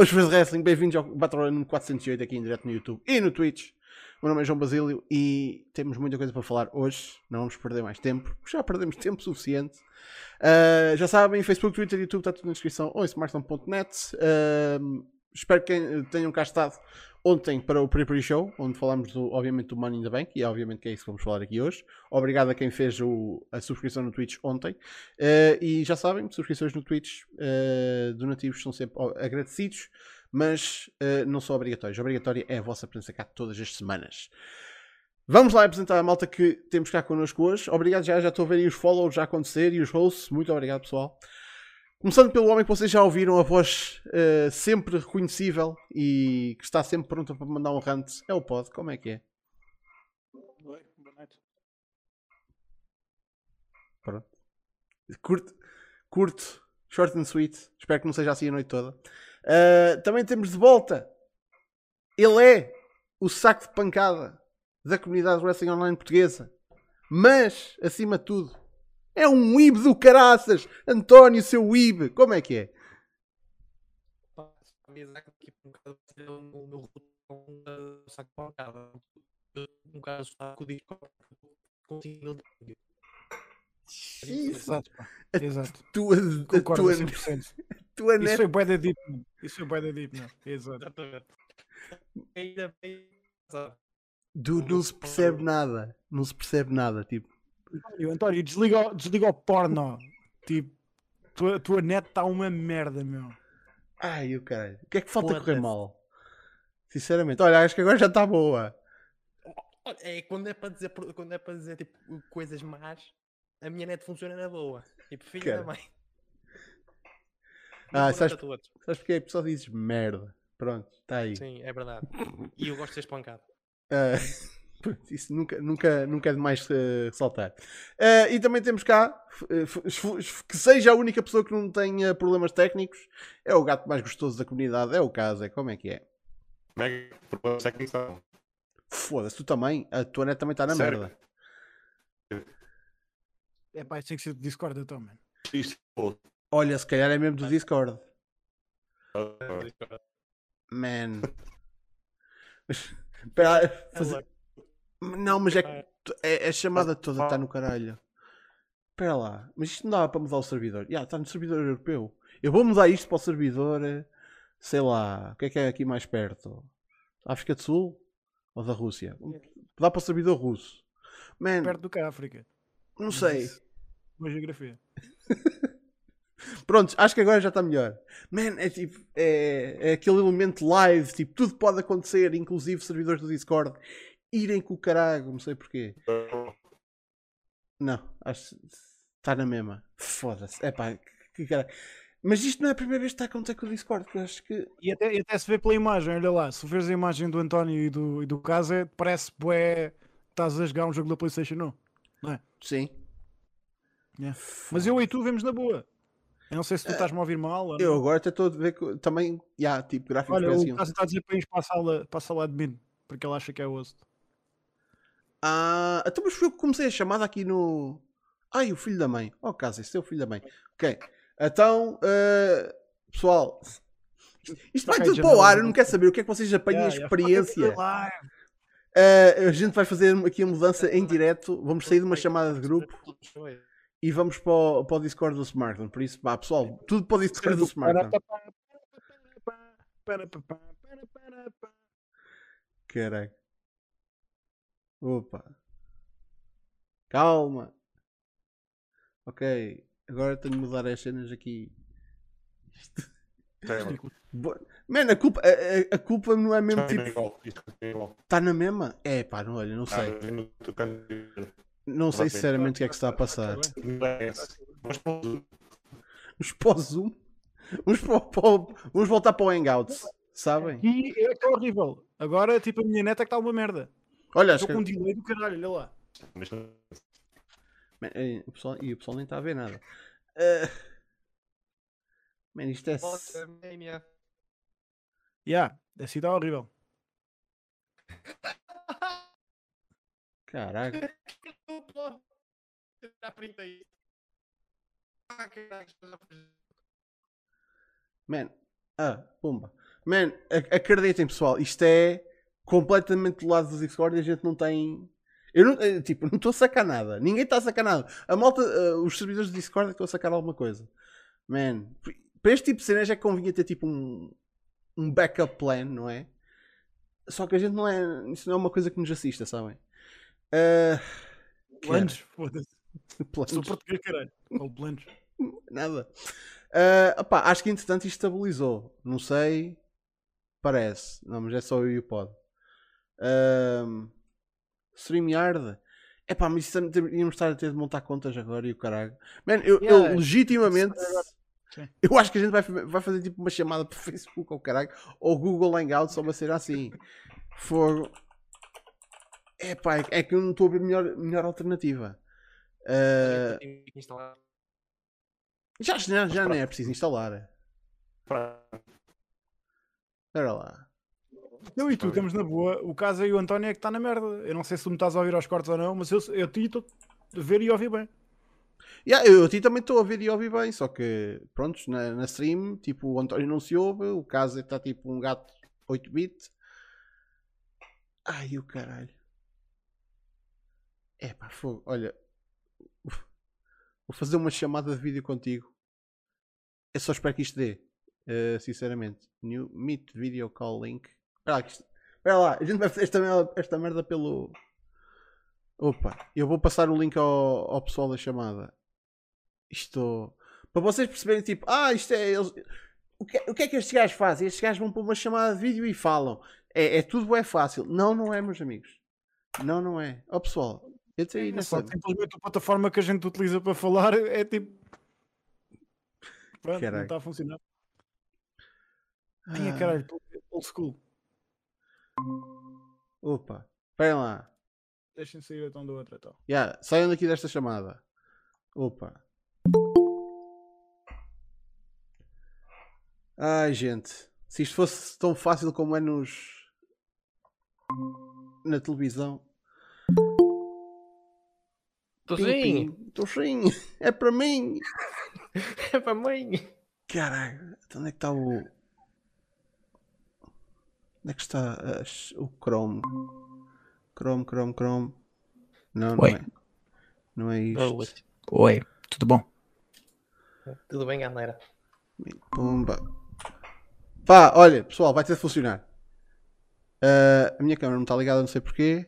Boas fãs de wrestling, bem-vindos ao Battle Royale 408 aqui em direto no YouTube e no Twitch. O meu nome é João Basílio e temos muita coisa para falar hoje. Não vamos perder mais tempo, já perdemos tempo suficiente. Uh, já sabem, Facebook, Twitter, YouTube, está tudo na descrição ou em smartphone.net. Uh, espero que tenham cá estado ontem para o Pre-Pre Show, onde falámos do, obviamente do Money in the Bank, e obviamente que é isso que vamos falar aqui hoje. Obrigado a quem fez o, a subscrição no Twitch ontem. Uh, e já sabem, subscrições no Twitch uh, donativos são sempre agradecidos, mas uh, não são obrigatórios. Obrigatória é a vossa presença cá todas as semanas. Vamos lá apresentar a malta que temos cá connosco hoje. Obrigado já, já estou a ver aí os follows já acontecer e os hosts. Muito obrigado, pessoal. Começando pelo homem que vocês já ouviram, a voz uh, sempre reconhecível e que está sempre pronto para mandar um rant, é o Pod. Como é que é? Oi, boa noite. Pronto. Curto, curto, short and sweet. Espero que não seja assim a noite toda. Uh, também temos de volta. Ele é o saco de pancada da comunidade wrestling online portuguesa. Mas, acima de tudo, é um IB do caraças! António, seu IB! Como é que é? Exato, pá. Exato. Tua, a Concordo tua, 100%. tua Isso foi bué da deep, mano. Isso foi bué da deep, não. Exato. Exatamente. Ainda bem. sabe? Du, não se percebe nada. Não se percebe nada. Tipo, António, António, desliga, o- desliga o porno. Tipo, tua, tua net está uma merda, meu. ai, o caralho. O que é que falta correr mal? Sinceramente, olha, acho que agora já está boa. É quando é para dizer, quando é para dizer tipo, coisas más, a minha net funciona na boa. Tipo, filho Cara. da mãe. Ah, sabes-. Sabes porque é? Só dizes merda. Pronto, está aí. Sim, é verdade. E eu gosto de ser espancado. Ah, isso nunca, nunca, nunca é demais eh, ressaltar. Ah, e também temos cá, eh, f- que seja a única pessoa que não tenha problemas técnicos, é o gato mais gostoso da comunidade, é o caso, é como é que é? Mega problemas técnicos não. Foda-se, tu também, a tua net também está na Sério? merda. É pá, isso tem que ser do Discord, então, mano. Olha, se calhar é mesmo do Discord. ah, Man. Mas, espera, fazer- Não, mas é que tu- é, a chamada toda está no caralho. Espera lá, mas isto não dava para mudar o servidor. Já, está no servidor europeu. Eu vou mudar isto para o servidor, sei lá, o que é que é aqui mais perto? África do Sul? Ou da Rússia? Dá para o servidor russo. Man, Perto do que a África. não sei. Uma geografia. Pronto, acho que agora já está melhor. Man, é tipo, é, é aquele elemento live, tipo, tudo pode acontecer, inclusive servidores do Discord irem com o caralho, não sei porquê. Não, acho que está na mesma. Foda-se, é pá, que, que caralho. Mas isto não é a primeira vez que está a acontecer com o Discord, eu acho que. E até, e até se vê pela imagem, olha lá. Se vês a imagem do António e do, e do Casa, parece bué. Estás a jogar um jogo da PlayStation, não? Não é? Sim. Yeah. Mas eu e tu vemos na boa. Eu não sei se tu estás-me a ouvir mal. ou Eu agora até estou a ver que também, já, tipo, gráficos Olha, o Casa está a dizer para ir para a sala, para a sala admin, porque ele acha que é o host. Ah, então mas foi eu que comecei a chamada aqui no. Ai, o filho da mãe. Oh, casa, esse é o filho da mãe. Ok. Então, ah, pessoal, isto vai tudo para o ar. Eu não quero saber o que é que vocês apanham Yeah, a experiência. Ah, a gente vai fazer aqui a mudança em direto. Vamos sair de uma chamada de grupo e vamos para o, para o Discord do Smartphone. Por isso, vá, pessoal, tudo para o Discord do Smartphone. Caralho. Opa. Calma. Ok. Agora tenho de mudar as cenas aqui. Bo- Man, a culpa, a, a- culpa não é mesmo tipo. Está na mesma? É pá, não, olha, não Ah, sei. Não sei sinceramente o que é que se está a passar. Uns para o Zoom. Uns para, Vamos voltar para o Hangouts. Sabem? E é que é horrível. Agora, tipo, a minha neta é que está uma merda. Olha, acho Estou que. com um delay do caralho, olha lá. Man, o pessoal, e o pessoal nem está a ver nada. Ah, Man, isto é. Yeah, assim está horrível. Caraca. Ah, Man, Ah, pumba. Man, ac- acreditem pessoal, isto é completamente do lado do Discord e a gente não tem. Eu não, eh, tipo, não estou a sacar nada. Ninguém está a sacar nada. A malta, eh, os servidores do Discord é estão a sacar alguma coisa. Man, para este tipo de cenas é que convinha ter tipo um, um backup plan, não é? Só que a gente não é. Isso não é uma coisa que nos assista, sabem? Ah, Planos, foda-se. Sou português, caralho. Falo planos. Nada. Opá, acho que entretanto isto estabilizou. Não sei. Parece. Não, mas é só eu e o pod. Um, StreamYard. É pá, mas isso íamos estar a ter de montar contas agora e o caralho. Man, eu, eu Yeah. legitimamente. Sim. Eu acho que a gente vai, vai fazer tipo uma chamada para Facebook ou caralho. Ou Google Hangouts ou uma cena assim. Fogo. É pá, é- que eu não estou a ver melhor, melhor alternativa. Instalar. já, já, já nem é preciso instalar. Espera lá. Eu e tu estamos na boa. O caso aí, o António é que está na merda. Eu não sei se tu me estás a ouvir aos cortes ou não, mas eu, eu te estou a ver e ouvir bem. Yeah, eu a ti também estou a ouvir e ouvir bem, só que prontos, na, na stream, tipo, o António não se ouve, o caso está tipo um gato 8-bit. Ai o caralho. É pá, fogo. Olha, vou fazer uma chamada de vídeo contigo. Eu só espero que isto dê, eh, sinceramente. New Meet Video Call Link. Espera lá, isto- espera lá, a gente vai fazer esta merda, esta merda pelo. Opa, eu vou passar o link ao, ao pessoal da chamada. Isto. Para vocês perceberem, tipo, ah, isto é. Eles... O, que, o que é que estes gajos fazem? Estes gajos vão para uma chamada de vídeo e falam. É, é tudo é fácil. Não, não é, meus amigos. Não, não é. Ó pessoal, eu tenho aí É nessa. simplesmente a plataforma que a gente utiliza para falar é tipo. Pronto, não está a funcionar. Ah, Tinha caralho, old school. Opa, esperem lá. Deixem sair então da outra. Então. Yeah, saiam daqui desta chamada. Opa. Ai, gente. Se isto fosse tão fácil como é nos. na televisão. Tô sim. Estou sim. É para mim. É para mãe. Caralho. Então onde é que está o. Onde é que está as- o Chrome? Chrome, Chrome, Chrome. Não, não Oi. é. Não é isto. Oi. Tudo bom? Tudo bem, galera? Pumba. Pá, olha, pessoal, vai ter de funcionar. Ah, a minha câmera não está ligada, não sei porquê.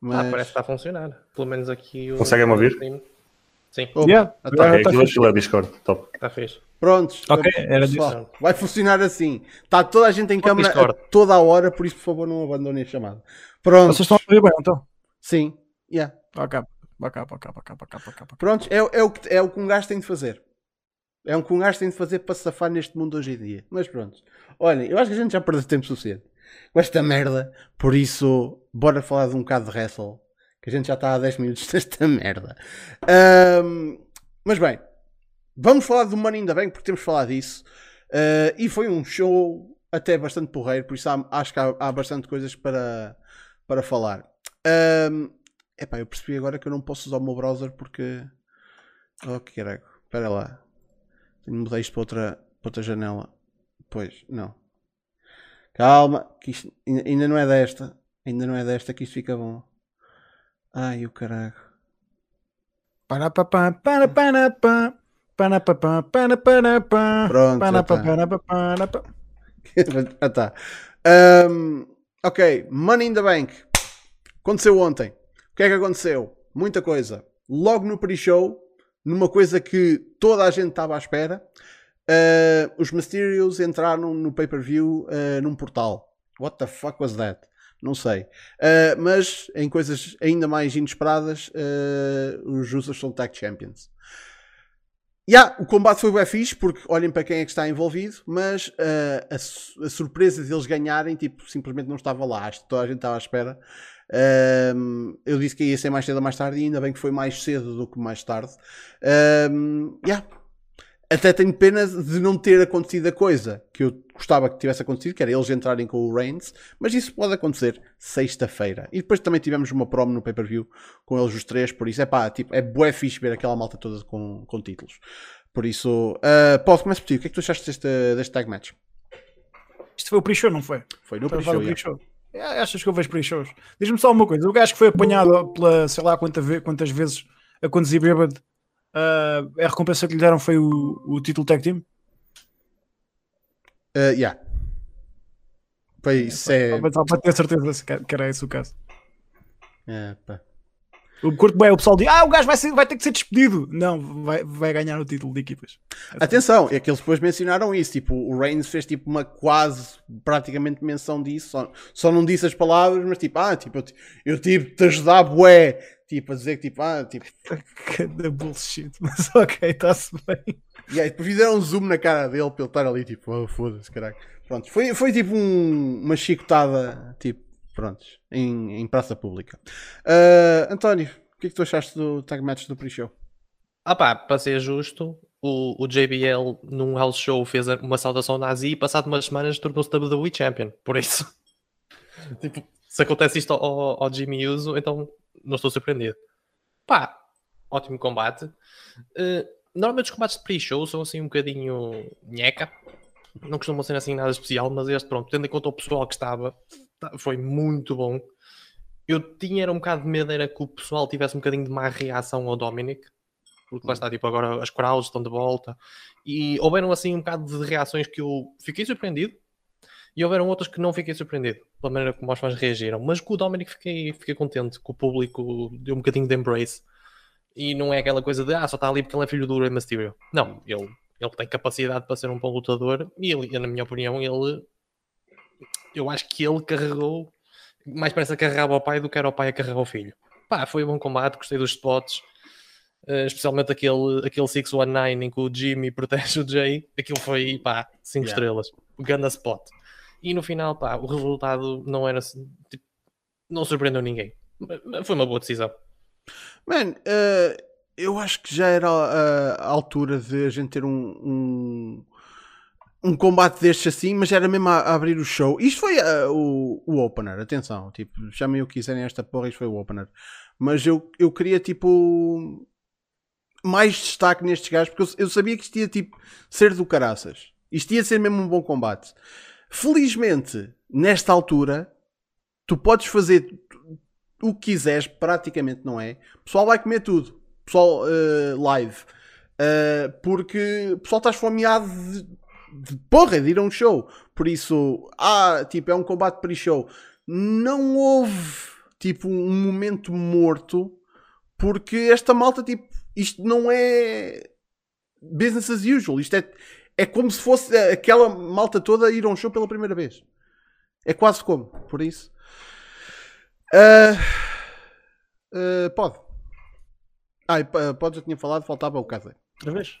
Mas. Ah, parece que está a funcionar. Pelo menos aqui o. Conseguem-me ouvir? Sim, Opa, Yeah, ah, já tá. Ok, tá aquilo é Discord, top. está fixe. Prontos. Ok, era pessoal, Vai funcionar assim. Está toda a gente em Pode câmera a Discord. toda a hora, por isso, por favor, não abandonem a chamada. Prontos. Vocês estão a ouvir bem então? Sim. Yeah. Ok, ok, ok, ok, ok, ok. Prontos, é, é, o que, é o que um gajo tem de fazer. É o que um gajo tem de fazer para safar neste mundo hoje em dia. Mas pronto. Olhem, eu acho que a gente já perdeu tempo suficiente com esta merda. Por isso, bora falar de um bocado de wrestle. Que a gente já está há 10 minutos desta merda. Ahm, mas bem, vamos falar do Money in the Bank porque temos falar disso. Ah, e foi um show até bastante porreiro, por isso há- acho que há, há bastante coisas para, para falar. Ahm, epá, eu percebi agora que eu não posso usar o meu browser porque. Oh, que caralho. Espera lá. Tenho de mudar isto para outra, para outra janela. Pois, não. Calma, que isto ainda ainda não é desta. Ainda não é desta que isto fica bom. Ai, o caralho. Para pa pa para para pa para pa pa para para pa Pronto, pa tá. ah, tá. Ok, Money in the Bank. Aconteceu ontem. O que é que aconteceu? Muita coisa. Logo no pre-show, numa coisa que toda a gente estava à espera, ah, os Mysterios entraram no pay-per-view ah, num portal. What the fuck was that? Não sei. Ah, mas em coisas ainda mais inesperadas, ah, os Usos são Tag Champions. Yeah, o combate foi bem fixe porque olhem para quem é que está envolvido, mas ah, a, a surpresa deles ganharem, tipo, simplesmente não estava lá. Acho que toda a gente estava à espera. Ahm, eu disse que ia ser mais cedo ou mais tarde e ainda bem que foi mais cedo do que mais tarde. Ahm, yeah. Até tenho pena de não ter acontecido a coisa que eu gostava que tivesse acontecido, que era eles entrarem com o Reigns, mas isso pode acontecer sexta-feira. E depois também tivemos uma promo no pay-per-view com eles os três, por isso é pá, tipo, é bué fixe ver aquela malta toda com, com títulos. Por isso, uh, Paulo, começa por ti. O que é que tu achaste deste, deste tag match? Isto foi o pre-show, não foi? Foi no pre-show. pre-show. É, Achas que eu vejo pre-shows? Diz-me só uma coisa: o gajo que foi apanhado pela sei lá quanta ve- quantas vezes a conduzir bêbado, ah, a recompensa que lhe deram foi o, o título tag team? Uh, yeah. Foi isso. É... Para- Só para ter certeza se que era esse o caso. é, pá. O curto bem, o pessoal diz: Ah, o gajo vai, ser- vai ter que ser despedido. Não, vai, vai ganhar o título de equipas. Atenção, é que eles depois mencionaram isso. Tipo, o Reigns fez tipo uma quase praticamente menção disso. Só, só não disse as palavras, mas tipo, ah, tipo, eu, eu tive de te ajudar, bué. Tipo, a dizer que tipo, ah, tipo. Cada bullshit, mas ok, está-se bem. E aí depois fizeram um zoom na cara dele para ele estar ali, tipo, oh, foda-se, caralho. Pronto, foi, foi tipo um- uma chicotada, tipo, pronto, em, em praça pública. Ah, António, o que é que tu achaste do tag match do pre-show? Ah pá, para ser justo, o, o JBL num house show fez uma saudação nazi e passado umas semanas tornou-se WWE Champion. Por isso, tipo, se acontece isto ao, ao Jimmy Uso, então não estou surpreendido. Pá, ótimo combate. Eh, normalmente os combates de pre-show são assim um bocadinho nheca. Não costumam ser assim nada especial, mas este, pronto, tendo em conta o pessoal que estava, tá- foi muito bom. Eu tinha era um bocado de medo era que o pessoal tivesse um bocadinho de má reação ao Dominic, porque lá está, tipo, agora as crowds estão de volta, e houveram assim um bocado de reações que eu fiquei surpreendido, e houveram outras que não fiquei surpreendido, pela maneira como os fãs reagiram, mas com o Dominic fiquei, fiquei contente, que o público deu um bocadinho de embrace, e não é aquela coisa de, ah, só está ali porque ele é filho do Rey Mysterio. Não, ele, ele tem capacidade para ser um bom lutador, e ele, na minha opinião, ele, eu acho que ele carregou, mais parece a carregava o pai do que era o pai a carregar o filho. Pá, foi um bom combate, gostei dos spots, eh, especialmente aquele, aquele 619 em que o Jimmy protege o Jay, aquilo foi, pá, 5 Yeah. estrelas, ganda spot. E no final, pá, o resultado não era, tipo, não surpreendeu ninguém. Foi uma boa decisão. Man, eh, eu acho que já era a, a altura de a gente ter um, um, um combate destes assim, mas era mesmo a, a abrir o show. Isto foi eh, o, o opener, atenção, tipo, chamem o que quiserem esta porra, isto foi o opener. Mas eu, eu queria tipo mais destaque nestes gajos, porque eu, eu sabia que isto ia tipo ser do caraças. Isto ia ser mesmo um bom combate. Felizmente, nesta altura, tu podes fazer o que quiseres, praticamente não é. O pessoal vai comer tudo. Pessoal eh, live. Eh, porque o pessoal está esfomeado de, de porra de ir a um show. Por isso, ah, tipo, é um combate pre-show. Não houve tipo um momento morto porque esta malta, tipo, isto não é business as usual. Isto é, é como se fosse aquela malta toda a ir a um show pela primeira vez. É quase como, por isso. Ah, ah, pode. Ah, pa- pode, já tinha falado, faltava o caso. Outra vez?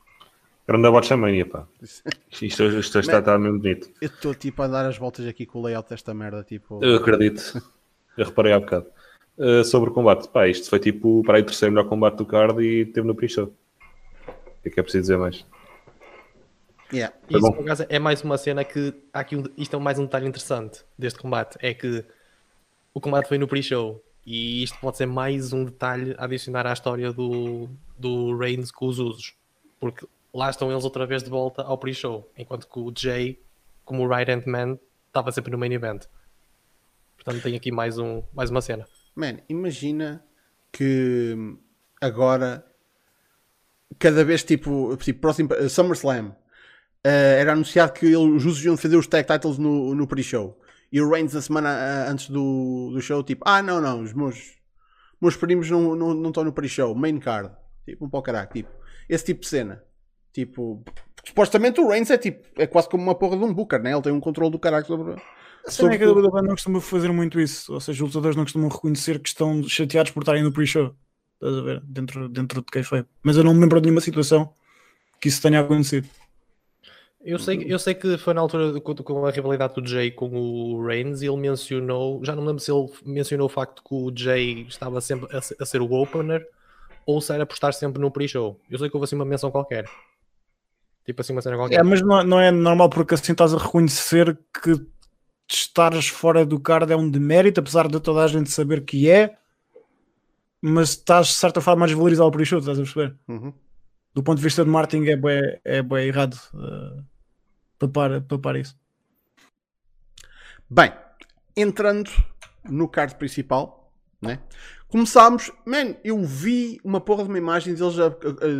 Grande Watchamania, pá. Isto, isto, isto está, está mesmo bonito. Eu estou tipo a dar as voltas aqui com o layout desta merda. Tipo, Eu acredito. Eu reparei há bocado. Uh, sobre o combate, pá, isto foi tipo para aí o terceiro melhor combate do card e teve no pre-show. O que é que é preciso dizer mais? Yeah. Tá Isso, por acaso, é mais uma cena que há aqui um, isto é mais um detalhe interessante deste combate. É que o combate foi no pre-show e isto pode ser mais um detalhe a adicionar à história do, do Reigns com os usos. Porque lá estão eles outra vez de volta ao pre-show, enquanto que o Jay, como o right hand man, estava sempre no main event. Portanto, tem aqui mais, um, mais uma cena. Man, imagina que agora cada vez tipo, tipo próximo uh, SummerSlam eh, era anunciado que ele- os usos iam fazer os tag titles no, no pre-show e o Reigns na semana ah, antes do, do show tipo, ah não, não, os meus, meus primos não estão não, não estão no pre-show, main card, tipo, um para o caralho, tipo, esse tipo de cena. Tipo, supostamente o Reigns é tipo, é quase como uma porra de um Booker, né? Ele tem um controle do caralho sobre. A cena é que a. WWE não costuma fazer muito isso. Ou seja, os lutadores não costumam reconhecer que estão chateados por estarem no pre-show. Estás a ver? Dentro, dentro de quem foi. Mas eu não me lembro de nenhuma situação que isso tenha acontecido. Eu sei, eu sei que foi na altura com, a rivalidade do Jay com o Reigns e ele mencionou, já não lembro se ele mencionou o facto que o Jay estava sempre a, a ser o opener ou se era por estar sempre no pre-show. Eu sei que houve assim uma menção qualquer. Tipo assim uma cena qualquer. É, mas não, não é normal porque assim estás a reconhecer que estares fora do card é um demérito, apesar de toda a gente saber que é, mas estás de certa forma a desvalorizar o pre-show, estás a perceber? Uhum. Do ponto de vista de marketing é bem, é bué errado uh, papar, papar isso. Bem, entrando no card principal, né? Começámos, man, eu vi uma porra de uma imagem deles a-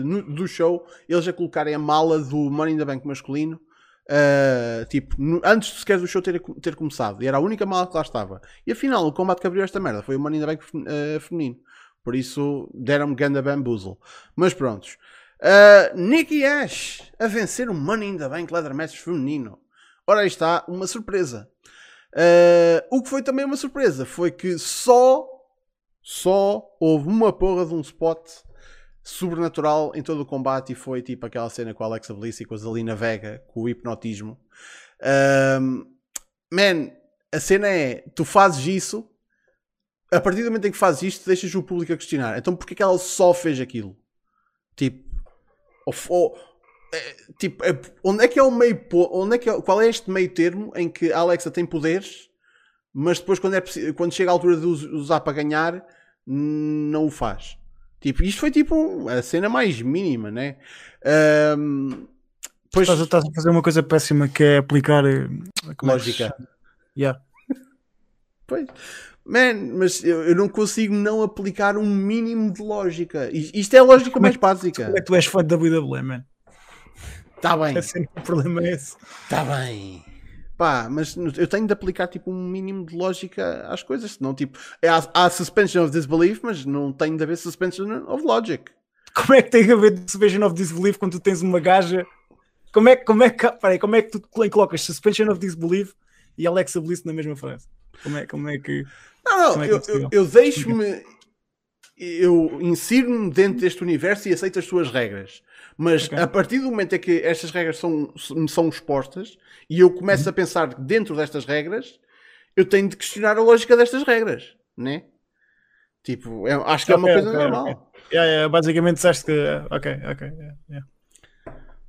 no- do show, eles a colocarem a mala do Money in the Bank masculino, uh, tipo, no- antes sequer do show ter, ter começado, e era a única mala que lá estava. E afinal, o combate que abriu esta merda foi o Money in the Bank uh, feminino. Por isso, deram-me ganda bamboozle. Mas prontos. Uh, Nikki Ash a vencer o Money in the Bank Leather Match feminino. Ora, aí está uma surpresa. Uh, o que foi também uma surpresa foi que só, só houve uma porra de um spot sobrenatural em todo o combate e foi tipo aquela cena com a Alexa Bliss e com a Zelina Vega, com o hipnotismo. Um, man, a cena é, tu fazes isso, a partir do momento em que fazes isto, deixas o público a questionar. Então porquê que ela só fez aquilo? Tipo, ou, ou- é, tipo, é- onde é que é o meio onde é que é- qual é este meio termo em que a Alexa tem poderes, mas depois quando, é, quando chega a altura de us- usar para ganhar, não o faz. Tipo, isto foi tipo a cena mais mínima, né? Ahm, pois, Estás, a- estás a fazer uma coisa péssima que é aplicar eh, como é lógica. Yeah. Pois. Man, mas eu, eu não consigo não aplicar um mínimo de lógica. Isto é a lógica Como é mais básica. Como é que tu és fã da WWE, man? Está bem, é o problema é esse. está bem. Pá, mas eu tenho de aplicar tipo um mínimo de lógica às coisas, senão tipo, há, há suspension of disbelief, mas não tem de haver suspension of logic. Como é que tem a ver Suspension of Disbelief quando tu tens uma gaja? Como é, que- como é que, peraí, como é que tu colocas Suspension of Disbelief e Alexa Bliss na mesma frase? Como é, como é que. Não, não, é que é eu, eu, eu deixo-me. Eu insiro-me dentro deste universo e aceito as suas regras. Mas Ok. a partir do momento em que estas regras são, me são expostas e eu começo Uhum. a pensar dentro destas regras, eu tenho de questionar a lógica destas regras, né? Tipo, é- acho que é uma coisa ok, normal. Yeah, yeah, basicamente disseste que. Ok, ok. yeah.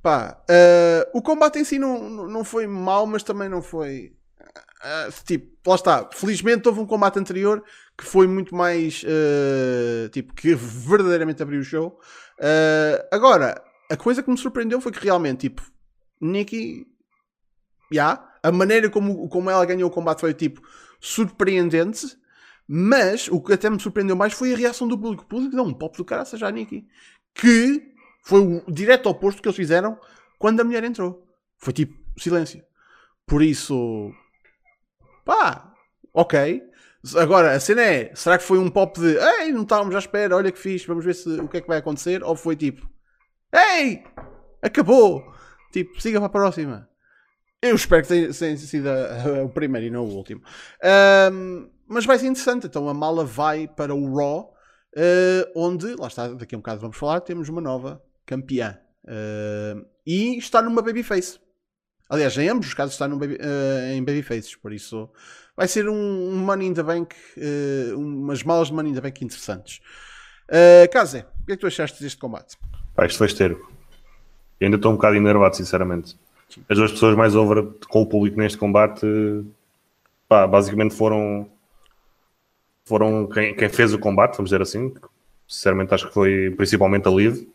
Pá, eh, o combate em si não, não foi mau, mas também não foi. eh, tipo, lá está. Felizmente houve um combate anterior que foi muito mais. eh, tipo, que verdadeiramente abriu o show. Eh, agora, a coisa que me surpreendeu foi que realmente, tipo, Nikki. Já, a maneira como, como ela ganhou o combate foi tipo surpreendente. Mas o que até me surpreendeu mais foi a reação do público. O público deu um pop do cara seja a Nikki. Que foi o direto oposto que eles fizeram quando a mulher entrou. Foi tipo silêncio. Por isso, pá, ok. Agora, a cena é: será que foi um pop de ei, não estávamos à espera, olha que fixe, vamos ver se, o que é que vai acontecer? Ou foi tipo ei, acabou, tipo, siga para a próxima. Eu espero que tenha, sido o primeiro e não o último. Ahm, mas vai ser interessante. Então a mala vai para o Raw, eh, onde, lá está, daqui a um bocado vamos falar, temos uma nova campeã. Eh, e está numa babyface. Aliás, em ambos os casos está baby, eh, em babyfaces, por isso vai ser um, Money in the Bank, eh, umas malas de Money in the Bank interessantes. Uh, Kaze, o que é que tu achaste deste combate? Pá, isto foi esteiro. Eu ainda estou um bocado enervado, sinceramente. As duas pessoas mais over com o público neste combate, pá, basicamente foram foram quem, quem fez o combate, vamos dizer assim. Sinceramente, acho que foi principalmente a Liv.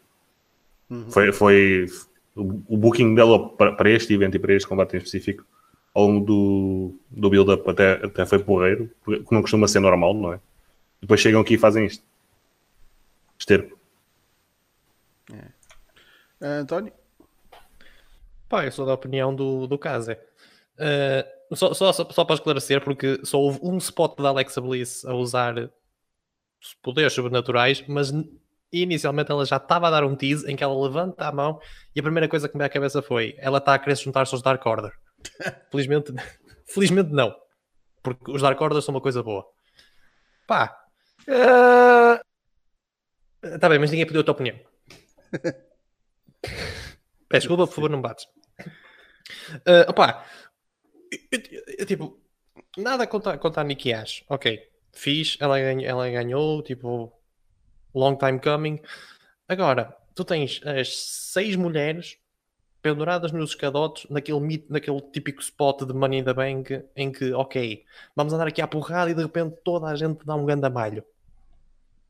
Foi, foi o booking dela para, este evento e para este combate em específico, ao longo do, do build-up, até, até foi porreiro, porque não costuma ser normal, não é? Depois chegam aqui e fazem isto. Esterco. Uh, António? Pá, eu sou da opinião do, do Kaze. Uh, só, só, só, só para esclarecer, porque só houve um spot da Alexa Bliss a usar poderes sobrenaturais, mas n- inicialmente ela já estava a dar um tease em que ela levanta a mão e a primeira coisa que me veio à cabeça foi ela está a querer juntar-se aos Dark Order. felizmente, felizmente não, porque os Dark Order são uma coisa boa. Pá, está bem, mas ninguém pediu a tua opinião. Peço desculpa, por favor, não bates. Uh, opá, eu- eu- eu, tipo, nada contra, contra a Nikki Ash. Ok, fiz, ela, ganhou, ela ganhou, tipo, long time coming. Agora, tu tens as seis mulheres penduradas nos escadotes naquele, mit- naquele típico spot de Money in the Bank em que, ok, vamos andar aqui à porrada e de repente toda a gente dá um grande malho.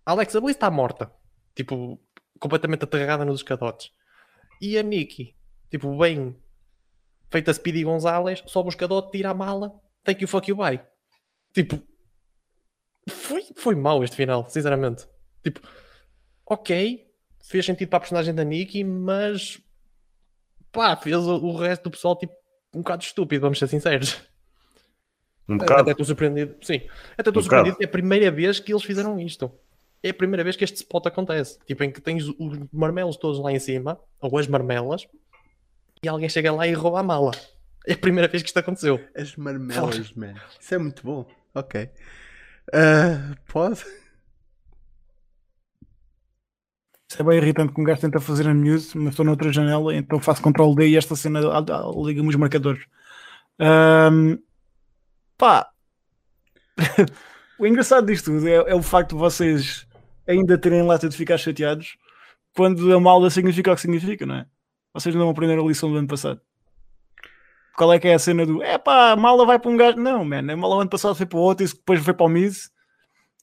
A Alexa Bliss está morta, tipo, completamente aterrada nos escadotes. E a Nikki, tipo, bem feita Speedy Gonzalez, sobe o escadote, tira a mala, thank you, fuck you, bye. Tipo, foi, foi mau este final, sinceramente. Tipo, ok, fez sentido para a personagem da Nikki, mas pá, fez o, o resto do pessoal tipo um bocado estúpido, vamos ser sinceros. Um Até bocado. estou surpreendido, sim, até estou Um surpreendido é a primeira vez que eles fizeram isto. É a primeira vez que este spot acontece. Tipo, em que tens os marmelos todos lá em cima, ou as marmelas, e alguém chega lá e rouba a mala. É a primeira vez que isto aconteceu. As marmelas, man. Isso é muito bom. Ok. Ah, pode? Isso é bem irritante que um gajo tenta fazer a mute, mas estou noutra janela, então faço Ctrl D e esta cena liga-me os marcadores. Ahm, pá, o engraçado disto tudo é, é o facto de vocês ainda terem lata de ficar chateados quando a malda significa o que significa, não é? Vocês não aprenderam a lição do ano passado. Qual é que é a cena do é pá, a malda vai para um gajo? Não, man, a malda o ano passado foi para o outro e depois foi para o Miz.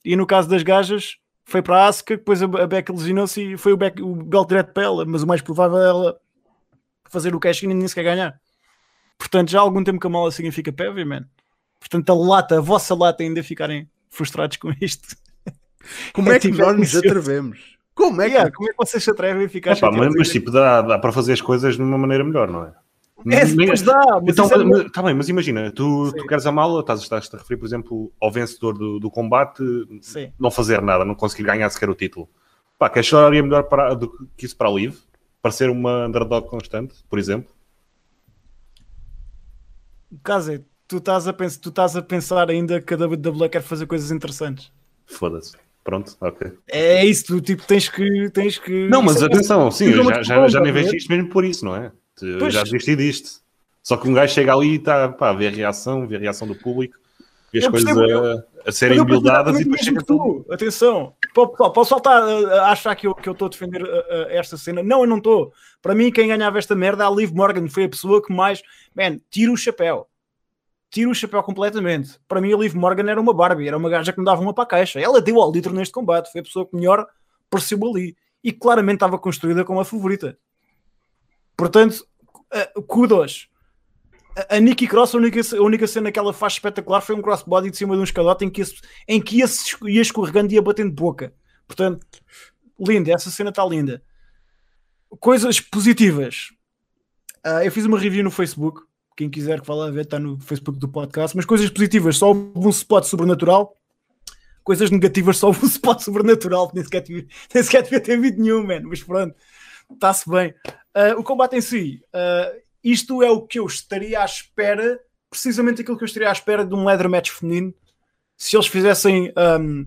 E no caso das gajas, foi para a Asuka, depois a, Becky lesionou-se e foi o, Beck, o belt direto para ela, mas o mais provável é ela fazer o cash-in e nem sequer ganhar. Portanto, já há algum tempo que a mala significa PV, man. Portanto, a lata, a vossa lata ainda ficarem frustrados com isto. Como é que tipo, nós nos atrevemos? Como é que. Yeah, como é que vocês se atrevem a ficar Epá, mas, mas tipo, dá, dá para fazer as coisas de uma maneira melhor, não é? É, depois dá, mas Então, é- mas, tá bem, mas imagina, tu, Sim. tu queres a mala, estás, estás a referir, por exemplo, ao vencedor do, do combate Sim. não fazer nada, não conseguir ganhar sequer o título. Pá, que a história é melhor para, do que isso para a Live? Para ser uma underdog constante, por exemplo? É, tu estás, a pensar, tu estás a pensar ainda que a WWE quer fazer coisas interessantes. Foda-se. Pronto, ok. É isso, tu tipo, tens que. Tens que Não, mas é- atenção, sim, é eu já, já, já nem vejo isto mesmo por isso, não é? Eu Pois. já desisti disto. Só que um gajo chega ali e está pá, a ver a reação, vê a reação do público, vê as Eu coisas percebo, a, a serem buildadas e depois chega mesmo que tu. Atenção, pessoal, posso faltar a achar que eu que eu estou a defender esta cena? Não, eu não estou. Para mim, quem ganhava esta merda, a Liv Morgan foi a pessoa que mais. Man, tira o chapéu. Tira o chapéu completamente. Para mim, a Liv Morgan era uma Barbie, era uma gaja que me dava uma para a caixa. Ela deu ao litro neste combate, foi a pessoa que melhor pareceu ali e claramente estava construída como a favorita. Portanto, uh, kudos. A- Nikki Cross, a única, a única cena que ela faz espetacular foi um crossbody de cima de um escadote em que ia, em que ia, ia escorregando e ia batendo boca. Portanto, linda, essa cena está linda. Coisas positivas. Ah, eu fiz uma review no Facebook. Quem quiser que vá lá ver, está no Facebook do podcast. Mas coisas positivas, só um spot sobrenatural. Coisas negativas, só um spot sobrenatural. Nem sequer, tive- nem sequer devia ter vídeo nenhum, man. Mas pronto, está-se bem. Ah, o combate em si, ah, isto é o que eu estaria à espera, precisamente aquilo que eu estaria à espera de um leather match feminino. Se eles fizessem um,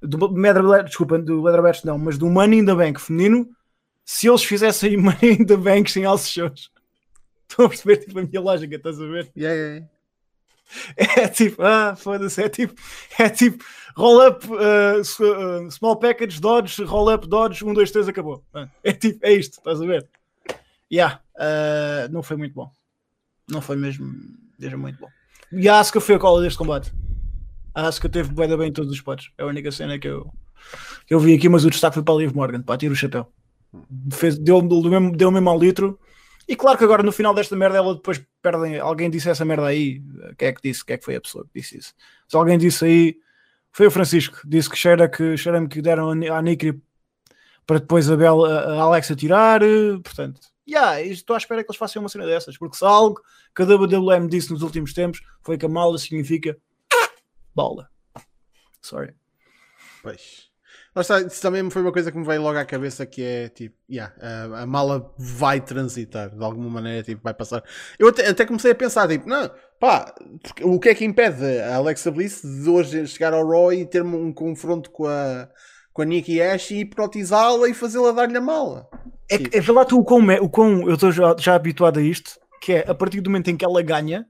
do, leather, desculpa, do leather match não, mas do Money in the Bank feminino, se eles fizessem Money in the Bank sem shows. Estão a perceber tipo, a minha lógica, estás a ver? Yeah, yeah. É tipo, ah, foda-se, é tipo, é tipo, roll up, uh, uh, small package, dodge, roll up, dodge, 1, 2, 3, acabou. Ah, É tipo, é isto, estás a ver? Yeah, uh, não foi muito bom. Não foi mesmo, mesmo muito bom. E a Asuka foi a cola deste combate. A Asuka teve bem, bem em todos os spots. É a única cena que eu, que eu vi aqui, mas o destaque foi para a Liv Morgan, pá, tira o chapéu. Fez, deu, deu, mesmo, deu mesmo ao litro. E claro que agora no final desta merda ela depois perde. Alguém disse essa merda aí. Quem é que disse? Quem é que foi a pessoa que disse isso? Se alguém disse aí, foi o Francisco. Disse que cheira que cheira-me que deram a Nikri para depois a, Bel, a a Alexa tirar. eh, Portanto, yeah, estou à espera que eles façam uma cena dessas. Porque se algo que a WWM disse nos últimos tempos foi que a mala significa bola. Sorry. Pois. Está, isso também foi uma coisa que me veio logo à cabeça que é tipo, yeah, a, a mala vai transitar de alguma maneira, tipo, vai passar. Eu até, até comecei a pensar, tipo, não, pá, o que é que impede a Alexa Bliss de hoje chegar ao Raw e ter um confronto com a, com a Nikki Ash e hipnotizá-la e fazê-la dar-lhe a mala? É, que- é vê lá tu o quão, o quão eu estou já, já habituado a isto, que é a partir do momento em que ela ganha,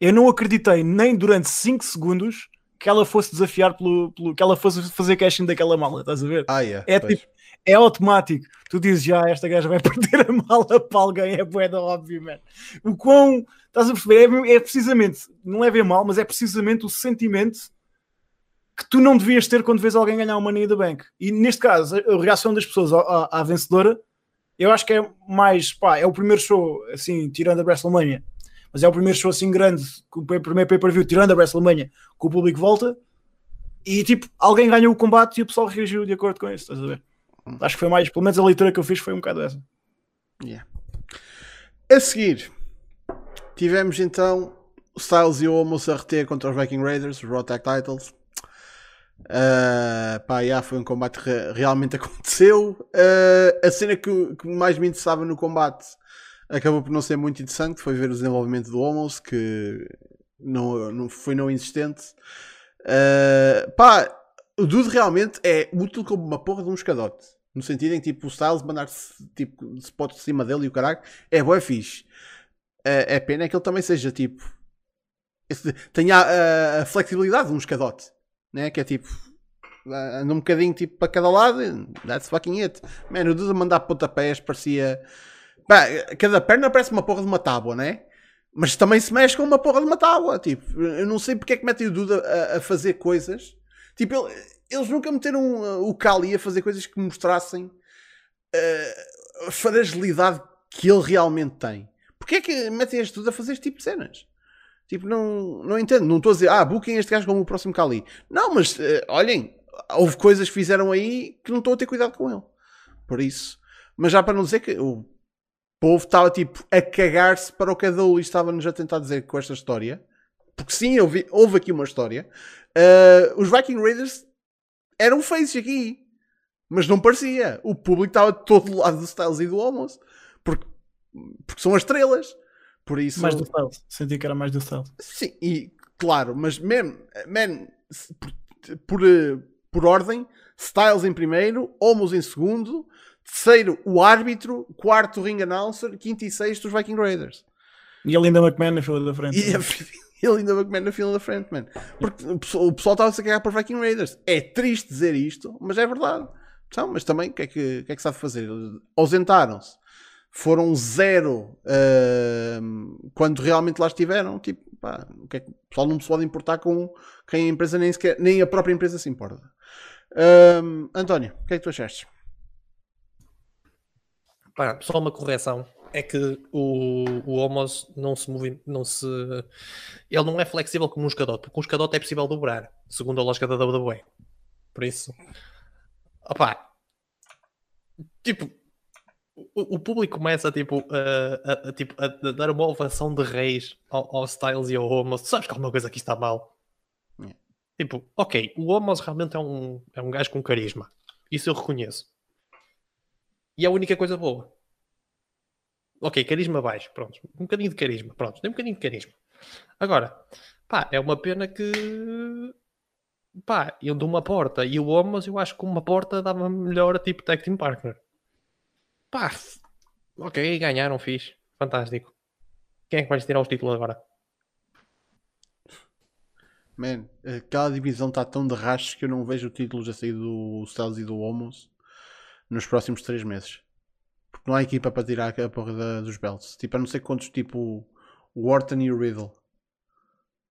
eu não acreditei nem durante 5 segundos que ela fosse desafiar pelo, pelo que ela fosse fazer casting daquela mala, estás a ver? Ah, yeah, É tipo, é automático. Tu dizes já, esta gaja vai perder a mala para alguém, é boeda óbvio, man. O quão, estás a perceber? É, é precisamente, não é ver mal, mas é precisamente o sentimento que tu não devias ter quando vês alguém ganhar uma Money in the Bank. E neste caso, a, reação das pessoas à, à- vencedora, eu acho que é mais, pá, é o primeiro show, assim, tirando a WrestleMania. mas é o primeiro show assim grande, o primeiro pay-per-view, tirando a WrestleMania, que o público volta, e tipo, alguém ganhou o combate e o pessoal reagiu de acordo com isso, estás a ver? Acho que foi mais, pelo menos a leitura que eu fiz foi um bocado essa. Yeah. A seguir, tivemos então Styles e o Omos a reter contra os Viking Raiders, os Raw Tag Titles. Uh, pá, yeah, foi um combate que re realmente aconteceu. Uh, a cena que, que, mais me interessava no combate acabou por não ser muito interessante. Foi ver o desenvolvimento do Homos, que não, não foi não insistente. Uh, pá, o Dude realmente é útil como uma porra de um escadote. No sentido em que tipo, o Styles mandar-se tipo, spot de cima dele e o caralho é boa fixe. Uh, é pena que ele também seja tipo. tenha a flexibilidade de um escadote né? Que é tipo, anda um bocadinho tipo para cada lado, that's fucking it. Mano, o Duda mandar pontapés parecia. Pá, cada perna parece uma porra de uma tábua, né? Mas também se mexe com uma porra de uma tábua. Tipo, eu não sei porque é que metem o Duda a, a fazer coisas. Tipo, ele, eles nunca meteram uh, o Kali a fazer coisas que mostrassem uh, a fragilidade que ele realmente tem. Porquê é que metem este Duda a fazer este tipo de cenas? Tipo, não, não entendo. Não estou a dizer, ah, booking este gajo como o próximo Kali. Não, mas uh, olhem, houve coisas que fizeram aí que não estou a ter cuidado com ele. Por isso. Mas já para não dizer que o povo estava tipo a cagar-se para o que a Dolly estava-nos a tentar dizer com esta história. Porque sim, vi, houve aqui uma história. Uh, os Viking Raiders eram feitos aqui. Mas não parecia. O público estava todo do lado do Styles e do Homos. Porque, porque são as estrelas. Por isso... Mais do Styles. Senti que era mais do Styles. Sim, e claro, mas mesmo, man, por, por, ordem, Styles em primeiro, Homos em segundo, terceiro o árbitro, quarto o ring announcer, quinto e sexto os Viking Raiders. E a Linda McMahon na fila da frente. E a, e a Linda McMahon na fila da frente, man. Porque o pessoal, o pessoal estava-se a cagar para os Viking Raiders. É triste dizer isto, mas é verdade. Então, mas também, o que é que, que, é que sabe fazer? Ausentaram-se foram zero uh, quando realmente lá estiveram. Tipo, pá, o, que é que, o pessoal não se pode importar com quem a empresa nem sequer, nem a própria empresa se importa. Uh, António, o que é que tu achaste? Pá, só uma correção. É que o, o Homos não se move, não se. Ele não é flexível como um escadote, porque um escadote é possível dobrar, segundo a lógica da WWE. Por isso. Opá. Tipo, o, público começa tipo, a, a, tipo, a, dar uma ovação de reis ao, ao Styles e ao Homos. Sabes que alguma coisa aqui está mal? É. Tipo, ok, o Homos realmente é um, é um gajo com carisma. Isso eu reconheço. E é a única coisa boa. Ok, carisma baixo, pronto. Um bocadinho de carisma, pronto. Tem um bocadinho de carisma. Agora, pá, é uma pena que. Pá, eu dou uma porta e o Homos eu acho que uma porta dava melhor a tipo tag team partner. Pá, ok, ganharam, fixe. Fantástico. Quem é que vai tirar os títulos agora? Man, aquela divisão está tão de rastros que eu não vejo títulos a sair do Styles e do Homos nos próximos 3 meses. Porque não há equipa para tirar a porra da, dos belts. Tipo, a não ser quantos, tipo o Orton e o Riddle.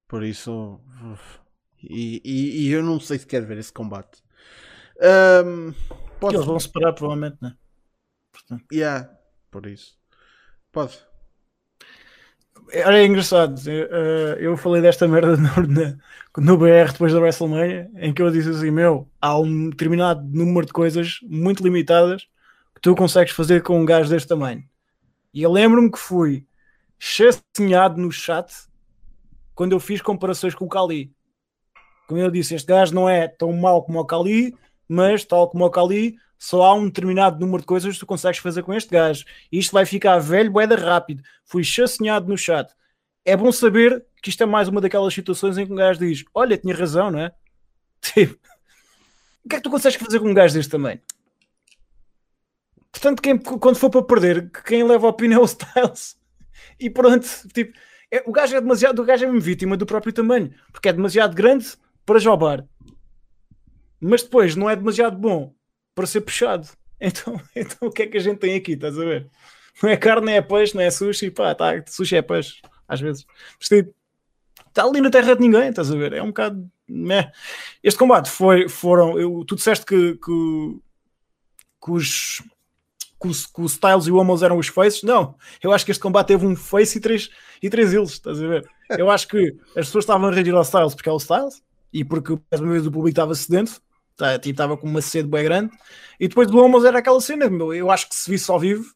Por isso. E, e, e, eu não sei se quero ver esse combate. Um, pode... Eles vão separar, provavelmente, né? Portanto. Yeah, por isso. Pode. Era é engraçado, eh, eu falei desta merda no, no BR depois da WrestleMania, em que eu disse assim: Meu, há um determinado número de coisas muito limitadas que tu consegues fazer com um gajo deste tamanho. E eu lembro-me que fui chacinhado no chat quando eu fiz comparações com o Kali. Como eu disse, este gajo não é tão mau como o Kali, mas tal como o Kali, só há um determinado número de coisas que tu consegues fazer com este gajo. Isto vai ficar velho, boeda rápido. Fui chacinhado no chat. É bom saber que isto é mais uma daquelas situações em que um gajo diz: Olha, tinha razão, não é? Tipo, o que é que tu consegues fazer com um gajo deste tamanho? Portanto, quem, quando for para perder, quem leva a opinião é o Styles. E pronto, tipo, é, o gajo é demasiado, o gajo é mesmo vítima do próprio tamanho, porque é demasiado grande para jobar. Mas depois não é demasiado bom para ser puxado. Então, então o que é que a gente tem aqui? Estás a ver? Não é carne, não é peixe, não é sushi. Pá, tá, sushi é peixe, às vezes. Está tipo, ali na terra de ninguém, estás a ver? É um bocado. Né? Este combate foi, foram. Eu, tu disseste que, que, que, os, que o, Styles e o Homos eram os faces. Não, eu acho que este combate teve um face e três, e três heels, estás a ver? Eu acho que as pessoas estavam a reagir ao Styles porque é o Styles e porque mais uma vez o público estava sedento, tá, tipo, estava com uma sede bem grande, e depois do Homos era aquela cena, meu, eu acho que se visse ao vivo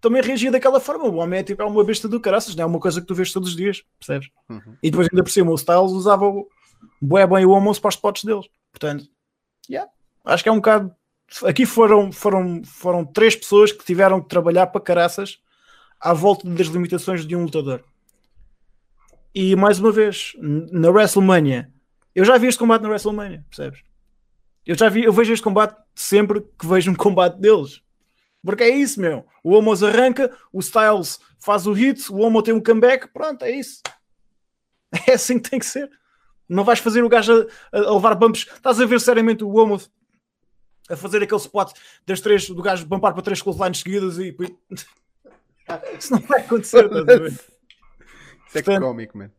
também reagia daquela forma. O homem é tipo é uma besta do caraças, não é uma coisa que tu vês todos os dias, percebes? Uhum. E depois ainda por cima o Styles usava o bué bem o almoço para os spots deles. Portanto, yeah, acho que é um bocado. Aqui foram, foram, foram três pessoas que tiveram que trabalhar para caraças à volta das limitações de um lutador. E mais uma vez, na WrestleMania, eu já vi este combate na WrestleMania, percebes? Eu já vi, eu vejo este combate sempre que vejo um combate deles. Porque é isso, meu. O Homos arranca, o Styles faz o hit, o Homo tem um comeback, pronto, é isso. É assim que tem que ser. Não vais fazer o gajo a, a levar bumps. Estás a ver seriamente o Homo a fazer aquele spot das três, do gajo bumpar para três clotheslines seguidas e. Isso não vai acontecer, estás a ver? Isso é Portanto, cómico, man.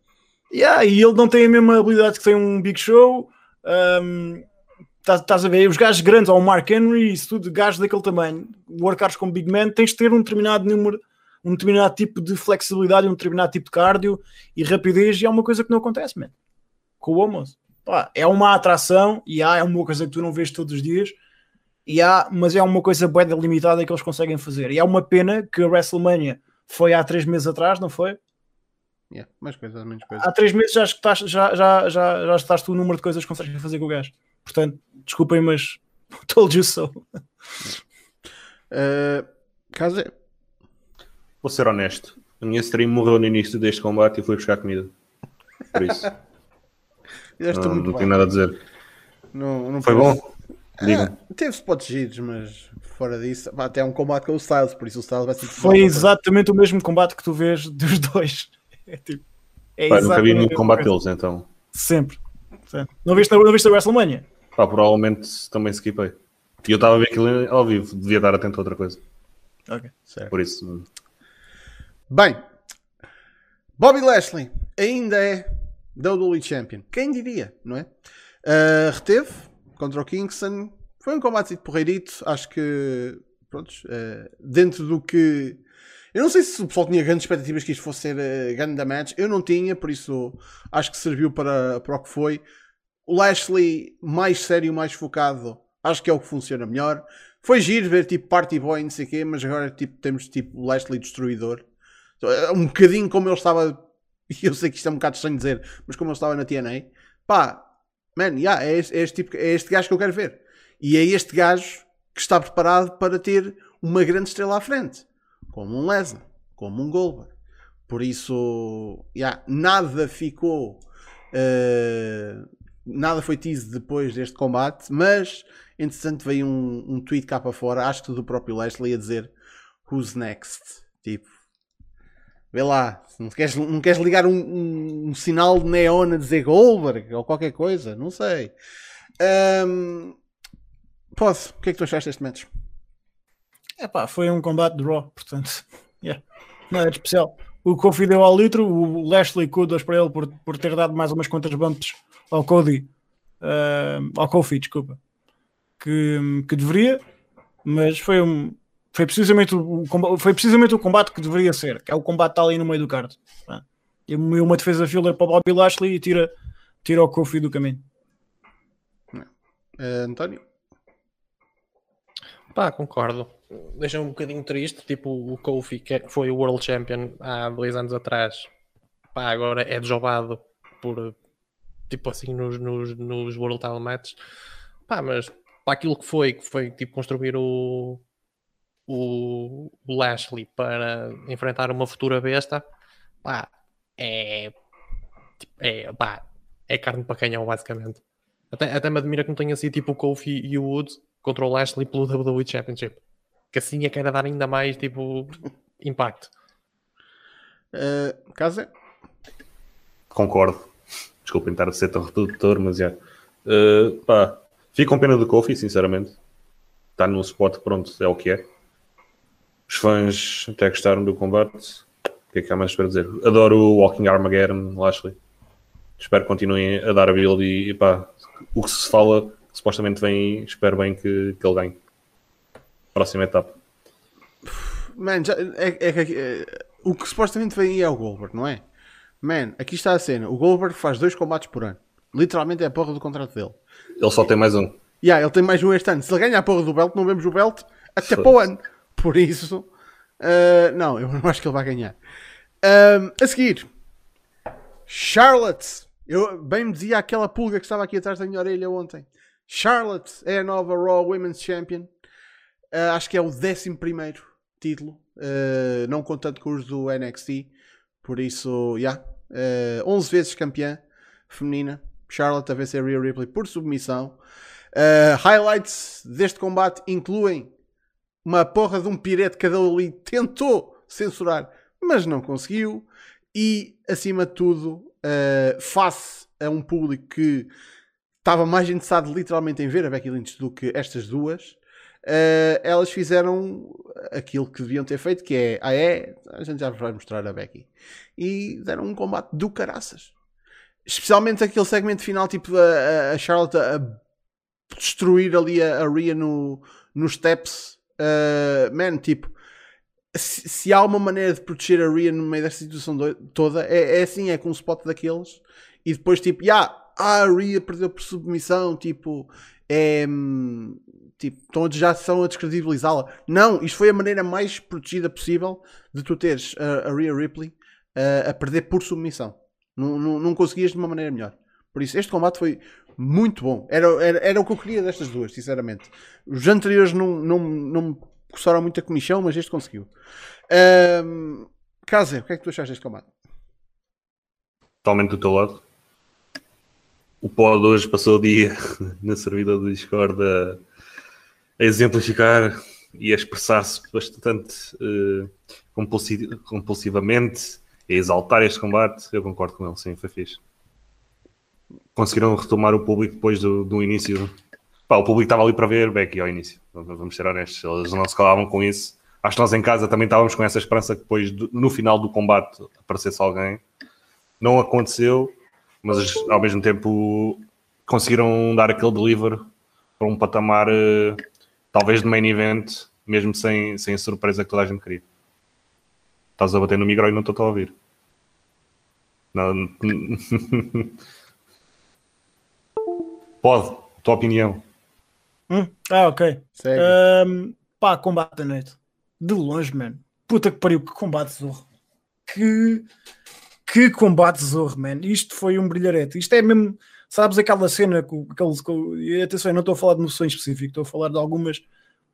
Yeah, e ele não tem a mesma habilidade que tem um Big Show. Um, Estás estás a ver? Os gajos grandes, ou o Mark Henry, isso tudo, gajos daquele tamanho, workouts como Big Man, tens de ter um determinado número, um determinado tipo de flexibilidade, um determinado tipo de cardio e rapidez, e é uma coisa que não acontece, man. Com o Homos. Pá, é uma atração, e há, é uma coisa que tu não vês todos os dias, e há, mas é uma coisa bem limitada que eles conseguem fazer. E é uma pena que a WrestleMania foi há três meses atrás, não foi? Yeah, mais coisas, menos coisas. Há três meses já, estás, já, já, já, já estás tu o número de coisas que consegues fazer com o gajo. Portanto, desculpem, mas told you so. Uh, caso é. Vou ser honesto. A minha stream morreu no início deste combate e fui buscar comida. Por isso, Fizeste não, não tenho nada a dizer. Não, não Foi parece- bom? Ah, teve spots giros, mas fora disso, pá, até é um combate com o Styles, por isso o Styles vai ser Foi exatamente o mesmo combate que tu vês dos dois. É tipo. É Pá, nunca vi nenhum combate deles, então. Sempre. Sempre. Não viste, não viste a WrestleMania? Pá, provavelmente também skipei. E eu estava a ver aquilo ao vivo, devia estar atento a outra coisa. Ok. Certo. Por isso, Bem, Bobby Lashley ainda é WWE Champion. Quem diria, não é? Uh, reteve contra o Kingston. Foi um combate de porreirito. Acho que, pronto, uh, dentro do que. Eu não sei se o pessoal tinha grandes expectativas que isto fosse ser uh, grande da match. Eu não tinha, por isso acho que serviu para, para o que foi. O Lashley mais sério, mais focado, acho que é o que funciona melhor. Foi giro ver tipo Party Boy não sei o quê, mas agora tipo, temos tipo Lashley Destruidor. É Um bocadinho como ele estava. Eu sei que isto é um bocado estranho dizer, mas como ele estava na TNA. Pá, man, yeah, é, este, é, este tipo, é este gajo que eu quero ver. E é este gajo que está preparado para ter uma grande estrela à frente. Como um Lesnar, como um Goldberg. Por isso, yeah, nada ficou. eh, nada foi tease depois deste combate, mas entretanto veio um, um tweet cá para fora, acho que do próprio Lashley a dizer Who's next? Tipo, vê lá, não queres, não queres ligar um, um- um sinal de neon a dizer Goldberg ou qualquer coisa, não sei. Ahm, posso, o que é que tu achaste deste match? É pá, foi um combate de Raw, portanto, yeah. nada de especial. O Kofi deu ao litro, o Lashley kudos para ele por, por ter dado mais umas quantas bumps ao Cody, ah, ao Kofi, desculpa, que, que deveria, mas foi um. Foi precisamente, o, foi precisamente o combate que deveria ser, que é o combate que está ali no meio do card. Pá. E uma defesa filler para o Bobby Lashley e tira, tira o Kofi do caminho. Ah, António? Pá, concordo. Deixa-me um bocadinho triste. Tipo, o Kofi, que foi o World Champion há dois anos atrás, pá, agora é desjobado por, tipo assim, nos, nos, nos World Title Matches. Pá, mas para aquilo que foi, que foi tipo construir o, o, o Lashley para enfrentar uma futura besta, pá, é, tipo, é, pá, é carne para canhão, basicamente. Até, até me admira que não tenha sido tipo o Kofi e o Woods contra o Lashley pelo WWE Championship. Que assim é que era dar ainda mais tipo impacto. Ah, Casa? concordo. Desculpem estar a ser tão redutor, mas já. Uh, pá, fico com pena do Kofi, sinceramente. Está no spot, pronto, é o que é. Os fãs até gostaram do combate. O que é que há mais para dizer? Adoro o Walking Armageddon, Lashley. Espero que continuem a dar a build e, e pá, o que se fala, supostamente vem, espero bem que, que ele ganhe. Próxima etapa. Man, já, é, é, que- é- o que supostamente vem é o Goldberg, não é? Man, aqui está a cena. O Goldberg faz dois combates por ano. Literalmente é a porra do contrato dele. Ele só tem mais um. Yeah, ele tem mais um este ano. Se ele ganhar a porra do belt, não vemos o belt até para o ano. Por isso, ah, não, eu não acho que ele vai ganhar. Ahm, a seguir, Charlotte. Eu bem me dizia aquela pulga que estava aqui atrás da minha orelha ontem. Charlotte é a nova Raw Women's Champion. Ah, acho que é o 11 título, ah, não contando com os do NXT. Por isso, já. Yeah, 11 vezes campeã feminina. Charlotte a vencer Rhea Ripley por submissão. Uh, highlights deste combate incluem uma porra de um pirete que a ali tentou censurar, mas não conseguiu. E, acima de tudo, uh, face a um público que estava mais interessado literalmente em ver a Becky Lynch do que estas duas, uh, elas fizeram aquilo que deviam ter feito, que é, ah é, a gente já vai mostrar a Becky. E deram um combate do caraças. Especialmente aquele segmento final, tipo a, a Charlotte a destruir ali a, a Rhea no, nos steps. Uh, man, tipo, se, se, há uma maneira de proteger a Rhea no meio desta situação do, toda, é, é assim, é com um spot daqueles. E depois, tipo, ah, a Rhea perdeu por submissão, tipo, é, tipo, todos já estão a descredibilizá-la. Não, isto foi a maneira mais protegida possível de tu teres a, a Rhea Ripley uh, a perder por submissão. Não, não, não conseguias de uma maneira melhor. Por isso, este combate foi muito bom. Era, era, era o que eu queria destas duas, sinceramente. Os anteriores não, não, não me coçaram muito a comissão, mas este conseguiu. Um, Kaze, o que é que tu achaste deste combate? Totalmente do teu lado. O Pod hoje passou o dia na servidor do Discord a, a exemplificar e a expressar-se bastante uh, compulsi compulsivamente, a exaltar este combate. Eu concordo com ele, sim, foi fixe conseguiram retomar o público depois do, do início. Pá, o público estava ali para ver Becky ao início, vamos ser honestos, eles não se calavam com isso. Acho que nós em casa também estávamos com essa esperança que depois, no final do combate, aparecesse alguém. Não aconteceu, mas ao mesmo tempo conseguiram dar aquele deliver para um patamar, talvez de main event, mesmo sem, sem a surpresa que toda a gente queria. Estás a bater no micro e não estou a ouvir. Não... Pode, tua opinião. Hum? Ah, ok. Segue. Um, pá, combate da noite. De longe, mano. Puta que pariu, que combate zorro. Que, que combate zorro, man. Isto foi um brilharete. Isto é mesmo, sabes, aquela cena com aquele. Com, e atenção, eu não estou a falar de noções específicas, estou a falar de algumas,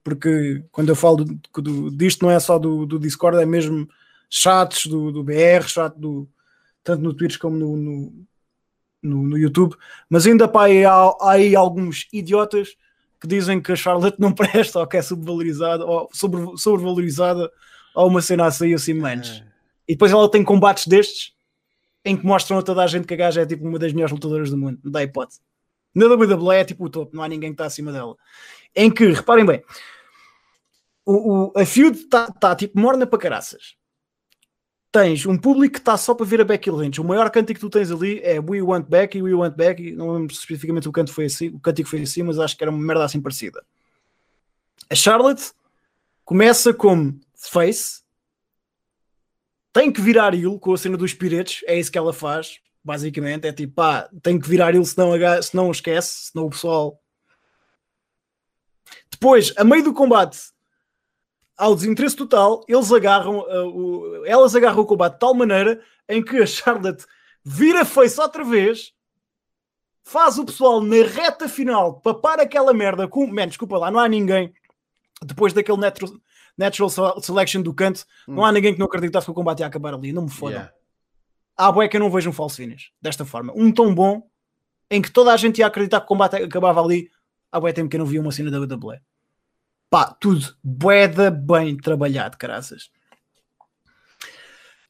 porque quando eu falo do, do, disto não é só do, do Discord, é mesmo chats do, do BR, chat do, tanto no Twitch como no, no no, no, YouTube, mas ainda pá, há, há aí alguns idiotas que dizem que a Charlotte não presta ou que é subvalorizada ou sobre, sobrevalorizada ou uma cena assim assim menos. E depois ela tem combates destes em que mostram a toda a gente que a gaja é tipo uma das melhores lutadoras do mundo, não dá hipótese. Na WWE é tipo o topo, não há ninguém que está acima dela. Em que, reparem bem, o, o a feud está tá, tipo morna para caraças tens um público que está só para ver a Becky Lynch. O maior cântico que tu tens ali é We Want Becky, We Want Becky. Não lembro especificamente o canto foi assim, o cântico foi assim, mas acho que era uma merda assim parecida. A Charlotte começa como face, tem que virar il com a cena dos piretes, é isso que ela faz, basicamente. É tipo, pá, tem que virar il, senão, senão esquece, senão o pessoal. Depois, a meio do combate, ao desinteresse total, eles agarram, uh, o, elas agarram o combate de tal maneira em que a Charlotte vira face outra vez, faz o pessoal na reta final papar aquela merda com. Man, desculpa lá, não há ninguém depois daquele natural, natural selection do canto, hum. não há ninguém que não acreditasse que o combate ia acabar ali. Não me fodam. Yeah. Há boé que eu não vejo um false finish desta forma. Um tão bom em que toda a gente ia acreditar que o combate acabava ali. Há boé tempo que eu não vi uma cena da WWE. Pá, tudo boeda bem trabalhado, caraças.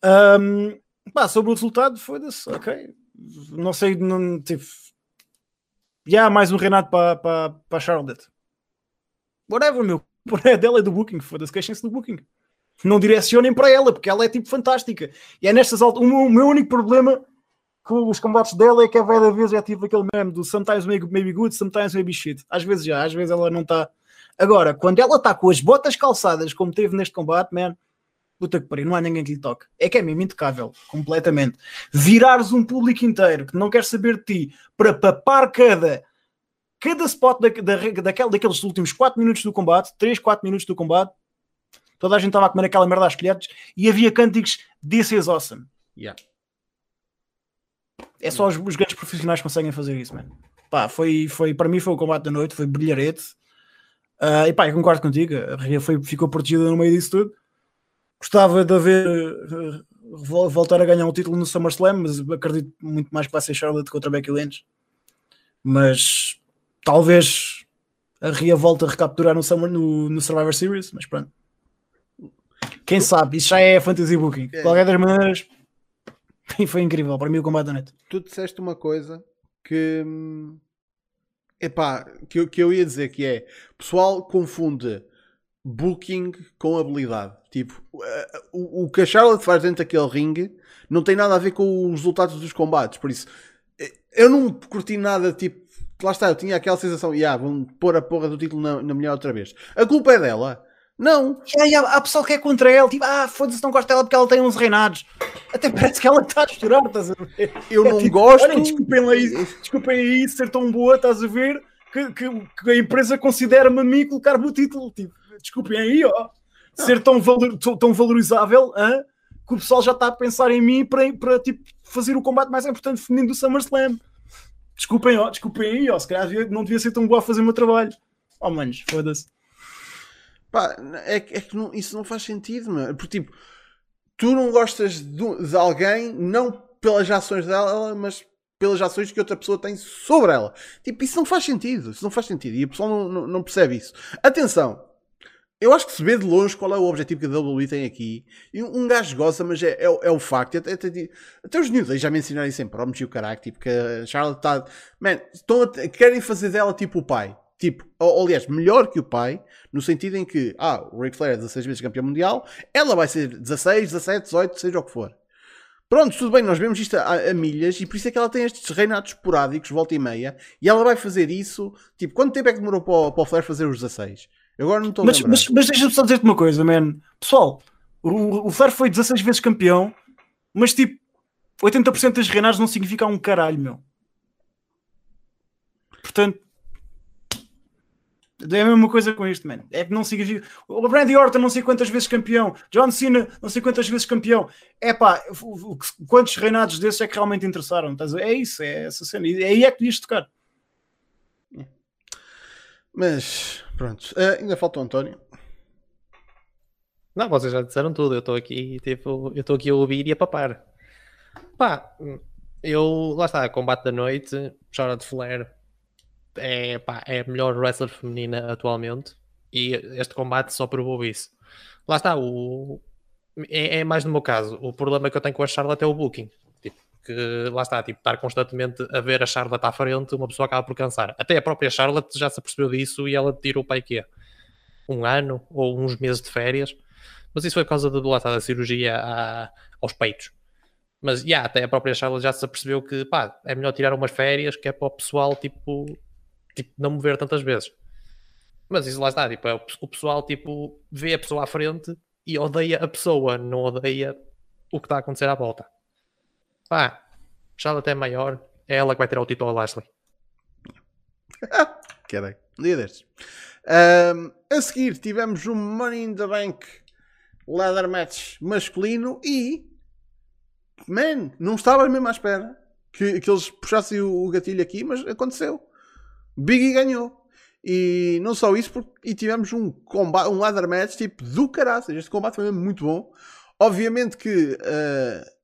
Um, pá, sobre o resultado, foda-se, ok. Não sei, não tive. Já há mais um Renato para pa, pa Charlotte. Whatever, meu. É dela é do Booking, foda-se, queixem-se do Booking. Não direcionem para ela, porque ela é tipo fantástica. E é nestas alturas. O meu único problema com os combates dela é que a velha vez já tive aquele meme do sometimes maybe good, sometimes maybe shit. Às vezes já, às vezes ela não está Agora, quando ela está com as botas calçadas, como teve neste combate, man, puta que pariu, não há ninguém que lhe toque. É que é mesmo intocável, completamente. Virares um público inteiro que não quer saber de ti para papar cada, cada spot da, da, daquele, daqueles últimos 4 minutos do combate, 3, 4 minutos do combate, toda a gente estava a comer aquela merda às colheres e havia cânticos This is awesome. Yeah. É só os, os grandes profissionais que conseguem fazer isso, mano. Pá, foi, foi, para mim foi o combate da noite, foi brilharete. Uh, e pá, eu concordo contigo, a Ria foi, ficou protegida no meio disso tudo. Gostava de ver uh, voltar a ganhar um título no SummerSlam, mas acredito muito mais que vai ser Charlotte contra Becky Lynch. Mas talvez a Ria recapturar no, Summer, no, no Survivor Series, mas pronto. Quem sabe, isso já é fantasy booking. De qualquer das maneiras, foi incrível. Para mim, o combate da net. Tu disseste uma coisa que. Epá, que, eu- que eu ia dizer que é. Pessoal confunde booking com habilidade. Tipo, eh, o, o que a Charlotte faz dentro daquele ringue não tem nada a ver com os resultados dos combates. Por isso, eh, eu não curti nada. Tipo, lá está, eu tinha aquela sensação. Yeah, vão pôr a porra do título na, na mulher outra vez. A culpa é dela. Não, E aí, há, pessoal que é contra ela, tipo, ah, foda-se, não gosto dela porque ela tem uns reinados. Até parece que ela está a chorar, estás a ver? eu É não tipo, gosto. Olhem, desculpem isso, desculpem aí ser tão boa, estás a ver? Que, que- que a empresa considera-me a mim colocar-me o título. Tipo, desculpem aí, ó. Ser tão, valor, tão, tão valorizável, hã? que o pessoal já está a pensar em mim para, para tipo, fazer o combate mais importante feminino do SummerSlam. Desculpem, ó, desculpem aí, ó. Se calhar não devia ser tão boa a fazer o meu trabalho. Oh, manos, foda-se. Pá, é, é que não- isso não faz sentido, mano. Porque, tipo, tu não gostas de, de alguém não pelas ações dela, mas pelas ações que outra pessoa tem sobre ela. Tipo, isso não faz sentido. Isso não faz sentido. E o pessoal não, não, não percebe isso. Atenção. Eu acho que se vê de longe qual é o objetivo que a WWE tem aqui. E um gajo goza, mas é, é, é o facto. Até, até, até os New Day já mencionaram isso em promos e o caralho. Tipo, que a Charlotte está. Man, estão querem fazer dela tipo o pai. Tipo, ou, aliás, melhor que o pai, no sentido em que, ah, o Ric Flair é 16 vezes campeão mundial, ela vai ser 16, 17, 18, seja o que for. Pronto, tudo bem, nós vemos isto a, a milhas e por isso é que ela tem estes reinados esporádicos, volta e meia, e ela vai fazer isso. Tipo, quanto tempo é que demorou para o, para o Flair fazer os 16? Eu agora não estou a Mas, mas, mas deixa-me só dizer-te uma coisa, man. Pessoal, o, o Flair foi 16 vezes campeão, mas tipo, 80% das reinados não significa um caralho, meu. Portanto, é a mesma coisa com isto, man. É que não significa. O Randy Orton não sei quantas vezes campeão, John Cena não sei quantas vezes campeão. É pá, quantos reinados desses é que realmente interessaram? É isso, é essa cena. E é aí é que devias tocar. Mas, pronto, Ah, ainda falta o António. Não, vocês já disseram tudo. Eu estou aqui, tipo, eu estou aqui a ouvir e a papar. Pá, eu lá está, combate da noite, Charlotte Flair é, pá, é a melhor wrestler feminina atualmente e este combate só provou isso. Lá está, o, é, é mais no meu caso. O problema que eu tenho com a Charlotte é o booking. Que lá está, tipo, estar constantemente a ver a Charlotte à frente, uma pessoa acaba por cansar. Até a própria Charlotte já se apercebeu disso e ela tirou para quê? Um ano ou uns meses de férias. Mas isso foi por causa da, lá da cirurgia aos peitos. Mas já, até a própria Charlotte já se apercebeu que pá, é melhor tirar umas férias que é para o pessoal tipo, tipo não me ver tantas vezes. Mas isso lá está, tipo, é o, o pessoal tipo, vê a pessoa à frente e odeia a pessoa, não odeia o que está a acontecer à volta. Pá, Charlotte é maior, é ela que vai tirar o título ao Lashley. Querem. Um dia destes. Ahm, a seguir tivemos um Money in the Bank Leather Match masculino e man, não estava mesmo à espera que, que eles puxassem o, o gatilho aqui, mas aconteceu. Biggie ganhou. E não só isso, porque, e tivemos um combate, um ladder match tipo do caraças. Este combate foi mesmo muito bom. Obviamente que ah,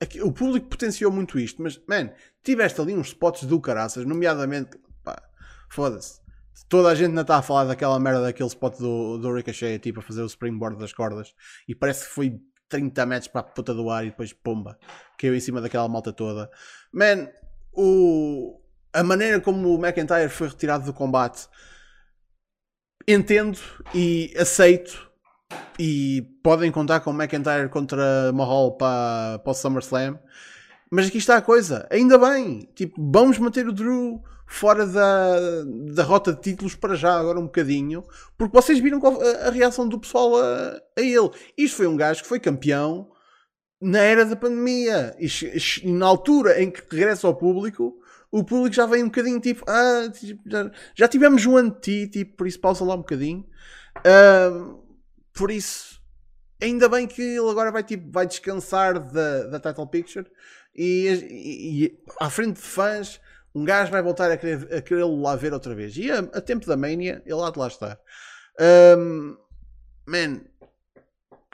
aqui- o público potenciou muito isto, mas man, tiveste ali uns spots do caraças, nomeadamente, pá, foda-se. Toda a gente ainda está a falar daquela merda daquele spot do, do Ricochet tipo a fazer o springboard das cordas e parece que foi 30 metros para a puta do ar e depois pomba, caiu em cima daquela malta toda. Man, o, a maneira como o McIntyre foi retirado do combate entendo e aceito e podem contar com McIntyre contra Mahal para, para o SummerSlam. Mas aqui está a coisa, ainda bem, tipo, vamos manter o Drew fora da, da rota de títulos para já, agora um bocadinho, porque vocês viram a, a reação do pessoal a, a ele. Isto foi um gajo que foi campeão na era da pandemia. E, e na altura em que regressa ao público, o público já vem um bocadinho tipo, ah, tipo, já, já tivemos um anti, tipo, por isso pausa lá um bocadinho. Ahm, por isso, ainda bem que ele agora vai, tipo, vai descansar da, da title picture e, e- e à frente de fãs um gajo vai voltar a querer, a querer lá ver outra vez. E a, a tempo da Mania, ele há de lá estar. Ahm, man,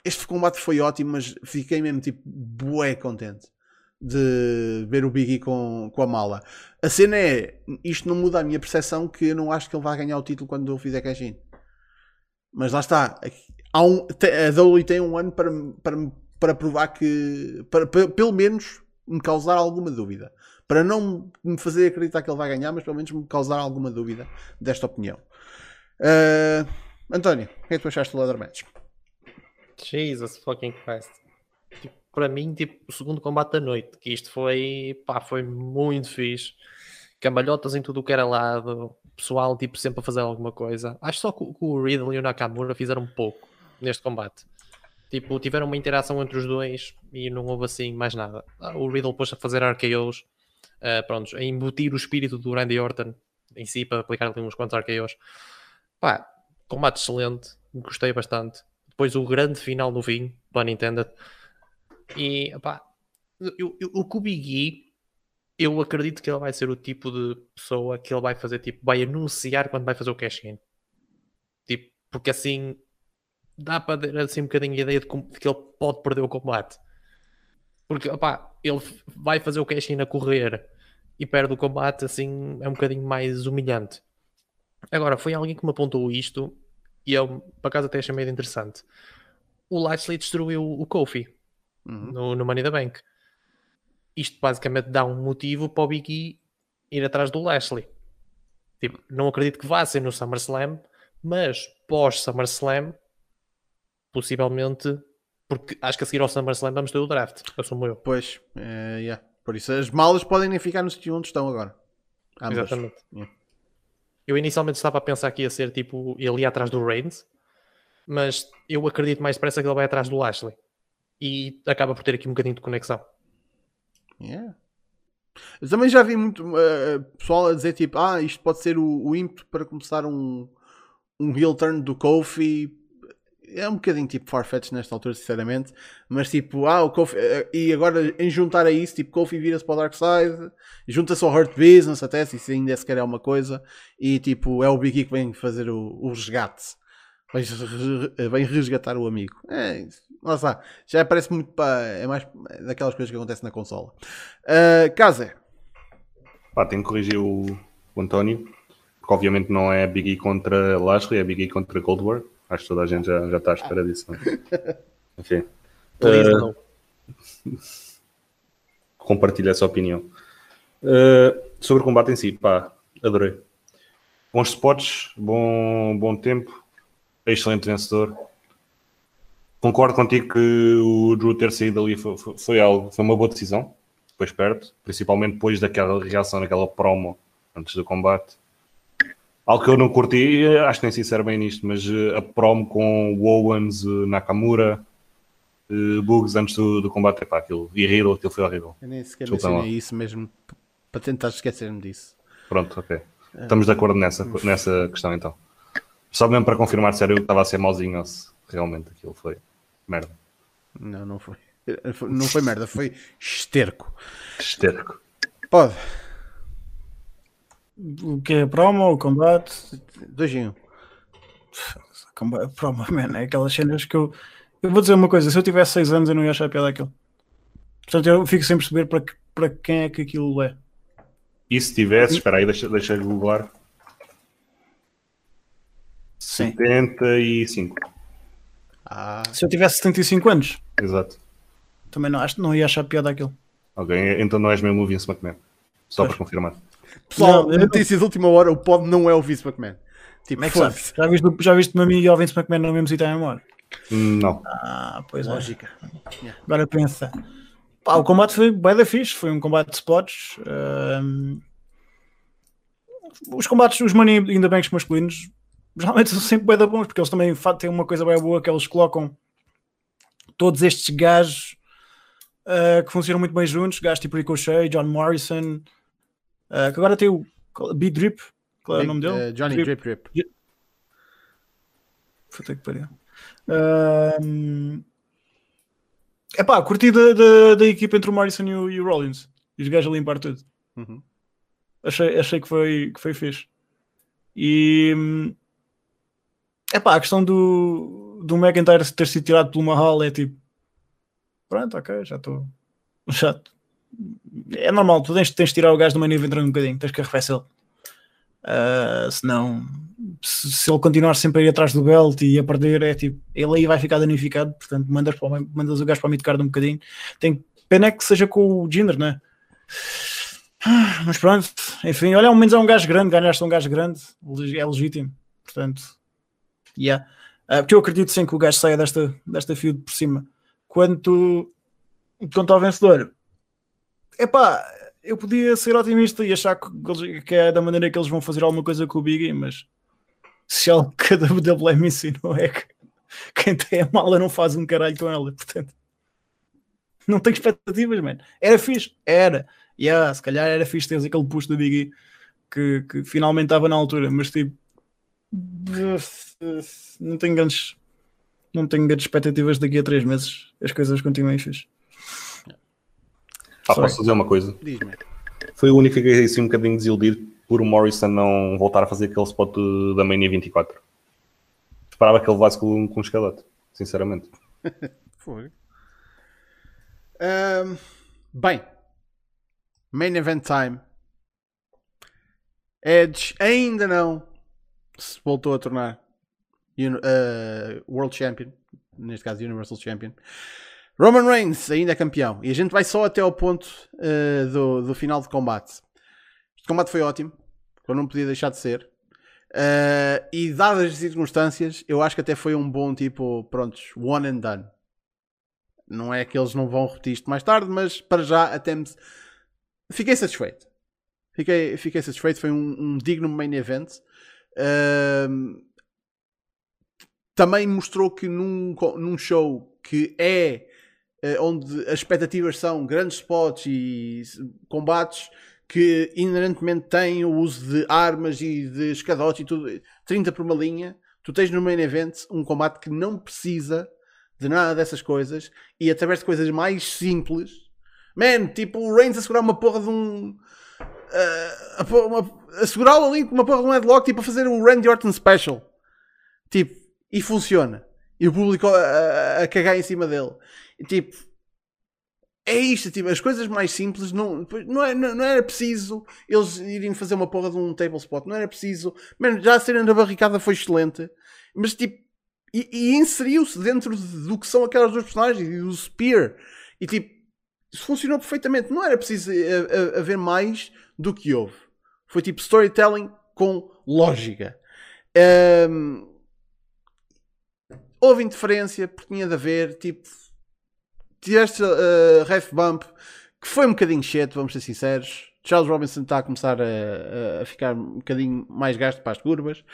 este combate foi ótimo, mas fiquei mesmo tipo bué contente de ver o Biggie com, com a mala. A cena é, isto não muda a minha percepção que eu não acho que ele vai ganhar o título quando eu fizer cash-in. Mas lá está. Há um, a WWE tem um ano para, para, para provar que, para, para- pelo menos me causar alguma dúvida. Para não me fazer acreditar que ele vai ganhar, mas pelo menos me causar alguma dúvida desta opinião. Ah, António, o que é que tu achaste do Leather Match? Jesus fucking Christ. Tipo, para mim, tipo, o segundo combate da noite, que isto foi, pá, foi muito fixe. Cambalhotas em tudo o que era lado, pessoal, tipo, sempre a fazer alguma coisa. Acho só que, que o Riddle e o Nakamura fizeram pouco neste combate. Tipo, tiveram uma interação entre os dois e não houve assim mais nada. Ah, O Riddle pôs a fazer RKOs, ah, prontos, a embutir o espírito do Randy Orton em si para aplicar ali uns quantos RKOs. Pá, combate excelente, gostei bastante. Depois o grande final no fim, pun intended. E pá, eu, o que o Big E, eu acredito que ele vai ser o tipo de pessoa que ele vai fazer, tipo, vai anunciar quando vai fazer o cash-in. Tipo, porque assim dá para ter assim um bocadinho a ideia de, como- de que ele pode perder o combate. Porque, opá, ele vai fazer o cash-in a correr e perde o combate, assim, é um bocadinho mais humilhante. Agora, foi alguém que me apontou isto e eu, por acaso, até achei meio interessante. O Lashley destruiu o Kofi Uhum. no, no Money the Bank. Isto basicamente dá um motivo para o Big E ir atrás do Lashley. Tipo, não acredito que vá ser no SummerSlam, mas pós SummerSlam, possivelmente, porque acho que a seguir ao SummerSlam vamos ter o draft, assumo eu. Pois, eh, yeah. por isso as malas podem nem ficar no sítio onde estão agora. Ambas. Exatamente. Yeah. Eu inicialmente estava a pensar que ia ser tipo ele ia atrás do Reigns, mas eu acredito mais depressa que ele vai atrás do Lashley e acaba por ter aqui um bocadinho de conexão. Yeah. Eu também já vi muito eh, pessoal a dizer tipo, ah, isto pode ser o, o ímpeto para começar um, um heel turn do Kofi. É um bocadinho tipo farfetch nesta altura, sinceramente. Mas tipo, ah, o Kofi. eh, e agora em juntar a isso, tipo, Kofi vira-se para o Dark Side, junta-se ao Hurt Business, até se isso ainda sequer é uma coisa. E tipo, é o Big E que vem fazer o, o resgate. Vem, vem resgatar o amigo. É. Lá está. Já parece muito para. É mais daquelas coisas que acontecem na consola. Uh, Kaze. Pá, tenho que corrigir o, o António, porque obviamente não é Big E contra Lashley, é Big E contra Goldberg. Acho que toda a gente já, já está à espera disso. Não? é? Enfim, Please, compartilho essa opinião. Uh, sobre o combate em si, pá, adorei. Bons spots, bom, bom tempo, excelente vencedor. Concordo contigo que o Drew ter saído ali foi, foi, foi algo, foi uma boa decisão, depois perto, principalmente depois daquela reação naquela promo antes do combate. Algo que eu não curti, eh, acho que nem se era bem nisto, mas eh, a promo com o Owens, eh, Nakamura, Bugs antes do, do combate, epá, aquilo, e Riddle, aquilo foi horrível. Eu nem sequer mencionei isso mesmo para tentar esquecer-me disso. Pronto, ok. Estamos de acordo nessa, nessa questão então. Só mesmo para confirmar se era eu que estava a ser mauzinho ou se realmente aquilo foi merda. Não, não foi. Não foi merda, foi esterco. Histérico. Pode. O que é promo, o combate? Dois em um. Promo, man, é aquelas cenas que eu. Eu vou dizer uma coisa: se eu tivesse 6 anos, eu não ia achar piada aquilo. Portanto, eu fico sem perceber para, que- para quem é que aquilo é. E se tivesse, espera aí, deixa, deixa eu googlar. Sim. 75. Ah, Se eu tivesse 75 anos, Exato. também não, acho, não ia achar piada aquilo. Ok, então não és mesmo o Vince McMahon. Só Pois. para confirmar. Pessoal, Não, eu não- notícia de última hora: o pod não é o Vince McMahon. Tipo, Como é que sabes? Já viste, já viste-me a mim e ao Vince McMahon no mesmo sítio a memória? Não. Ah, pois é. Lógica. Agora pensa. Pá, o combate foi bem da fixe, foi um combate de spots. Os combates, os money in the banks masculinos, geralmente são sempre bem da bons, porque eles também têm uma coisa bem boa que eles colocam todos estes gajos ah, que funcionam muito bem juntos, gajos tipo Ricochet, John Morrison, ah, que agora tem o B Drip, qual é o nome dele? Eh, Johnny Drip Drip. Puta que pariu. Ahm, Epá, curti da, da, da equipa entre o Morrison e o, e o Rollins. E os gajos a limpar tudo. Uhum. Achei, achei que, foi, que foi fixe. E epá, a questão do, do McIntyre ter sido tirado pelo Mahal é tipo pronto, ok, já estou. Já é normal, tu tens, tens de tirar o gajo do main event um bocadinho, tens que arrefecê-lo. Ah, senão, se, se ele continuar sempre a ir atrás do belt e a perder, é tipo, ele aí vai ficar danificado. Portanto, mandas, para mandas o gajo para o midcard um bocadinho. Tem pena é que seja com o Jinder, né? Ah, Mas pronto, enfim, olha, ao menos é um gajo grande, ganhaste um gajo grande, é legítimo. Portanto, yeah. Ah, porque eu acredito sim que o gajo saia desta, desta feud por cima. Quanto, quanto ao vencedor, epá, eu podia ser otimista e achar que, que é da maneira que eles vão fazer alguma coisa com o Biggie, mas se algo que a WWE me ensinou é que quem tem a mala não faz um caralho com ela, portanto não tenho expectativas, mano. Era fixe, era. Yeah, se calhar era fixe ter aquele push do Biggie que, que finalmente estava na altura, mas tipo não tenho grandes não tenho grandes expectativas daqui a três meses as coisas continuem fixe. Ah, posso dizer uma coisa? Diz-me. Foi o único que fiquei assim um bocadinho desiludido por o Morrison não voltar a fazer aquele spot da Mania 24. Esperava que ele levasse com, com um escalote, sinceramente. Foi. Ahm, bem, main event time. Edge ainda não se voltou a tornar uh, World Champion, neste caso Universal Champion. Roman Reigns ainda é campeão e a gente vai só até ao ponto uh, do, do final de combate. Este combate foi ótimo, eu não podia deixar de ser. Uh, e dadas as circunstâncias, eu acho que até foi um bom tipo, prontos, one and done. Não é que eles não vão repetir isto mais tarde, mas para já até me... Fiquei satisfeito. Fiquei, fiquei satisfeito. Foi um, um digno main event. Ahm, também mostrou que num, num show que é onde as expectativas são grandes spots e combates que inerentemente têm o uso de armas e de escadotes e tudo, 30 por uma linha, tu tens no main event um combate que não precisa de nada dessas coisas e através de coisas mais simples, man, tipo o Reigns a segurar uma porra de um. ah, a, a segurá-lo ali com uma porra de um headlock, tipo a fazer um Randy Orton special, tipo, e funciona. E o público a, a- a cagar em cima dele, tipo, é isto, tipo, as coisas mais simples não, não, é, não, não era preciso eles irem fazer uma porra de um table spot, não era preciso, man, já a cena da barricada foi excelente, mas tipo, e, e inseriu-se dentro do que são aquelas duas personagens e o Spear, e tipo, isso funcionou perfeitamente, não era preciso eh, eh, haver mais do que houve, foi tipo storytelling com lógica. Ahm, houve interferência porque tinha de haver, tipo, tiveste uh, ref bump que foi um bocadinho cheto, vamos ser sinceros. Charles Robinson está a começar a, a- ficar um bocadinho mais gasto para as curvas,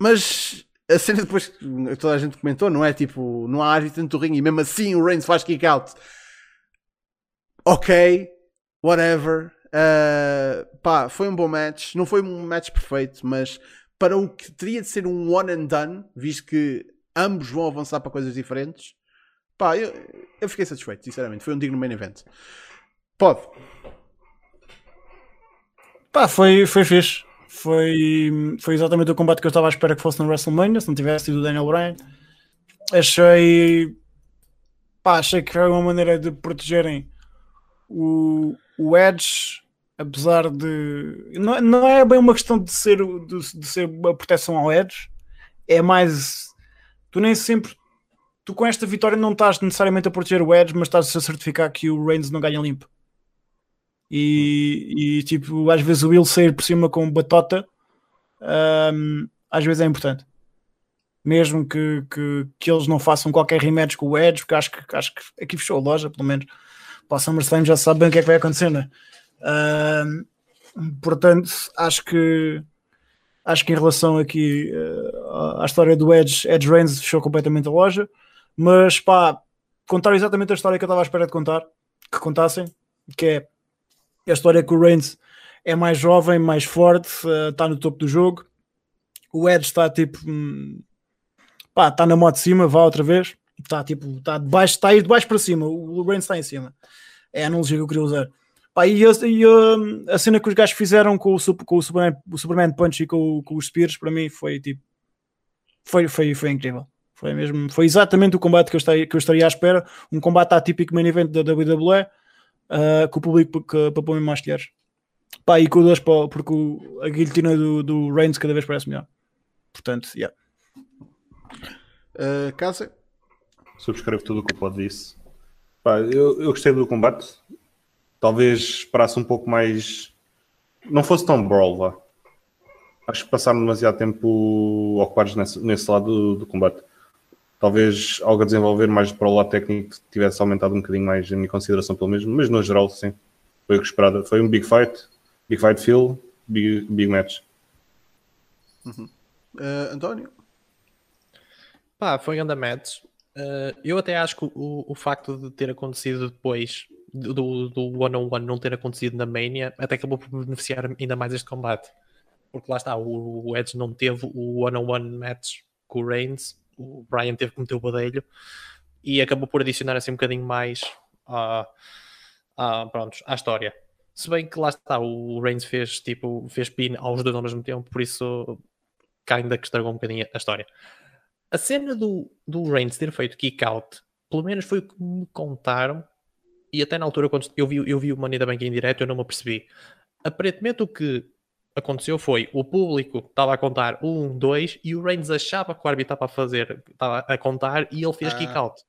mas a cena depois que toda a gente comentou, não é tipo, não há árbitro dentro do ringue e mesmo assim o Reigns faz kick out. Ok, whatever. Uh, pá, foi um bom match. Não foi um match perfeito, mas para o que teria de ser um one and done, visto que ambos vão avançar para coisas diferentes, pá, eu, eu fiquei satisfeito, sinceramente. Foi um digno main event. Pode. Pá, foi, foi fixe. Foi, foi exatamente o combate que eu estava à espera que fosse no WrestleMania, se não tivesse sido o Daniel Bryan. Achei. Pá, achei que foi uma maneira de protegerem o, o Edge, apesar de. Não, não é bem uma questão de ser, de, de ser uma proteção ao Edge, é mais. Tu nem sempre. Tu com esta vitória não estás necessariamente a proteger o Edge, mas estás a certificar que o Reigns não ganha limpo. E, e, tipo, às vezes o Will sair por cima com batota, hum, às vezes é importante. Mesmo que, que, que eles não façam qualquer rematch com o Edge, porque acho que, acho que aqui fechou a loja, pelo menos. para o SummerSlam já sabem o que é que vai acontecer, né? Ahm, portanto, acho que acho que em relação aqui eh, à história do Edge, Edge Reigns fechou completamente a loja, mas pá, contar exatamente a história que eu estava à espera de contar, que contassem, que é a história que o Reigns é mais jovem, mais forte, eh, está no topo do jogo. O Edge está tipo, hum, pá, está na moto de cima, vá outra vez. Está tipo, está de baixo, está a ir de baixo para cima. O Reigns está em cima. É a analogia que eu queria usar. Pá, e, a, e a- a cena que os gajos fizeram com o, com o, Superman, o Superman Punch e com, com os Spears, para mim, foi tipo, foi, foi, foi incrível. Foi mesmo, foi exatamente o combate que eu, estaria, que eu estaria à espera. Um combate atípico main event da WWE, ah, com o público que- para pôr mais colheres. Pá, e com o porque o- a guilhotina do, do Reigns cada vez parece melhor. Portanto, yeah. Uh, Casa? Subscrevo tudo o que o Pod disse. Pá, eu, eu gostei do combate. Talvez esperasse um pouco mais. Não fosse tão brawl, vá. Acho que passaram demasiado tempo ocupados nesse, nesse lado do, do combate. Talvez algo a desenvolver mais para o lado técnico tivesse aumentado um bocadinho mais a minha consideração, pelo menos. Mas no geral, sim. Foi o que esperado. Foi um big fight. Big fight feel. Big, big match. Uh, António? Pá, foi grande match. Uh, eu até acho que o, o facto de ter acontecido depois do, do one-on-one não ter acontecido na Mania até acabou por beneficiar ainda mais este combate. Porque lá está, o, o Edge não teve o one-on-one match com o Reigns, o Brian teve que meter o badelho e acabou por adicionar assim um bocadinho mais à, à, prontos, à história. Se bem que lá está, o Reigns fez tipo fez pin aos dois ao mesmo tempo, por isso ainda que estragou um bocadinho a história. A cena do, do Reigns ter feito kick out, pelo menos foi o que me contaram, e até na altura, quando eu vi, eu vi o Money da Bank em direto, eu não me apercebi. Aparentemente, o que aconteceu foi o público estava a contar um, dois, e o Reigns achava que o árbitro estava a fazer, estava a contar, e ele fez Ah. kick out.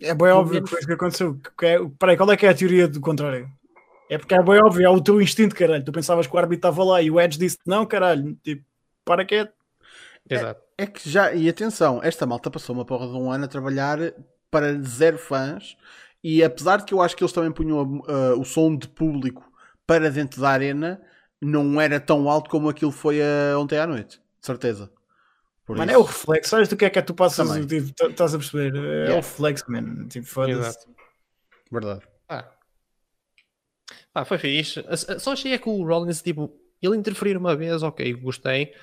É bem óbvio que foi isso que aconteceu. Que é, peraí, qual é que é a teoria do contrário? É porque é bem óbvio, é o teu instinto, caralho. Tu pensavas que o árbitro estava lá e o Edge disse não, caralho. Tipo, para quieto. Exato. É que já, e atenção, esta malta passou uma porra de um ano a trabalhar para zero fãs e apesar de que eu acho que eles também punham uh, o som de público para dentro da arena, não era tão alto como aquilo foi uh, ontem à noite, de certeza. Por Mano, isso- é o reflexo. Sabes do que é que é tu passas? Também. Estás a perceber? É Yeah. o reflexo, man. Tipo, foda-se. Exato. Verdade. Ah. Ah, foi fixe. Só achei é que o Rollins, tipo, ele interferir uma vez, ok, gostei.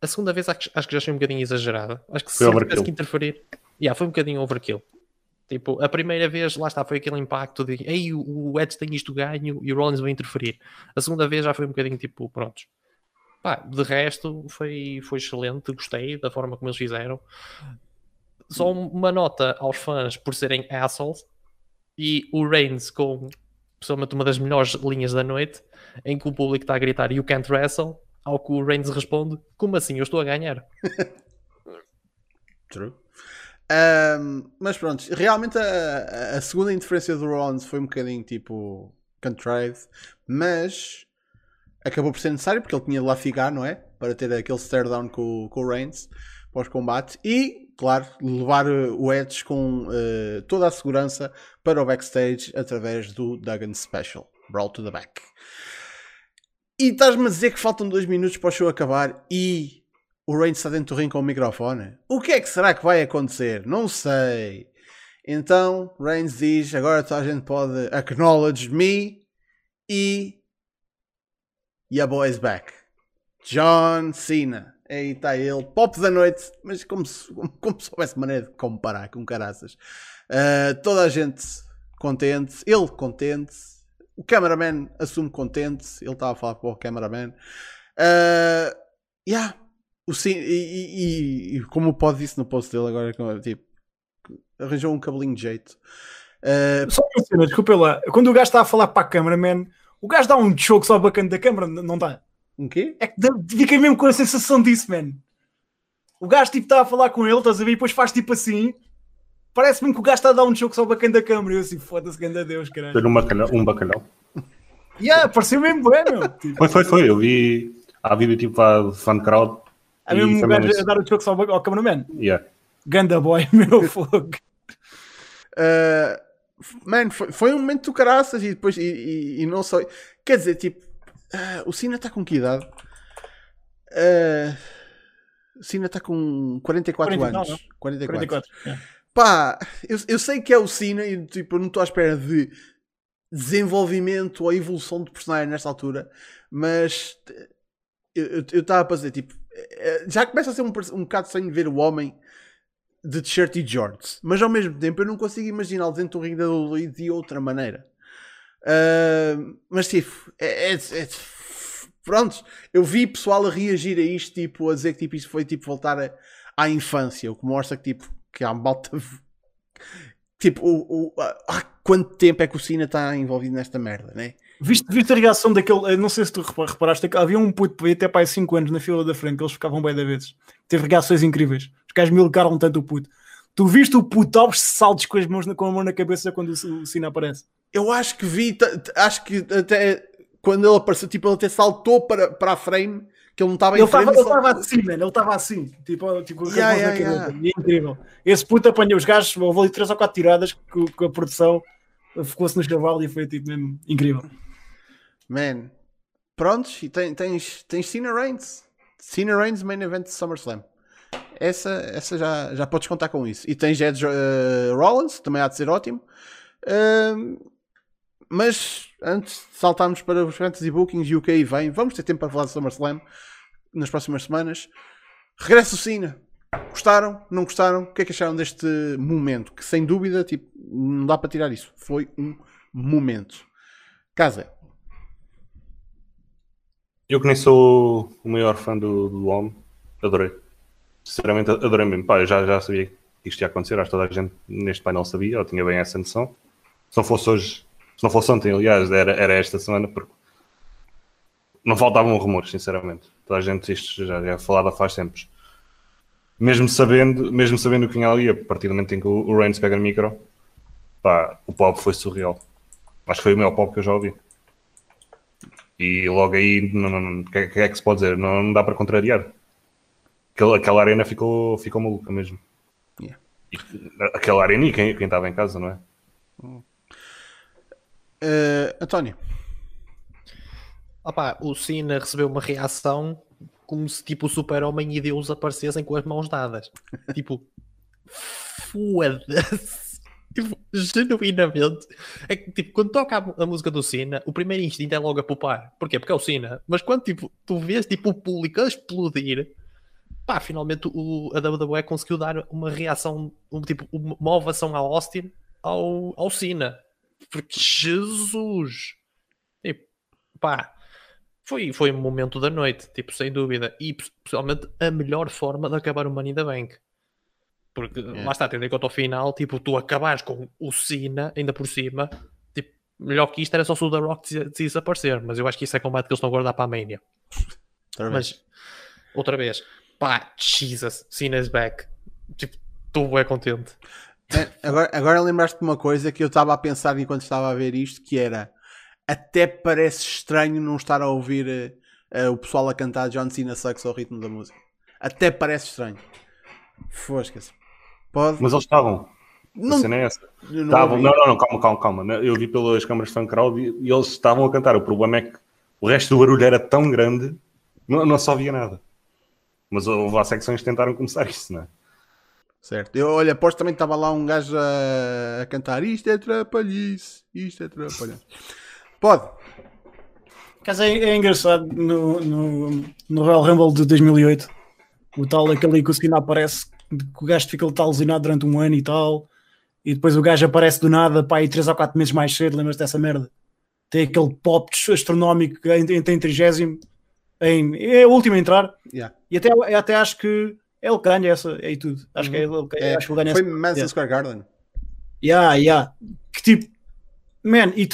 A segunda vez acho, que já achei um bocadinho exagerada. Acho que se tivesse que interferir. Yeah, foi um bocadinho overkill. Tipo, a primeira vez, lá está, foi aquele impacto de ei, o, Edge tem isto ganho e o Rollins vai interferir. A segunda vez já foi um bocadinho tipo, prontos. Pá, de resto, foi, foi excelente, gostei da forma como eles fizeram. Só uma nota aos fãs por serem assholes e o Reigns com pessoalmente uma das melhores linhas da noite, em que o público está a gritar You can't wrestle, ao que o Reigns responde, como assim? Eu estou a ganhar. True. Ahm, mas pronto, realmente a, a segunda interferência do Rollins foi um bocadinho tipo contrived, mas acabou por ser necessário porque ele tinha de lá ficar, não é? Para ter aquele stare down com, com o Reigns pós-combate e, claro, levar uh, o Edge com uh, toda a segurança para o backstage através do Duggan Special Brawl to the Back. E estás-me a dizer que faltam dois minutos para o show acabar e o Reigns está dentro do ringue com o microfone. O que é que será que vai acontecer? Não sei. Então, Reigns diz: agora toda a gente pode acknowledge me e. E a boy's back. John Cena. Aí está ele, pop da noite, mas como se, como, se houvesse maneira de comparar com caraças. Ah, toda a gente contente, ele contente, o cameraman assume contente, ele estava a falar para o cameraman. Ah, yeah, o Sim, e, e- e- como o Pod disse no post dele agora, tipo, arranjou um cabelinho de jeito. Uh, Só uma cena, desculpa lá. Quando o gajo está a falar para a câmara, man, o gajo dá um choque só bacana da câmara, não dá? um quê? É que fiquei mesmo com a sensação disso, man. O gajo tipo está a falar com ele, estás a ver, e depois faz tipo assim. Parece mesmo que o gajo está a dar um choque só bacana da câmara. E eu assim, foda-se, grande a Deus, caralho. Foi um bacalhau. Um bacalhau. Yeah, pareceu mesmo bem, meu. Tipo, Foi, foi, foi. Eu vi. Há vídeo tipo de fan crowd. É e mesmo foi gajo a dar o choque só ao, ao cameraman. Yeah. Ganda boy, meu fogo. Uh, Mano, foi, foi um momento do caraças e depois. E, e- e não só. Quer dizer, tipo. ah, o Cena está com que idade? Ah, o Cena está com 44 40 e tal, anos. não? 44. 44. é. Pá, eu, eu sei que é o Cena e tipo, eu não estou à espera de desenvolvimento ou evolução de personagem nesta altura, mas eu eu estava a fazer tipo, já começa a ser um, um bocado sem ver o homem de t-shirt e shorts, mas ao mesmo tempo eu não consigo imaginá-lo dentro do ringue da WWE de outra maneira. Ah, mas tipo, é, é, é- pronto, eu vi pessoal a reagir a isto, tipo, a dizer que tipo, isto foi tipo voltar a- à infância, o que mostra que tipo, que há malta. Tipo, o, o- há quanto tempo é que o Cena está envolvido nesta merda, né? Viste, viste a reação daquele. eh, Não sei se tu repa- reparaste, que havia um puto até para aí 5 anos na fila da frente, que eles ficavam bem da vezes. Teve reações incríveis. Os gajos milcaram tanto o puto. Tu viste o puto aos saltos com, as mãos na, com a mão na cabeça quando o, o Cena aparece? Eu acho que vi, acho que até quando ele apareceu, tipo, ele até saltou para, para a frame, que ele não estava em Ele frame. estava saltou- ele estava assim, mano. Ele estava assim. Tipo, tipo com Yeah, yeah. E é incrível. Esse puto apanhou os gajos, houve ali 3 ou 4 tiradas com, com a produção. Ficou-se nos cavalos e foi tipo mesmo incrível. Man, prontos, e tens, tens Cena Reigns. Cena Reigns, main event de SummerSlam. Essa, essa já, já podes contar com isso. E tens Edge eh, Rollins, também há de ser ótimo. Ahm, mas antes de saltarmos para os Fantasy Bookings e vem, vamos ter tempo para falar de SummerSlam nas próximas semanas. Regresso o Cena. Gostaram? Não gostaram? O que é que acharam deste momento? Que sem dúvida, tipo, não dá para tirar isso. Foi um momento. Casa. Eu que nem sou o maior fã do, do homem, adorei. Sinceramente, adorei mesmo. Pá, eu já, já sabia que isto ia acontecer, acho que toda a gente neste painel sabia, eu tinha bem essa noção. Se não fosse hoje, se não fosse ontem, aliás, era, era esta semana, porque não faltavam rumores, sinceramente. Toda a gente, isto já é falado há faz tempos. Mesmo sabendo, mesmo sabendo o que vinha ali, a partir do momento em que o, o Reigns pega no micro, pá, o pop foi surreal. Acho que foi o melhor pop que eu já ouvi. E logo aí, o que, é- que é que se pode dizer? Não, não dá para contrariar. Aquela, aquela arena ficou, ficou maluca mesmo. Yeah. E, aquela arena e quem, quem estava em casa, não é? Uh, António. Opá, o Cena recebeu uma reação como se tipo o super-homem e Deus aparecessem com as mãos dadas. tipo, foda-se. Genuinamente. É que, tipo, quando toca a, a música do Cena, o primeiro instinto é logo a popar. Porquê? Porque é o Cena. Mas quando tipo, tu vês tipo, o público a explodir, pá, finalmente o, a WWE conseguiu dar uma reação, um, tipo, uma ovação ao Austin ao, ao Cena. Porque Jesus! Tipo, pá, foi, foi um momento da noite, tipo, sem dúvida. E pessoalmente a melhor forma de acabar o Money in the Bank. Porque lá está, tendo em conta o final, tipo, tu acabares com o Cena, ainda por cima, tipo, melhor que isto era só se o The Rock des- desaparecer. Mas eu acho que isso é combate que eles estão a guardar para a Mania. Outra vez. Mas, outra vez, pá, Jesus, Cena's back. Tipo, estou bem contente. É, Agora, agora lembraste-me de uma coisa que eu estava a pensar enquanto estava a ver isto, que era até parece estranho não estar a ouvir eh, eh, o pessoal a cantar John Cena Sucks ao ritmo da música. Até parece estranho. Fosca-se. Pode. Mas eles estavam. Não- a cena é essa. não Estavam, não, não, não, calma, calma, calma. Eu vi pelas câmaras de fan crowd e, e eles estavam a cantar. O problema é que o resto do barulho era tão grande, não, não só via nada. Mas houve lá secções que tentaram começar isso, não é? Certo. Eu, olha, aposto também que estava lá um gajo a, a cantar isto é trapalhice, isto é trapalhice. Pode. Caso é, é engraçado no, no, no Royal Rumble de 2008, o tal aquele que o Cena aparece, que o gajo fica tal lesionado durante um ano e tal, e depois o gajo aparece do nada, pá, aí 3 ou 4 meses mais cedo, lembras dessa merda? Tem aquele pop astronómico em, em, tem trigésimo, em, é o último a entrar, Yeah. e até, até acho que ele que ganha essa, é e tudo. Acho que é ele, que- É, acho que ele ganha foi essa. Madison. Square Garden. Yeah, yeah. Que tipo, man, e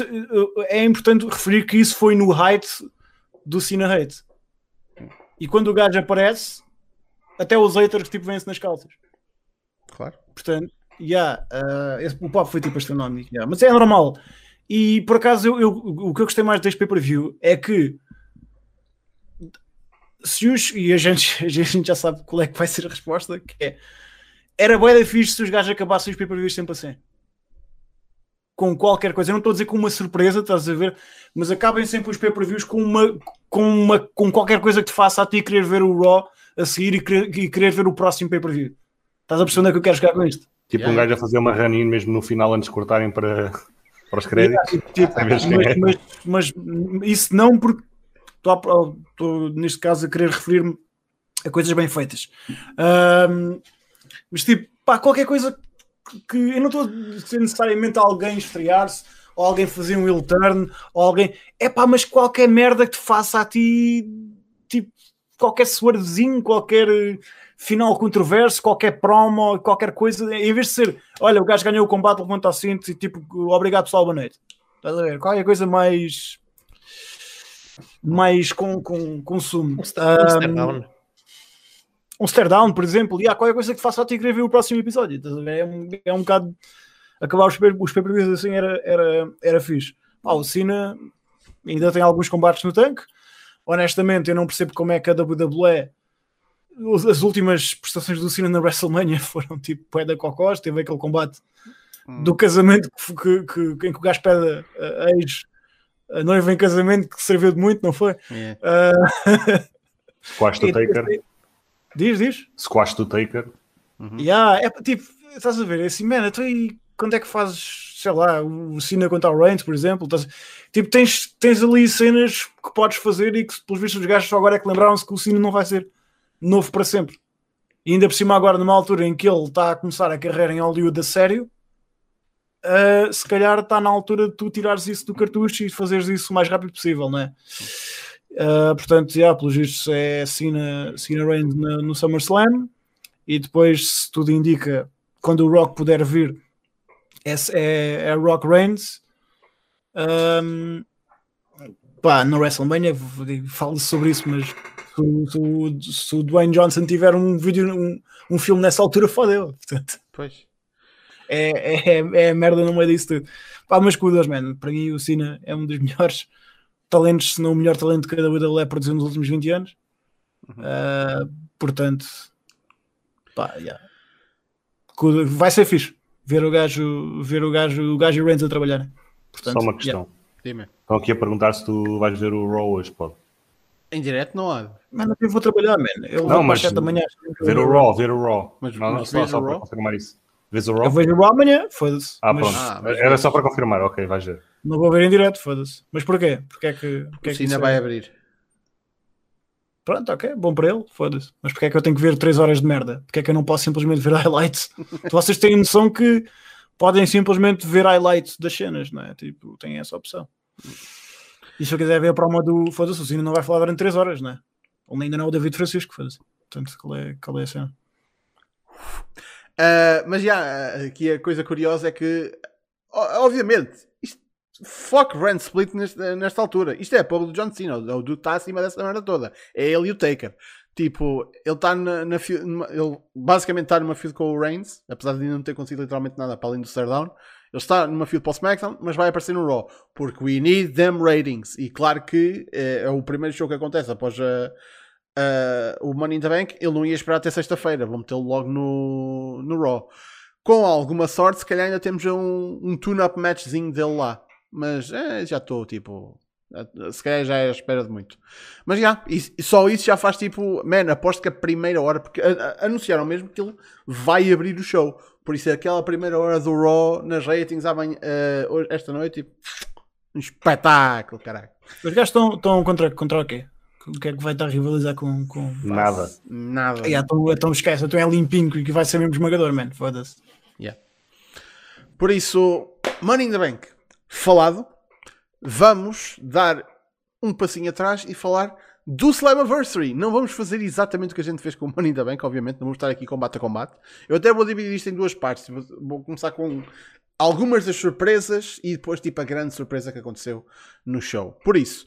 é importante referir que isso foi no height do Cena Hate. E quando o gajo aparece, até os haters tipo vêm-se nas calças. Claro. Portanto, yeah, uh, esse, o papo foi tipo astronómico, yeah. mas é normal. E por acaso, eu, eu- o que eu gostei mais deste pay-per-view é que se os, e a gente, a gente já sabe qual é que vai ser a resposta, que é era bué da fixe se os gajos acabassem os pay-per-views sempre assim. com qualquer coisa. Eu não estou a dizer com uma surpresa, estás a ver? Mas acabem sempre os pay-per-views com uma, com uma com qualquer coisa que te faça a ti querer ver o Raw a seguir e querer, e querer ver o próximo pay-per-view. Estás a perceber onde é que eu quero chegar com isto? Tipo um Yeah. gajo a fazer uma run mesmo no final antes de cortarem para, para os créditos. Tipo, tipo, Sabes quem é? mas, mas, mas isso não porque estou, neste caso a querer referir-me a coisas bem feitas. Ahm, mas tipo, pá, qualquer coisa que, eu não estou a dizer necessariamente alguém estrear-se ou alguém fazer um heel turn ou alguém é pá, mas qualquer merda que te faça a ti tipo qualquer suardezinho, qualquer eh, final controverso, qualquer promo, qualquer coisa, em vez de ser olha, o gajo ganhou o combate, levanta o cinto e tipo, obrigado pessoal, boa noite. Estás a ver? Qualquer coisa mais mais com, com consumo. Um stare down. um stare down, por exemplo, e há qualquer coisa que te faça a ti querer ver o próximo episódio. a? É um, é um bocado acabar os, pay- os pay-per-views assim era, era, era fixe. Pá, o Cena ainda tem alguns combates no tanque. Honestamente, eu não percebo como é que a WWE as últimas prestações do Cena na WrestleMania foram tipo pé da cocós, teve aquele combate do casamento que, que, que- em que o gajo pede a, a ex a noiva em casamento que serviu de muito, não foi? Yeah. Ah, Squash do Taker. diz, diz. Squash do Taker. Yeah, é tipo, estás a ver, é assim, man, então aí quando é que fazes, sei lá, o Cena contra o Reigns, por exemplo? Tipo, tens, tens ali cenas que podes fazer e que, pelos vistos, os gajos só agora é que lembraram-se que o Cena não vai ser novo para sempre. E ainda por cima, agora, numa altura em que ele está a começar a carreira em Hollywood a sério, ah, se calhar está na altura de tu tirares isso do cartucho e fazeres isso o mais rápido possível, não é? Ah, portanto, já, pelos vistos, é Cena, Cena Reigns no, no SummerSlam e depois, se tudo indica, quando o Rock puder vir, é, é, é Rock Reigns. Ahm, pá, no WrestleMania falo sobre isso, mas se, o- se se o Dwayne Johnson tiver um vídeo, um, um filme nessa altura, fodeu. Portanto, Pois. é, é, é a merda no meio disso tudo. Pá, mas cuidas, man. Para mim, o Cena é um dos melhores talentos, se não o melhor talento que a WWE produziu nos últimos 20 anos. Ah, portanto, pá, yeah. Vai ser fixe ver o gajo, ver o gajo, o gajo e o Reigns a trabalhar. Portanto, Só uma yeah. questão. Dime. Estão aqui a perguntar se tu vais ver o Raw hoje, pode. Em direto não há. Mano, eu vou trabalhar, man. Eu Não, vou mas às 7 da manhã. Ver o Raw, ver o Raw. Mas- não, não, mas só, só o para Raw? confirmar isso. Vês o Raw? Eu vejo o Raw amanhã, foda-se. Ah, Mas pronto. Ah, mas Era só para confirmar. Ok, vais ver. Não vou ver em direto, foda-se. Mas porquê? Porque é que. Porque é que isso vai é- abrir. Pronto, ok, bom para ele, foda-se. Mas porque é que eu tenho que ver 3 horas de merda? Porque é que eu não posso simplesmente ver highlights? Vocês têm noção que podem simplesmente ver highlights das cenas, não é? Tipo, tem essa opção. E se eu quiser ver a promo do foda-se, o Cine não vai falar durante 3 horas, não é? Ele ainda não é o David Francisco, foda-se. Portanto, qual é, qual é a cena? Ah, mas já, aqui a coisa curiosa é que, obviamente, isto, fuck Rand Split neste- nesta altura. Isto é a porra do John Cena, o do está acima dessa merda toda. É ele e o Taker. Tipo, ele está na, na ele basicamente está numa feud com o Reigns, apesar de ainda não ter conseguido literalmente nada para além do stare down. Ele está numa feud para o SmackDown, mas vai aparecer no Raw, porque we need them ratings. E claro que é, é o primeiro show que acontece após a, a- o Money in the Bank. Ele não ia esperar até sexta-feira, vão metê-lo logo no, no Raw. Com alguma sorte, se calhar ainda temos um, um tune-up matchzinho dele lá. Mas é, já estou tipo. Se calhar já é à espera de muito. Mas já, isso- só isso já faz tipo. Man, aposto que a primeira hora. Porque a- a- anunciaram mesmo que ele vai abrir o show. Por isso, aquela primeira hora do Raw nas ratings amanhã, hoje- esta noite, tipo. Um espetáculo, caralho. Os gajos estão, estão contra, contra o quê? O que é que vai estar a rivalizar com. com... Nada. Nada. Ah, então, então esquece, então é limpinho que vai ser mesmo esmagador, man. Foda-se. Yeah. Por isso, Money in the Bank falado, vamos dar um passinho atrás e falar do Slammiversary. Não vamos fazer exatamente o que a gente fez com o Money in the Bank, obviamente, não vamos estar aqui combate a combate. Eu até vou dividir isto em duas partes. Vou- começar com algumas das surpresas e depois, tipo, a grande surpresa que aconteceu no show. Por isso,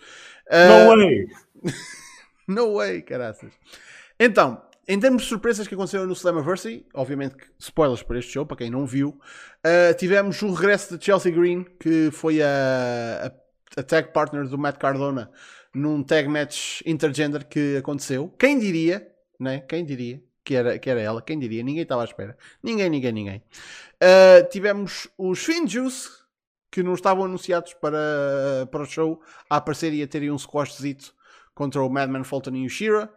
No ah, way! no way, caraças. Então, em termos de surpresas que aconteceram no Slammiversary, obviamente spoilers para este show, para quem não viu, uh, tivemos o regresso de Chelsea Green, que foi a, a, a tag partner do Matt Cardona num tag match intergender que aconteceu. Quem diria, né? Quem diria que era, que era ela? Quem diria? Ninguém estava à espera. Ninguém, ninguém, ninguém. Uh, tivemos os Finn Juice que não estavam anunciados para, para o show a aparecer e a terem um squashzito contra o Madman Fulton e o Shira.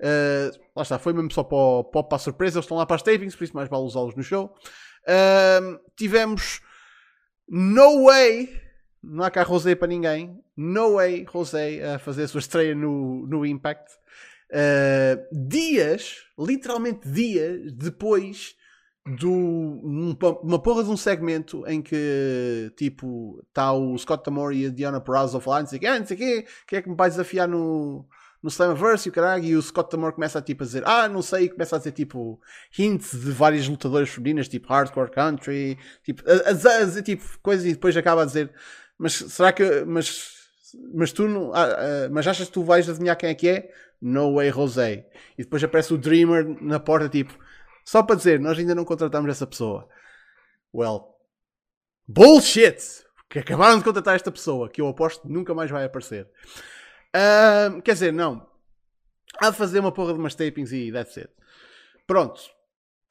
Uh, lá está, foi mesmo só para, o, para, a surpresa. Eles estão lá para as tapings, por isso mais vale usá-los no show. Uh, tivemos No Way, não há cá Rosé para ninguém. No Way Rosé a fazer a sua estreia no, no Impact. Uh, dias, literalmente dias depois do uma porra de um segmento em que tipo está o Scott Tamori e a Diana Perazzo a falar, não sei o que, não sei o que, quem é que me vai desafiar no, no Slammiverse e o caralho, e o Scott Tamori começa a tipo a dizer, ah, não sei, e começa a dizer tipo hints de várias lutadoras femininas, tipo Hardcore Country, tipo, a, a, a dizer tipo coisas e depois acaba a dizer, mas será que, mas, mas tu não, ah, ah, mas achas que tu vais adivinhar quem é que é? No way, José. E depois aparece o Dreamer na porta, tipo, só para dizer, nós ainda não contratamos essa pessoa. Well, bullshit! Porque acabaram de contratar esta pessoa, que eu aposto que nunca mais vai aparecer. Quer dizer, não. Há de fazer uma porra de umas tapings e that's it. Pronto.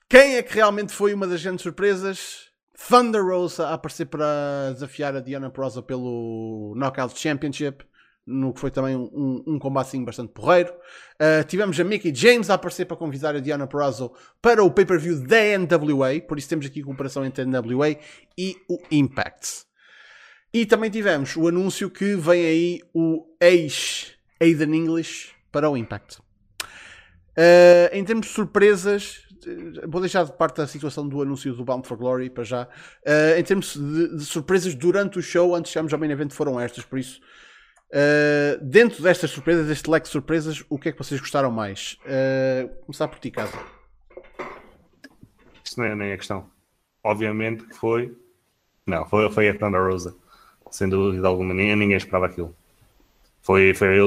Quem é que realmente foi uma das grandes surpresas? Thunder Rosa a aparecer para desafiar a Diana Prosa pelo Knockout Championship no que foi também um, um combate bastante porreiro. Uh, tivemos a Mickey James a aparecer para convidar a Diana Perazzo para o pay-per-view da NWA, por isso temos aqui a comparação entre a NWA e o Impact. E também tivemos o anúncio que vem aí o ex Aiden English para o Impact. Uh, em termos de surpresas, vou deixar de parte a situação do anúncio do Bound for Glory para já. Uh, em termos de, de, surpresas durante o show, antes de chegarmos ao main event, foram estas, por isso Uh, dentro destas surpresas, deste leque de surpresas, o que é que vocês gostaram mais? Uh, começar por ti, Casa. Isso não é nem a questão. Obviamente que foi. Não, foi, foi a Thunder Rosa. Sem dúvida alguma. Ninguém, ninguém esperava aquilo. Foi. foi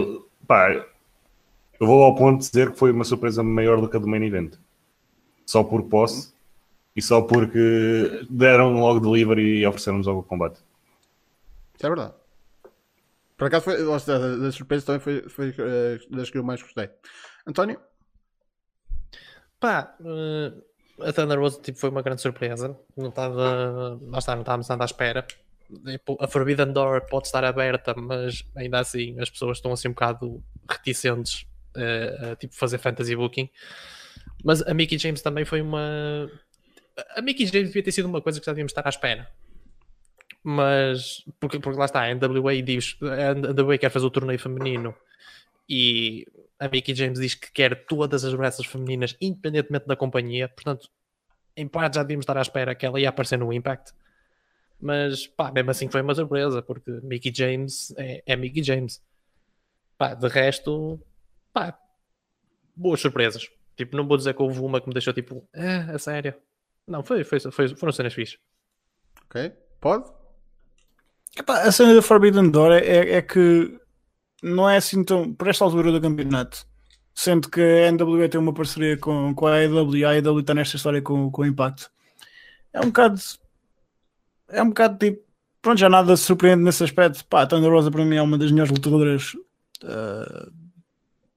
pá, eu vou ao ponto de dizer que foi uma surpresa maior do que a do main event. Só por posse e só porque deram logo delivery e ofereceram-nos logo o combate. Isso é verdade. Por acaso, foi, das surpresas também foi, foi uh, das que eu mais gostei. António? Pá, uh, a Thunder Rose tipo, foi uma grande surpresa. Não estava. Lá está, não estávamos nada à espera. Tipo, a Forbidden Door pode estar aberta, mas ainda assim as pessoas estão assim um bocado reticentes uh, a tipo, fazer fantasy booking. Mas a Mickey James também foi uma. A Mickey James devia ter sido uma coisa que já devíamos estar à espera mas porque, porque lá está, a NWA diz a NWA quer fazer o torneio feminino e a Mickey James diz que quer todas as wrestlers femininas independentemente da companhia, portanto em parte já devíamos estar à espera que ela ia aparecer no Impact mas pá, mesmo assim foi uma surpresa porque Mickey James é, é Mickey James pá, de resto pá, boas surpresas tipo, não vou dizer que houve uma que me deixou tipo, ah, a sério não, foi, foi, foi, foram cenas fixas ok, pode? Epá, a cena da Forbidden Door é, é, é, que não é assim tão. por esta altura do campeonato, sendo que a NWA tem uma parceria com, com a AEW e a AEW está nesta história com, com o Impact. É um bocado. É um bocado tipo. Pronto, já nada surpreende nesse aspecto. Pá, a Thunder Rosa para mim é uma das melhores lutadoras uh,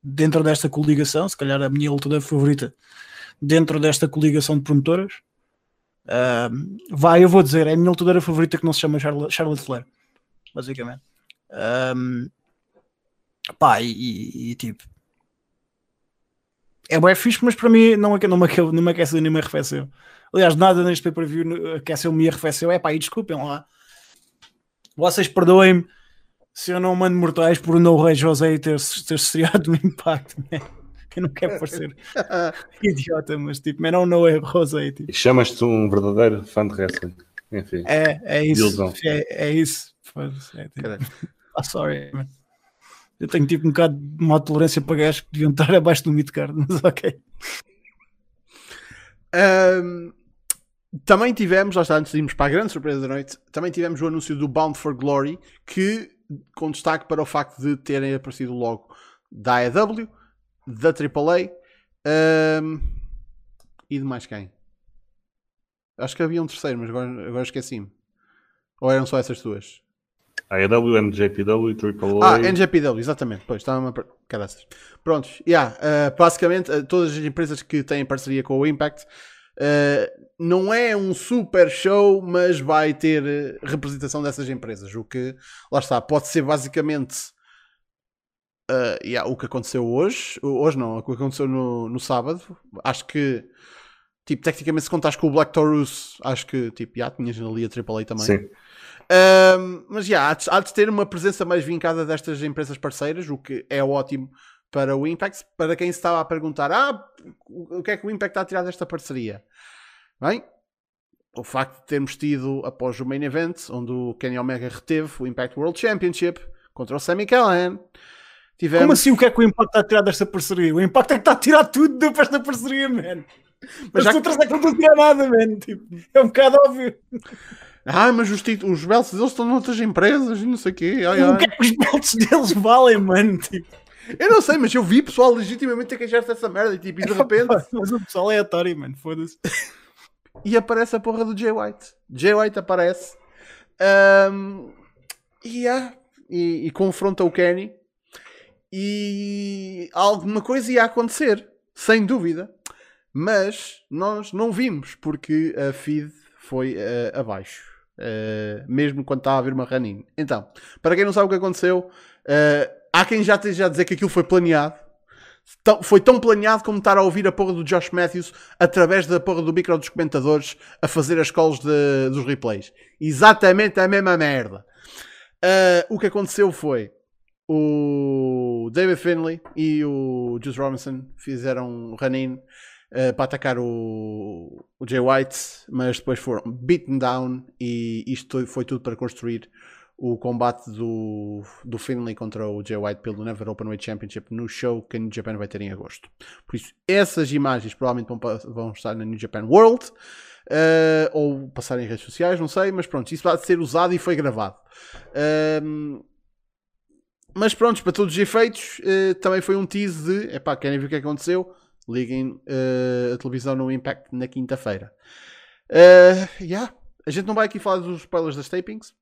dentro desta coligação, se calhar a minha lutadora favorita dentro desta coligação de promotoras. Uh, vai, eu vou dizer, é a minha lutadora favorita que não se chama Charlotte, Charlotte Flair, basicamente. Um, pá, e, e, tipo, é bem fixe, mas para mim não, não, me, não me aqueceu nem me arrefeceu. Aliás, nada neste pay-per-view aqueceu-me e arrefeceu. É pá, e desculpem lá. Vocês perdoem-me se eu não mando mortais por no Rei José ter, ter estreado no impacto, né? Eu não quero parecer idiota, mas tipo, mas não, não é Rosé. Tipo. Chamas-te um verdadeiro fã de wrestling. Enfim. É, é isso. É, é isso. É, tipo, ah, sorry, man. Eu tenho tipo um bocado de uma tolerância para gajos que deviam estar abaixo do midcard, mas ok. Um, também tivemos, lá está, antes de irmos para a grande surpresa da noite, também tivemos o anúncio do Bound for Glory, que, com destaque para o facto de terem aparecido logo da AEW, da AAA um, e de mais quem? Acho que havia um terceiro, mas agora, agora esqueci-me. Ou eram só essas duas? AEW, NJPW e AAA. Ah, NJPW, exatamente. Pois, estava a cadaças. Prontos, yeah, uh, basicamente uh, todas as empresas que têm parceria com o Impact Uh, não é um super show, mas vai ter eh, representação dessas empresas. O que, lá está, pode ser basicamente uh, yeah, o que aconteceu hoje. Hoje não, o que aconteceu no, no sábado. Acho que, tipo, tecnicamente, se contares com o Black Taurus, acho que, tipo, já tinhas ali a AAA também. Sim. Mas já, há, de, há de ter uma presença mais vincada destas empresas parceiras, o que é ótimo para o Impact. Para quem se estava a perguntar, ah, o que é que o Impact está a tirar desta parceria? Bem, o facto de termos tido, após o main event, onde o Kenny Omega reteve o Impact World Championship contra o Sami Callihan, tivemos... Como assim o que é que o Impact está a tirar desta parceria? O Impact é que está a tirar tudo desta parceria, man. Mas as outras é que não estão a tirar nada, man. Tipo, é um bocado óbvio. Ah, mas os, títulos, os belts deles estão noutras empresas e não sei o quê. Ai, o ai. que é que os belts deles valem, mano? Tipo, Eu não sei, mas eu vi pessoal legitimamente a queixar-se dessa merda e, tipo, e de repente... mas o pessoal é aleatório, mano. Foda-se. e aparece a porra do Jay White. Jay White aparece um, e, yeah, e, e confronta o Kenny e alguma coisa ia acontecer, sem dúvida. Mas nós não vimos porque a feed foi uh, abaixo. Uh, mesmo quando estava a vir uma running. Então, para quem não sabe o que aconteceu, uh, há quem já esteja a dizer que aquilo foi planeado. Tão- foi tão planeado como estar a ouvir a porra do Josh Matthews através da porra do micro dos comentadores a fazer as calls de- dos replays. Exatamente a mesma merda. Uh, o que aconteceu foi o David Finlay e o Juice Robinson fizeram um run-in uh, para atacar o, o Jay White, mas depois foram beaten down e isto foi tudo para construir o combate do, do Finlay contra o Jay White pelo Never Openweight Championship no show que a New Japan vai ter em agosto. Por isso, essas imagens provavelmente vão, vão estar na New Japan World uh, ou passar em redes sociais, não sei, mas pronto, isso vai ser usado e foi gravado. Um, mas pronto, para todos os efeitos, eh, também foi um tease de epá, querem ver o que aconteceu? Liguem eh, a televisão no Impact na quinta-feira. Eh, yeah. A gente não vai aqui falar dos spoilers das tapings,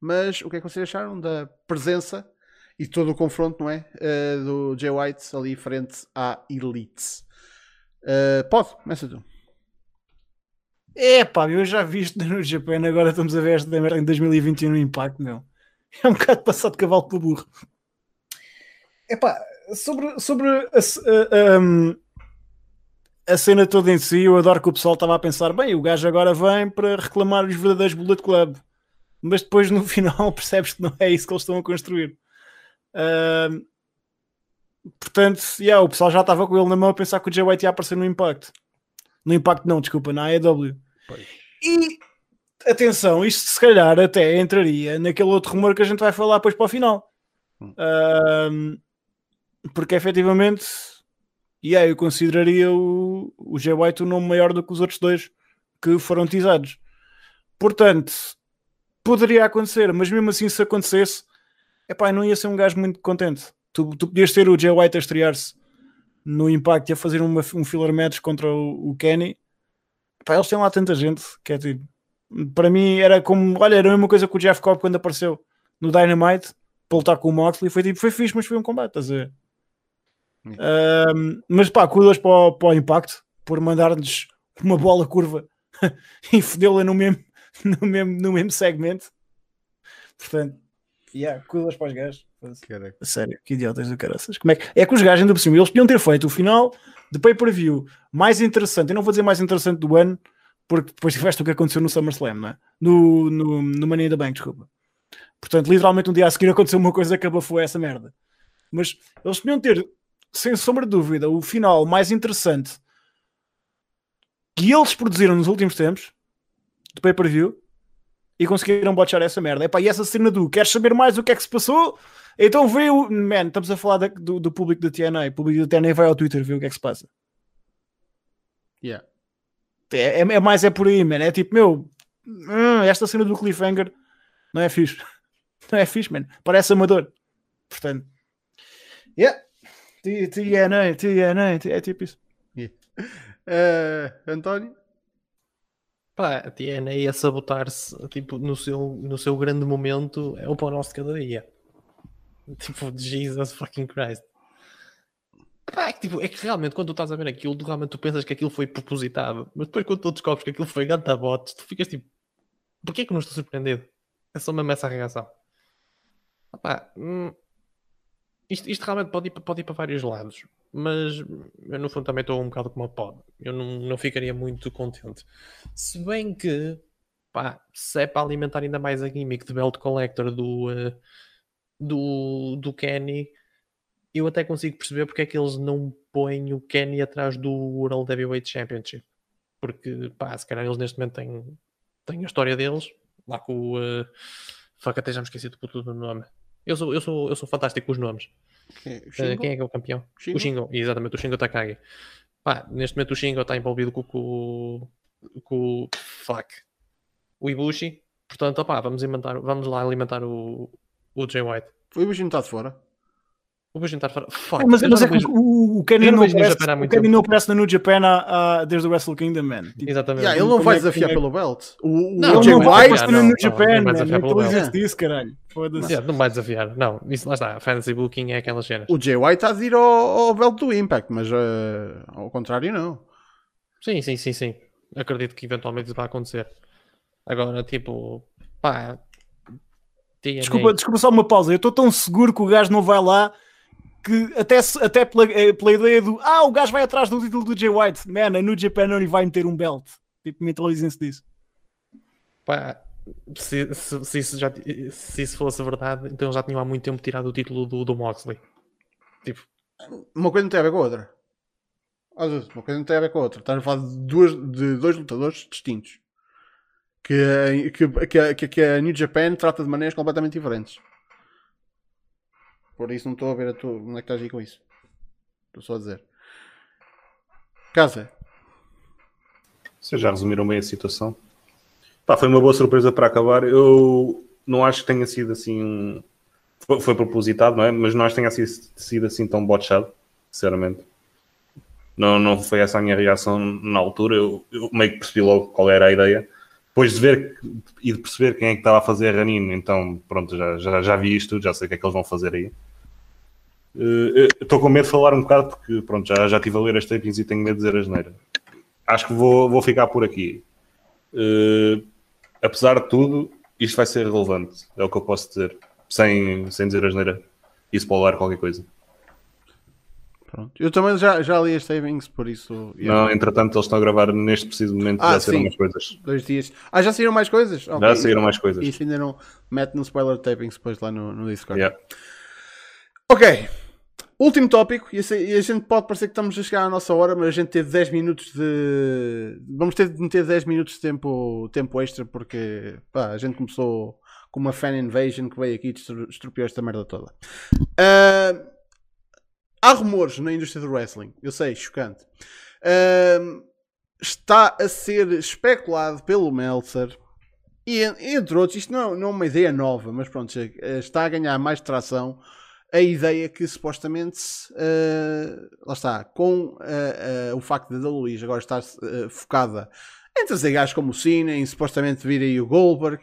mas o que é que vocês acharam da presença e todo o confronto, não é? Eh, do Jay White ali frente à Elite. Eh, pode, começa tu. É pá, eu já vi isto no Japão, agora estamos a ver esta merda em 2021 no Impacto, meu. É um bocado passado de cavalo pelo burro. É pá, sobre, sobre a, a- um, a cena toda em si, eu adoro que o pessoal estava a pensar, bem, o gajo agora vem para reclamar os verdadeiros Bullet Club. Mas depois no final percebes que não é isso que eles estão a construir. Um, portanto, yeah, o pessoal já estava com ele na mão a pensar que o Jay White ia aparecer no Impacto. No Impacto não, desculpa, na AEW. E atenção, isto se calhar até entraria naquele outro rumor que a gente vai falar depois para o final. Ahm, porque efetivamente, yeah, eu consideraria o, o Jay White um nome maior do que os outros dois que foram teasados. Portanto, poderia acontecer, mas mesmo assim, se acontecesse, epá, não ia ser um gajo muito contente. Tu, tu podias ter o Jay White a estrear-se no Impact e a fazer uma, um filler match contra o, o Kenny. Epá, eles têm lá tanta gente que é tipo, para mim era como, olha, era a mesma coisa que o Jeff Cobb quando apareceu no Dynamite para lutar com o Moxley, foi tipo, foi fixe, mas foi um combate, estás a ver? Ahm, mas pá, kudos para, o- para o Impacto por mandar-nos uma bola curva e fodê-la no mesmo, no, mesmo, no mesmo segmento. Portanto, yeah, kudos para os gajos. A Sério, que idiotas do caraças. Como é, que... é que os gajos ainda por cima, eles podiam ter feito o final de pay-per-view mais interessante. Eu não vou dizer mais interessante do ano, porque depois tiveste o que aconteceu no SummerSlam, não é? No, no, no Money in the Bank, desculpa. Portanto, literalmente um dia a seguir aconteceu uma coisa que abafou essa merda. Mas eles podiam ter, sem sombra de dúvida, o final mais interessante que eles produziram nos últimos tempos de pay-per-view e conseguiram botchar essa merda. Epá, e essa cena do queres saber mais o que é que se passou? Então vê o. Man, estamos a falar da- do, do público da TNA. O público da TNA vai ao Twitter ver o que é que se passa. Yeah. É, é, é mais é por aí, man. É tipo, meu, hum, esta cena do cliffhanger não é fixe. Não é fixe, man. Parece amador. Portanto, yeah. TNA, TNA, é tipo isso. Eh, António? Pá, a TNA a sabotar-se tipo, no, seu, no seu grande momento é o pão nosso de cada dia. Tipo, Jesus fucking Christ. Pá, é, que, tipo, é que realmente quando tu estás a ver aquilo, tu realmente tu pensas que aquilo foi propositado, mas depois quando tu descobres que aquilo foi ganta bots, tu ficas tipo, porquê que eu não estou surpreendido? É só mesmo essa reação. Opá, hum, isto, isto realmente pode ir, pode ir para vários lados, mas eu no fundo também estou um bocado como a pode. Eu não, não ficaria muito contente. Se bem que, pá, se é para alimentar ainda mais a gimmick de Belt Collector do, eh, do, do Kenny, eu até consigo perceber porque é que eles não põem o Kenny atrás do World Heavyweight Championship. Porque, pá, se calhar eles neste momento têm, têm a história deles, lá com o. Uh, até já me esqueci do puto do nome. Eu sou, eu, sou, eu sou fantástico com os nomes. Quem é? Uh, quem é que é o campeão? Shingo? O Shingo, exatamente, o Shingo Takagi. Pá, neste momento o Shingo está envolvido com, com, com o. Fuck. O Ibushi. Portanto, opá, vamos, inventar, vamos lá alimentar o, o Jay White. O Ibushi não está de fora. Ibushi está fora. Fuck. É, mas, eu mas é que vejo- o, o Kenny não aparece, na New Japan há- há- desde o Wrestle Kingdom, man. Tipo, Exatamente. Yeah, ele não vai é desafiar é pelo belt. O, o, Não, Jay não vai desafiar, na não, New Japan, não vai Não pelo existe caralho. Foda-se. Yeah, não vai desafiar. Não, isso lá está. Fantasy Booking é aquelas cenas. O Jay White está a ir ao, ao belt do Impact, mas eh, ao contrário, não. Sim, sim, sim, sim. Acredito que eventualmente isso vai acontecer. Agora, tipo, pá. Desculpa, desculpa só uma pausa. Eu estou tão seguro que o gajo não vai lá que até, até pela, eh, pela ideia do ah, o gajo vai atrás do título do Jay White. Man, a New Japan não lhe vai meter um belt. Tipo, mentalizem-se disso. Pá, se, se, se isso já, se isso fosse verdade, então já tinham há muito tempo tirado o título do, do Moxley. Tipo, Uma coisa não tem a ver com a outra. Uma coisa não tem a ver com a outra. Estás a falar de, duas, de dois lutadores distintos. Que, que, que, que a New Japan trata de maneiras completamente diferentes. Por isso não estou a ver a tua, onde é que estás aí com isso. Estou só a dizer. Casa. Vocês já resumiram bem a situação. Pá, foi uma boa surpresa para acabar. Eu não acho que tenha sido assim. Foi, foi propositado, não é? Mas não acho que tenha sido, sido assim tão botchado, sinceramente. Não, não foi essa a minha reação na altura. Eu, eu meio que percebi logo qual era a ideia. Depois de ver e de perceber quem é que estava a fazer a Ranino, então pronto, já, já, já vi isto, já sei o que é que eles vão fazer aí. Eh, Estou com medo de falar um bocado porque pronto, já, já estive a ler as tapings e tenho medo de dizer a geneira acho que vou, vou ficar por aqui. Eh, apesar de tudo, isto vai ser relevante, é o que eu posso dizer, sem, sem dizer a geneira e spoiler qualquer coisa. Pronto. Eu também já, já li as savings, por isso. yeah. Não, entretanto, eles estão a gravar neste preciso momento, Ah, já saíram sim. umas coisas. Dois dias. Ah, já saíram mais coisas? Já Ok. saíram mais coisas. Isso ainda não mete no spoiler tapings depois lá no, no Discord. Yeah. Ok. Último tópico, e a gente pode parecer que estamos a chegar à nossa hora, mas a gente teve 10 minutos de. Vamos ter de meter 10 minutos de tempo, tempo extra, porque pá, a gente começou com uma fan invasion que veio aqui e estropiou esta merda toda. Ah, há rumores na indústria do wrestling, eu sei, chocante. Ah, está a ser especulado pelo Meltzer e en- entre outros, isto não, não é uma ideia nova, mas pronto, eh, está a ganhar mais tração a ideia que supostamente, eh, lá está, com eh, eh, o facto da Luís agora estar focada em trazer gajos como o Cena, em supostamente vir aí o Goldberg,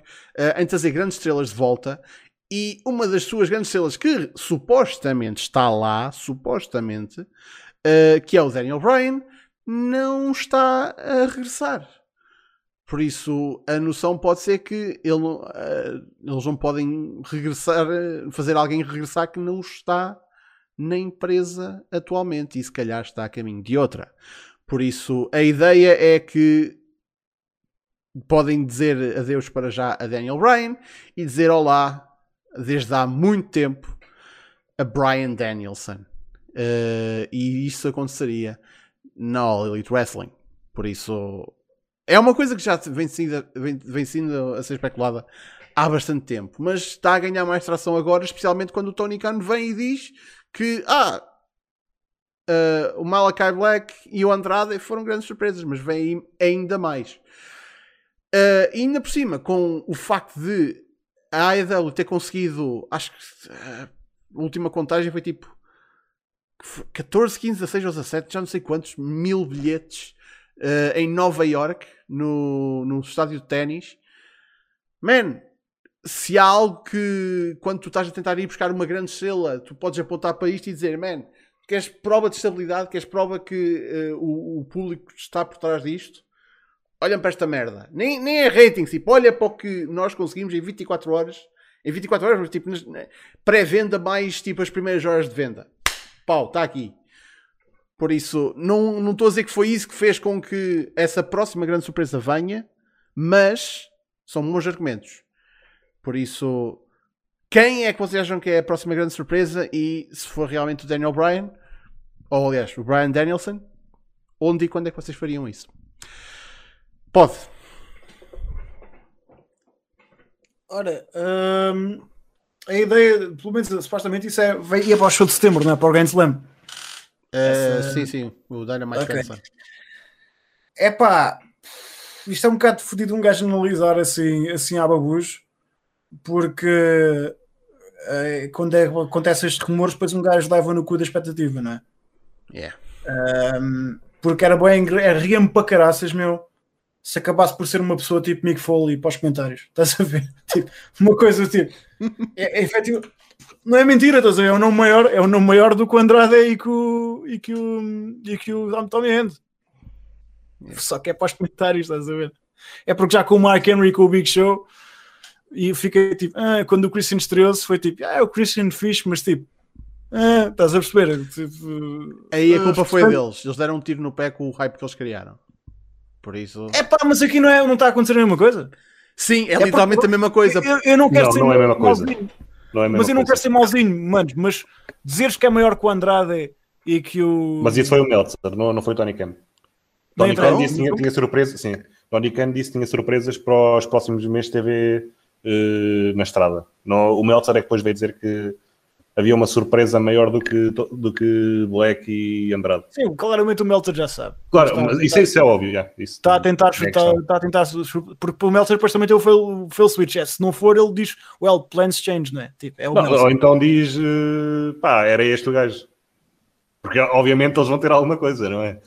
em trazer grandes estrelas de volta, e uma das suas grandes estrelas que supostamente está lá, supostamente, que é o Daniel Bryan, não está a regressar. Por isso, a noção pode ser que ele, eh, eles não podem regressar, eh, fazer alguém regressar que não está na empresa atualmente e se calhar está a caminho de outra. Por isso, a ideia é que podem dizer adeus para já a Daniel Bryan e dizer olá desde há muito tempo a Brian Danielson. Eh, e isso aconteceria na All Elite Wrestling. Por isso, é uma coisa que já vem sido, vem, vem sendo a ser especulada há bastante tempo, mas está a ganhar mais tração agora, especialmente quando o Tony Khan vem e diz que ah, eh, o Malachi Black e o Andrade foram grandes surpresas, mas vem ainda mais. Eh, e ainda por cima, com o facto de a AEW ter conseguido, acho que eh, a última contagem foi tipo 14, 15, 16 ou 17, já não sei quantos mil bilhetes eh, em Nova York, no, no estádio de ténis. Man, se há algo que quando tu estás a tentar ir buscar uma grande estrela, tu podes apontar para isto e dizer, man, Queres prova de estabilidade? Queres prova que eh, o, o público está por trás disto? Olhem para esta merda. Nem, nem é rating, tipo, olha para o que nós conseguimos em 24 horas. Em 24 horas, tipo, pré-venda mais tipo as primeiras horas de venda. Pau, está aqui. Por isso, não não estou a dizer que foi isso que fez com que essa próxima grande surpresa venha, mas são bons argumentos. Por isso, quem é que vocês acham que é a próxima grande surpresa? E se for realmente o Daniel Bryan, ou aliás, o Brian Danielson, onde e quando é que vocês fariam isso? Pode. Ora, hum, a ideia, pelo menos supostamente, isso é. ia para o show de setembro, não é? Para o Grand Slam. Eh, Essa- Sim, sim, o Dynamite Ok. Cancer. É pá, isto é um bocado fodido um gajo analisar assim, assim à babujo, porque eh, quando é, acontecem estes rumores, depois um gajo leva no cu da expectativa, não é? Yeah. Um, porque era bem, era ria-me para caraças, meu. Se acabasse por ser uma pessoa tipo Mick Foley para os comentários, estás a ver? Tipo, uma coisa tipo, é, é efetivo, não é mentira, estás a ver? É o nome maior, é o nome maior do que o Andrade e que o, e que o, e que o Tommy Hand. Só que é para os comentários, estás a ver? É porque já com o Mark Henry e com o Big Show, e fiquei tipo, ah, quando o Christian estreou-se, foi tipo, ah, é o Christian Fish, mas tipo, ah, estás a perceber? Tipo, Aí a ah, culpa foi deles. Eles deram um tiro no pé com o hype que eles criaram. Por isso. É pá, mas aqui não, é, não está a acontecer a mesma coisa. Sim, é, É literalmente porque- a mesma coisa. Eu, eu não quero Não, ser não é a mesma coisa. É mas eu não coisa. quero ser mauzinho, mano. Mas dizeres que é maior que o Andrade e que o. Mas isso foi o Meltzer, não, não foi o Tony Khan. Tony? Khan disse que tinha, tinha surpresa, sim. Tony Khan disse que tinha surpresas para os próximos meses de TV eh, na estrada. Não, o Meltzer é que depois veio dizer que havia uma surpresa maior do que, do que Black e Andrade. Sim, claramente o Meltzer já sabe. Claro, Está- mas isso, isso é óbvio, já. Isso Está a tentar, é está, está a tentar, porque o Meltzer depois também tem o fail, fail switch. É, se não for, ele diz, well, plans change, não é? Tipo, é o Não, ou então diz, eh, pá, era este o gajo. Porque obviamente eles vão ter alguma coisa, não é?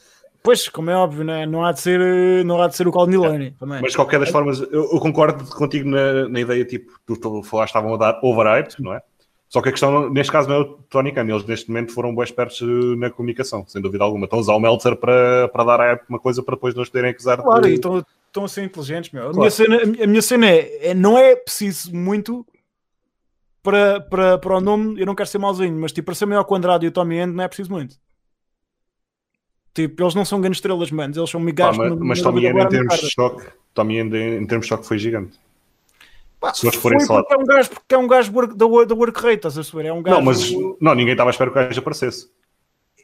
Pois, como é óbvio, não, é? não, há, de ser, eh, não há de ser o Colin Delaney também. Mas de qualquer das formas, eu, eu concordo contigo na, na ideia, tipo, tu, tu falaste, estavam a dar overhype, não é? Só que a questão, neste caso, não é o Tony Khan. Eles, neste momento, foram bons espertos eh, na comunicação, sem dúvida alguma. Estão a usar o Meltzer para, para dar uma coisa para depois não os poderem acusar Claro, de... e estão, estão a ser inteligentes, meu. A, Claro. minha cena, a minha- a cena é, é- não é preciso muito para, para, para o nome, eu não quero ser mauzinho, mas tipo, para ser maior que o Andrade e o Tommy End não é preciso muito. Tipo, eles não são grandes estrelas, manos, eles são migalhas. mas, no- mas no- Tommy End, em termos de choque, Tommy End, em termos de choque, foi gigante. Pá, se eles foi forem só- porque é um gajo, porque é um gajo work- da, da work rate, estás a saber? É um gajo. Não, mas não, ninguém estava a esperar que o gajo aparecesse.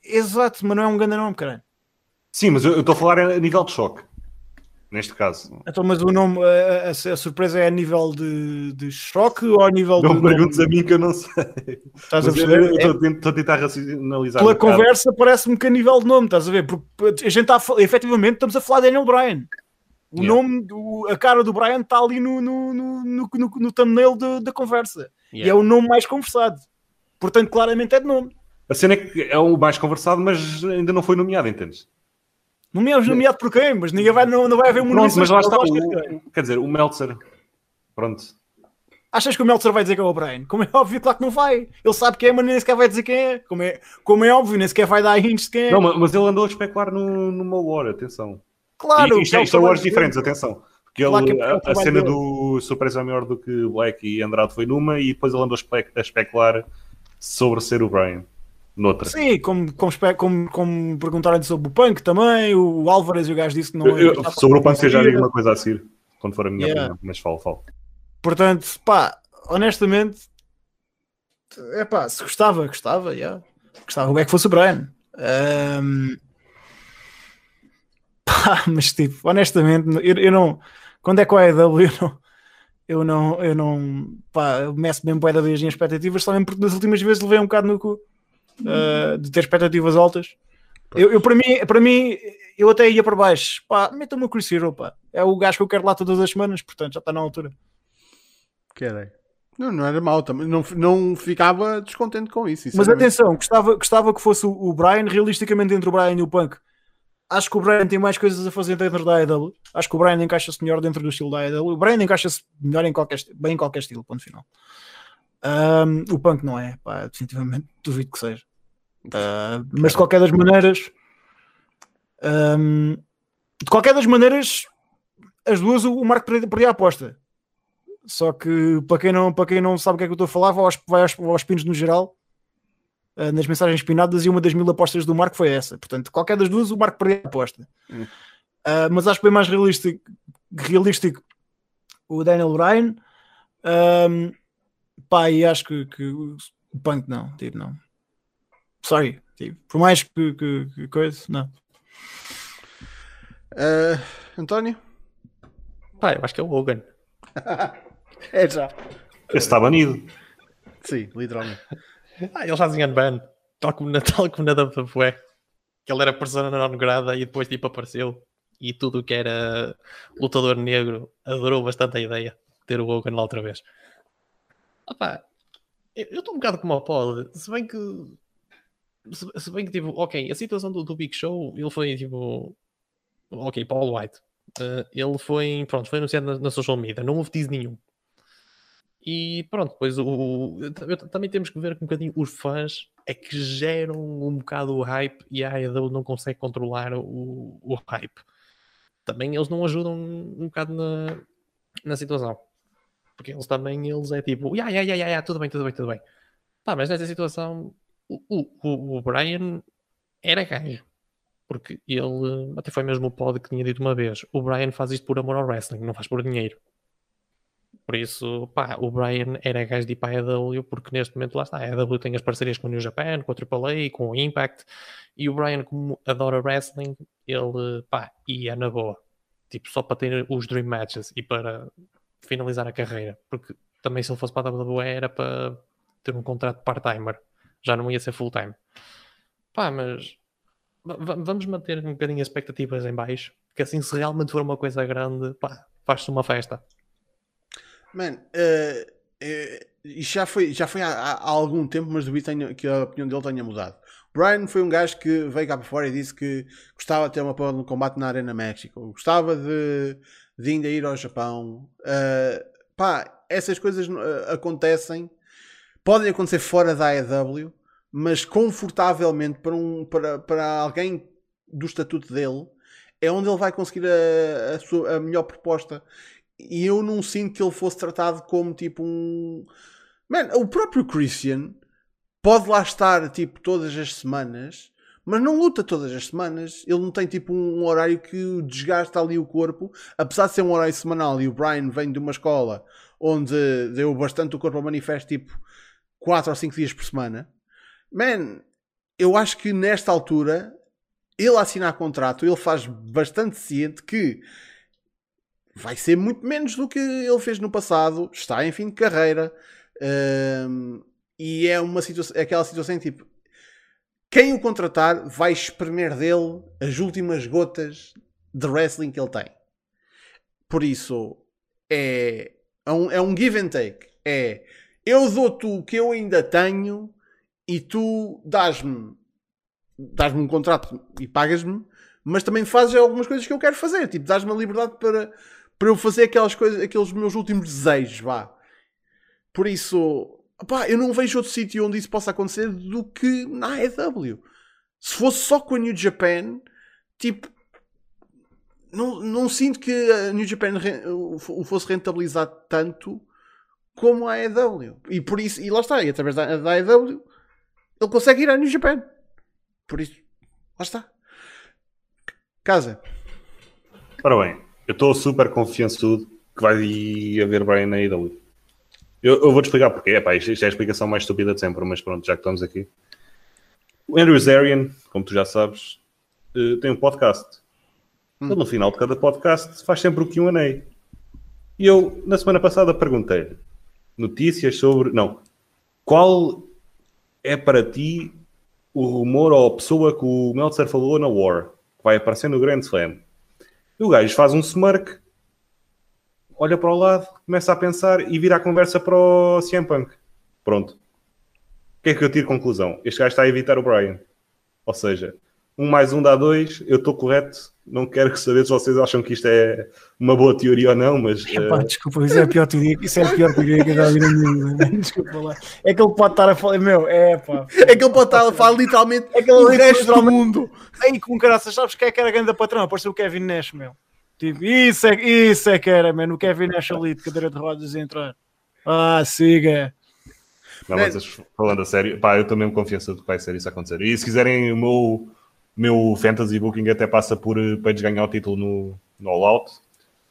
Exato, mas não é um grande nome, caralho. Sim, mas eu estou a falar a nível de choque. Neste caso. Então, mas o nome, a, a- a surpresa é a nível de, de choque ou a nível Não de. me perguntes a mim que eu não sei. Estás a perceber? É- estou a tentar racionalizar. pela um conversa parece-me que a nível de nome, estás a ver? Porque a gente está efetivamente estamos a falar de Daniel Bryan. O Yeah. nome, do- a cara do Bryan está ali no, no, no, no, no, no thumbnail da- da conversa. E é Yeah. o nome mais conversado. Portanto, claramente é de nome. A cena é que é o mais conversado, mas ainda não foi nomeado, entendes? É nomeado por quem, mas ninguém vai, não, não vai haver Pronto, munições mas lá está. o- o- quer dizer, o Meltzer. Pronto. Achas que o Meltzer vai dizer que é o Bryan? Como é óbvio, claro que não vai. Ele sabe quem é, mas nem sequer vai dizer quem é. Como é, como é óbvio, nem sequer vai dar hints de quem é. Não, ma- mas ele andou a especular no, numa hora, atenção. Claro, E isto, é são horas dele. diferentes, atenção. Porque Claro é é a, a cena dele. do surpresa é maior do que Black e Andrade foi numa e depois ele andou a, espe- a especular sobre ser o Brian noutra. Sim, como, como, como, como perguntaram sobre o Punk também, o Álvares e o gajo disse que não Eu- eu- sobre o Punk eu já digo uma coisa a seguir, quando for a minha Yeah. opinião, mas falo, falo. Portanto, pá, honestamente, é pá, se gostava, gostava, yeah. gostava é que fosse o Brian. Ahm, pá, mas tipo, honestamente, eu, eu não. Quando é com a AEW, eu não. Eu não, eu não, pá, eu meço mesmo bué da vez em expectativas, só mesmo porque das últimas vezes levei um bocado no cu ah, de ter expectativas altas. Eu, eu, para, mim, para mim, eu até ia para baixo. Pá, meta-me o Chris Hero, pá. É o gajo que eu quero lá todas as semanas, portanto já está na altura. Caralho. Não, não era mau também. Não, não ficava descontente com isso. Mas atenção, gostava, gostava que fosse o, o Brian, realisticamente entre o Brian e o Punk. Acho que o Brian tem mais coisas a fazer dentro da AEW. Acho que o Brian encaixa-se melhor dentro do estilo da AEW. O Brian encaixa-se melhor em qualquer, bem em qualquer estilo, ponto final. Ahm, o Punk não é, pá, definitivamente duvido que seja. Uh, mas de qualquer das maneiras, um, de qualquer das maneiras, as duas o Marco perdia a aposta. Só que para quem não, para quem não sabe o que é que eu estou a falar, vai aos, vai aos, aos pinos no geral, uh, nas mensagens pinadas, e uma das mil apostas do Marco foi essa. Portanto, qualquer das duas, o Marco perdia a aposta. Hum. Uh, mas acho bem mais realístico, realístico o Daniel Bryan. Um, pá, e acho que, que o Punk não, tipo, não. Sorry, tipo, por mais que, que, que coisa, não. Uh, António? Pá, eu acho que é o Hogan. é já. Esse está banido. Sim, literalmente. Ah, ele já tinha ban, tal como na, tal como na WWE. Que ele era persona não grada e depois tipo apareceu. E tudo que era lutador negro adorou bastante a ideia de ter o Hogan lá outra vez. Opa, eu estou um bocado como o Paul, se bem que se, se, bem que tipo, ok, a situação do, do Big Show, ele foi tipo ok, Paul White. Uh, ele foi, pronto, foi anunciado na, na, social media, não houve tease nenhum. E pronto, depois o, também temos que ver que um bocadinho os fãs é que geram um bocado o hype e a AEW não consegue controlar o, o hype. Também eles não ajudam um bocado na, na situação. Porque eles também, eles é tipo, ya, ya, ya, ya, tudo bem, tudo bem, tudo bem. Pá, mas nessa situação, o, o, o Brian era gajo. Porque ele, até foi mesmo o pod que tinha dito uma vez, o Brian faz isto por amor ao wrestling, não faz por dinheiro. Por isso, pá, o Brian era gajo de ir para a EW, porque neste momento lá está, a EW tem as parcerias com o New Japan, com a AAA, com o Impact, e o Brian, como adora wrestling, ele, pá, ia na boa. Tipo, só para ter os Dream Matches e para finalizar a carreira. Porque também se ele fosse para a WWE era para ter um contrato part-timer. Já não ia ser full-time. Pá, mas vamos manter um bocadinho as expectativas em baixo. Que assim, se realmente for uma coisa grande, pá, faz-se uma festa. Man, uh, uh, já foi, já foi há, há, algum tempo, mas duvido que a opinião dele tenha mudado. Brian foi um gajo que veio cá para fora e disse que gostava de ter uma prova no combate na Arena México, gostava de, de ainda ir ao Japão. Uh, pá, essas coisas uh, acontecem, podem acontecer fora da AEW, mas confortavelmente para, um, para, para alguém do estatuto dele, é onde ele vai conseguir a, a, sua, a melhor proposta. E eu não sinto que ele fosse tratado como tipo um. Man, o próprio Christian pode lá estar tipo todas as semanas, mas não luta todas as semanas. Ele não tem tipo um horário que desgasta ali o corpo, apesar de ser um horário semanal. E o Brian vem de uma escola onde deu bastante o corpo ao manifesto, tipo 4 ou 5 dias por semana. Man, eu acho que nesta altura ele assinar contrato, ele faz bastante ciente que vai ser muito menos do que ele fez no passado, está em fim de carreira. Um, e é uma situação, é aquela situação tipo quem o contratar vai espremer dele as últimas gotas de wrestling que ele tem. Por isso é, é, um, é um give and take. É eu dou-te o que eu ainda tenho e tu dás-me dás-me um contrato e pagas-me, mas também fazes algumas coisas que eu quero fazer. Tipo, dás-me a liberdade para, para eu fazer aquelas coisas, aqueles meus últimos desejos, vá. Por isso, Opá, eu não vejo outro sítio onde isso possa acontecer do que na AEW. Se fosse só com a New Japan, tipo, não, não sinto que a New Japan o fosse rentabilizar tanto como a AEW. E por isso, e lá está, e através da, da AEW, ele consegue ir à New Japan. Por isso, lá está. Casa. Ora bem, eu estou super confiançudo que vai haver Brian na AEW. Eu, eu vou-te explicar porque. Epá, isto, isto é a explicação mais estúpida de sempre, mas pronto, já que estamos aqui. O Andrew Zarian, como tu já sabes, uh, tem um podcast. Hum. Ele, no final de cada podcast, faz sempre o QA. E eu, na semana passada, perguntei notícias sobre. Não. Qual é para ti o rumor ou a pessoa que o Meltzer falou na War? Que vai aparecer no Grand Slam. E o gajo faz um smirk olha para o lado, começa a pensar e vira a conversa para o CM Punk. Pronto. O que é que eu tiro conclusão? Este gajo está a evitar o Brian. Ou seja, Um mais um dá dois. Eu estou correto. Não quero saber se vocês acham que isto é uma boa teoria ou não, mas Epá, eh, desculpa, isso é a pior teoria, isso é a pior teoria que eu já vi na minha vida. Desculpa lá. É que ele pode estar a falar, meu, é pá. É que ele pode estar a falar literalmente É que ele o resto do mundo. Aí com caraças, sabes quem é que era a grande patrão? Apareceu o Kevin Nash, meu. Tipo, isso é, isso é que era, mano. O Kevin Nash ali de cadeira de rodas a entrar. Ah, siga. Não, mas falando a sério, pá, eu estou mesmo confiança de que vai ser isso a acontecer. E se quiserem, o meu, meu fantasy booking até passa por eh, para ganhar o título no, no All Out,